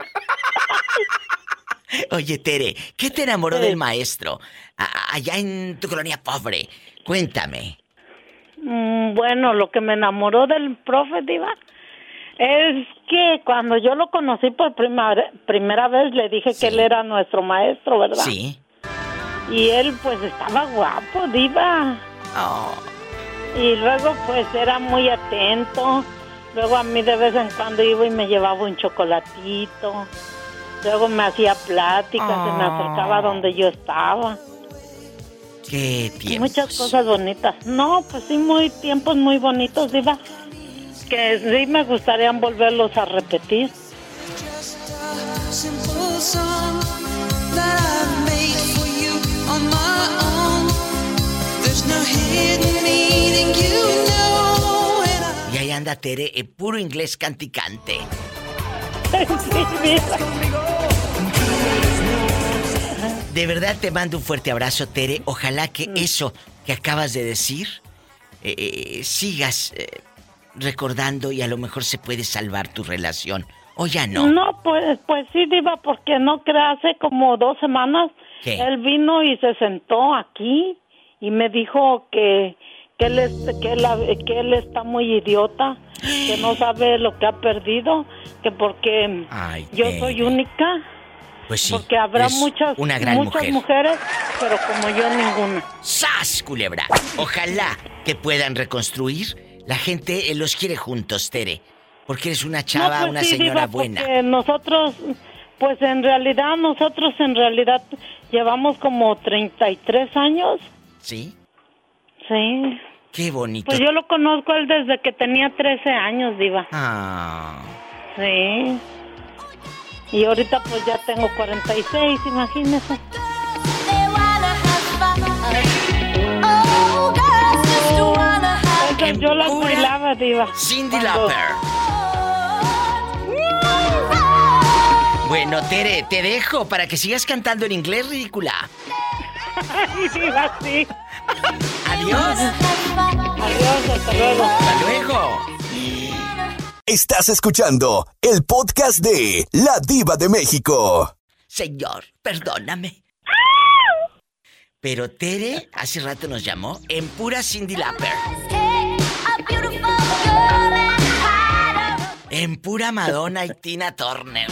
Speaker 2: Oye, Tere, ¿qué te enamoró del maestro? A- allá en tu colonia pobre. Cuéntame.
Speaker 6: Mm, Bueno, lo que me enamoró del profe Diva es que cuando yo lo conocí por primera, primera vez le dije que él era nuestro maestro, ¿verdad?
Speaker 2: Sí.
Speaker 6: Y él pues estaba guapo, Diva.
Speaker 2: Oh.
Speaker 6: Y luego pues era muy atento. Luego a mí de vez en cuando iba y me llevaba un chocolatito. Luego me hacía pláticas, se me acercaba donde yo estaba.
Speaker 2: Qué
Speaker 6: Y
Speaker 2: tiempo.
Speaker 6: muchas cosas bonitas. No, pues sí, muy tiempos muy bonitos, Diva. Que sí me gustaría volverlos a repetir.
Speaker 2: Y ahí anda Tere en puro inglés canticante. [laughs] De verdad te mando un fuerte abrazo, Tere. Ojalá que eso que acabas de decir eh, eh, sigas eh, recordando y a lo mejor se puede salvar tu relación. O ya no.
Speaker 6: No, pues, pues sí, Diva, porque no creas, hace como dos semanas
Speaker 2: ¿Qué?
Speaker 6: él vino y se sentó aquí y me dijo que, que, él, es- que, él, que él está muy idiota, que no sabe lo que ha perdido, que porque
Speaker 2: Ay,
Speaker 6: yo soy única,
Speaker 2: Pues sí.
Speaker 6: porque habrá muchas,
Speaker 2: Una gran
Speaker 6: muchas
Speaker 2: mujer.
Speaker 6: mujeres, pero como yo ninguna.
Speaker 2: ¡Sas, culebra! Ojalá que puedan reconstruir. La gente eh, los quiere juntos, Tere. Porque eres una chava,
Speaker 6: No, pues
Speaker 2: una
Speaker 6: sí,
Speaker 2: señora
Speaker 6: Diva,
Speaker 2: buena.
Speaker 6: nosotros, pues en realidad, nosotros en realidad llevamos como 33 años.
Speaker 2: ¿Sí?
Speaker 6: Sí.
Speaker 2: Qué bonito.
Speaker 6: Pues yo lo conozco él desde que tenía 13 años, Diva.
Speaker 2: Ah.
Speaker 6: Sí. Y ahorita pues ya tengo 46, imagínese. Entonces yo la bailaba, Diva.
Speaker 2: Cindy
Speaker 6: Cuando-
Speaker 2: Lauper. Bueno, Tere, te dejo para que sigas cantando en inglés, ridícula. [laughs]
Speaker 6: Diva, sí.
Speaker 2: Adiós.
Speaker 6: Adiós, hasta luego.
Speaker 2: Hasta luego.
Speaker 1: Estás escuchando el podcast de La Diva de México.
Speaker 2: Señor, perdóname. Pero Tere hace rato nos llamó en pura Cindy Lauper. En pura Madonna y Tina Turner.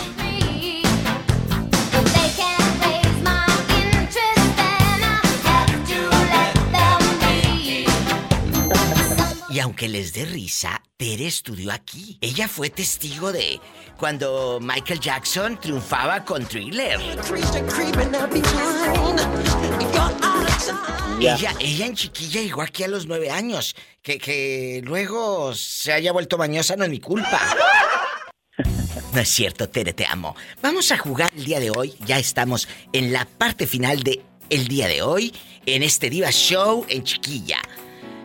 Speaker 2: Y aunque les dé risa, Tere estudió aquí. Ella fue testigo de cuando Michael Jackson triunfaba con Thriller.
Speaker 15: Ya.
Speaker 2: Ella, ella en chiquilla llegó aquí a los nueve años. Que, que luego se haya vuelto mañosa no es mi culpa. No es cierto, Tere, te amo. Vamos a jugar el día de hoy. Ya estamos en la parte final de el día de hoy, en este Diva Show en Chiquilla.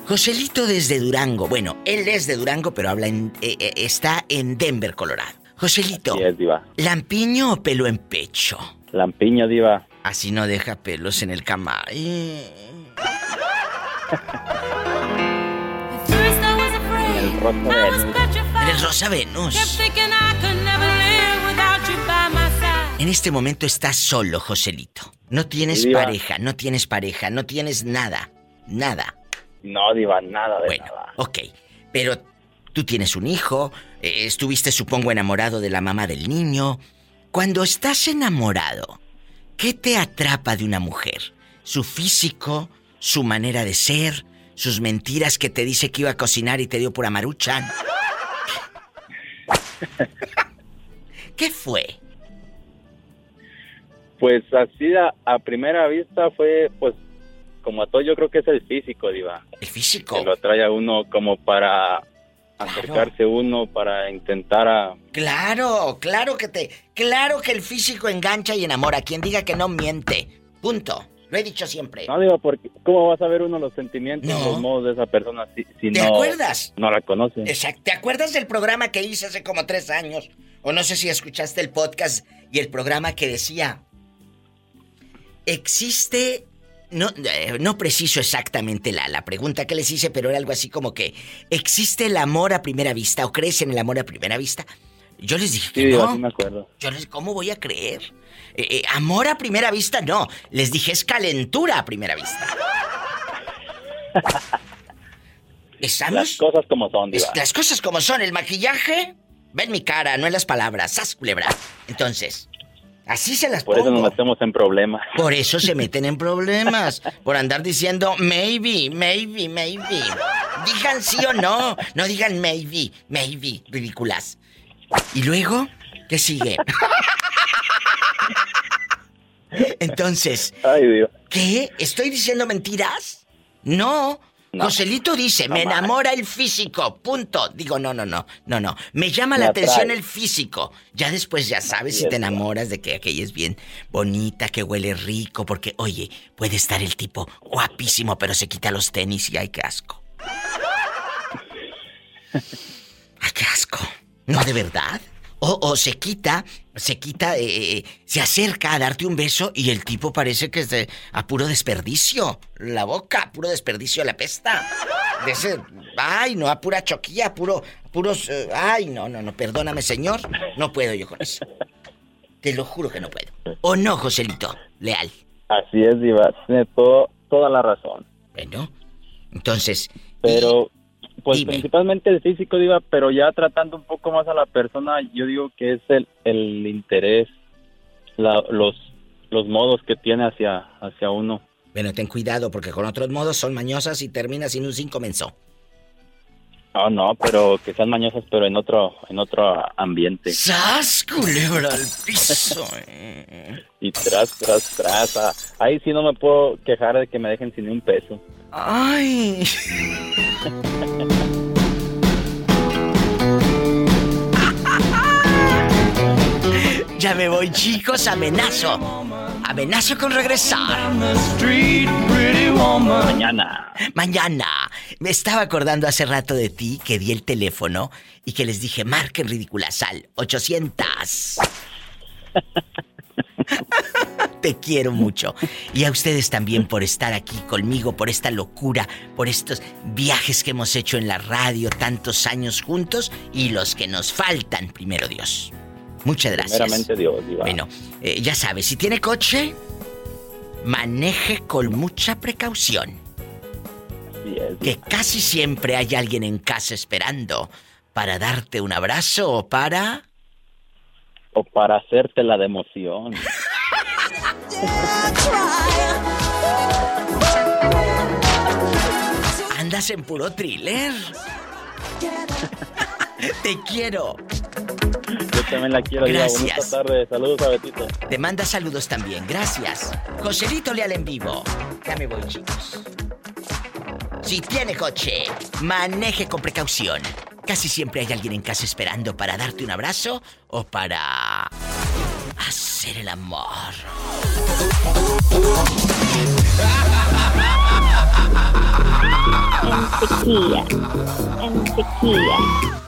Speaker 2: Joselito desde Durango. Bueno, él es de Durango, pero habla en, eh, eh, está en Denver, Colorado. Joselito,
Speaker 15: es diva.
Speaker 2: ¿lampiño o pelo en pecho?
Speaker 15: Lampiño, diva.
Speaker 2: Así no deja pelos en el cama.
Speaker 15: El rostro de Venus.
Speaker 2: El Rosa Venus. En este momento estás solo, Joselito. No tienes
Speaker 15: Sí,
Speaker 2: pareja, no tienes pareja, no tienes nada. Nada.
Speaker 15: No, diva, nada de
Speaker 2: Bueno,
Speaker 15: nada.
Speaker 2: ok. Pero tú tienes un hijo, eh, estuviste, supongo, enamorado de la mamá del niño. Cuando estás enamorado, ¿qué te atrapa de una mujer? ¿Su físico? ¿Su manera de ser? ¿Sus mentiras que te dice que iba a cocinar y te dio pura maruchan? ¿Qué fue?
Speaker 15: Pues así a, a primera vista fue, pues, como a todo yo creo que es el físico, diva.
Speaker 2: El físico.
Speaker 15: Que lo trae a uno como para acercarse uno, para intentar a...
Speaker 2: Claro, claro que te. Claro que el físico engancha y enamora. Quien diga que no miente. Punto. Lo he dicho siempre.
Speaker 15: No, diva, porque ¿cómo va a saber uno los sentimientos,
Speaker 2: No.
Speaker 15: los modos de esa persona si, si
Speaker 2: ¿Te
Speaker 15: no...
Speaker 2: acuerdas?
Speaker 15: No la conoce.
Speaker 2: Exacto. ¿Te acuerdas del programa que hice hace como tres años? O no sé si escuchaste el podcast y el programa que decía. existe no, eh, no preciso exactamente la, la pregunta que les hice, pero era algo así como que ¿existe el amor a primera vista o crees en el amor a primera vista? Yo les dije que
Speaker 15: Sí,
Speaker 2: no.
Speaker 15: sí me acuerdo.
Speaker 2: Yo les, ¿cómo voy a creer? Eh, eh, amor a primera vista, no. Les dije es calentura a primera vista. [laughs] ¿Estamos?
Speaker 15: Las cosas como son,
Speaker 2: Es- las cosas como son, el maquillaje, ven mi cara, no en las palabras, ¡sas, culebra! Entonces, así se las
Speaker 15: Por eso nos metemos en problemas.
Speaker 2: Por eso se meten en problemas. Por andar diciendo maybe, maybe, maybe. Digan sí o no. No digan maybe, maybe. Ridículas. ¿Y luego? ¿Qué sigue? Entonces,
Speaker 15: Ay, Dios.
Speaker 2: ¿qué? ¿Estoy diciendo mentiras? No. Joselito dice, me enamora el físico, punto. Digo, no, no, no, no, no. Me llama
Speaker 15: Me
Speaker 2: la atención el físico. Ya después ya sabes si te enamoras de que aquella es bien bonita, que huele rico, porque, oye, puede estar el tipo guapísimo, pero se quita los tenis y ay, qué asco. [laughs] Ay, qué asco. No, de verdad. O, o se quita, se quita, eh, eh, se acerca a darte un beso y el tipo parece que es de a puro desperdicio. La boca, a puro desperdicio la pesta. De ese, ay, no, a pura choquilla, a puro, a puros, eh, ay, no, no, no, perdóname, señor. No puedo yo con eso. Te lo juro que no puedo. ¿O no, Joselito? Leal.
Speaker 15: Así es, Diva. Tiene todo, toda la razón.
Speaker 2: Bueno, entonces.
Speaker 15: Pero, pues
Speaker 2: Dime.
Speaker 15: principalmente el físico, Diva, pero ya tratando un poco más a la persona, yo digo que es el, el interés, la- los, los modos que tiene hacia, hacia uno.
Speaker 2: Bueno, ten cuidado porque con otros modos son mañosas y terminas sin un sin comenzó.
Speaker 15: Ah, no, pero que sean mañosas, pero en otro, en otro ambiente.
Speaker 2: ¡Sas, culebra al piso! eh.
Speaker 15: Y tras, tras, tras. ah, ahí sí no me puedo quejar de que me dejen sin un peso.
Speaker 2: ¡Ay! [laughs] Ya me voy, chicos, amenazo. Amenazo con regresar.
Speaker 15: Mañana.
Speaker 2: Mañana. Me estaba acordando hace rato de ti que di el teléfono y que les dije, marquen ridícula sal 800. Te quiero mucho. Y a ustedes también por estar aquí conmigo, por esta locura, por estos viajes que hemos hecho en la radio, tantos años juntos y los que nos faltan, primero Dios. Muchas gracias.
Speaker 15: Primeramente Dios, Diva.
Speaker 2: Bueno, eh, ya sabes, si tiene coche, maneje con mucha precaución.
Speaker 15: Así es.
Speaker 2: Que casi siempre hay alguien en casa esperando para darte un abrazo o para...
Speaker 15: O para hacerte la de emoción. [laughs]
Speaker 2: Andas en puro thriller. [laughs] Te quiero.
Speaker 15: Yo también la quiero,
Speaker 2: Gracias.
Speaker 15: tarde. Saludos a Betito.
Speaker 2: Te manda saludos también. Gracias. Joselito Leal en vivo. Ya me voy, chicos. Si tiene coche, maneje con precaución. Casi siempre hay alguien en casa esperando para darte un abrazo o para hacer el amor.
Speaker 13: Ensequilla. Ensequilla.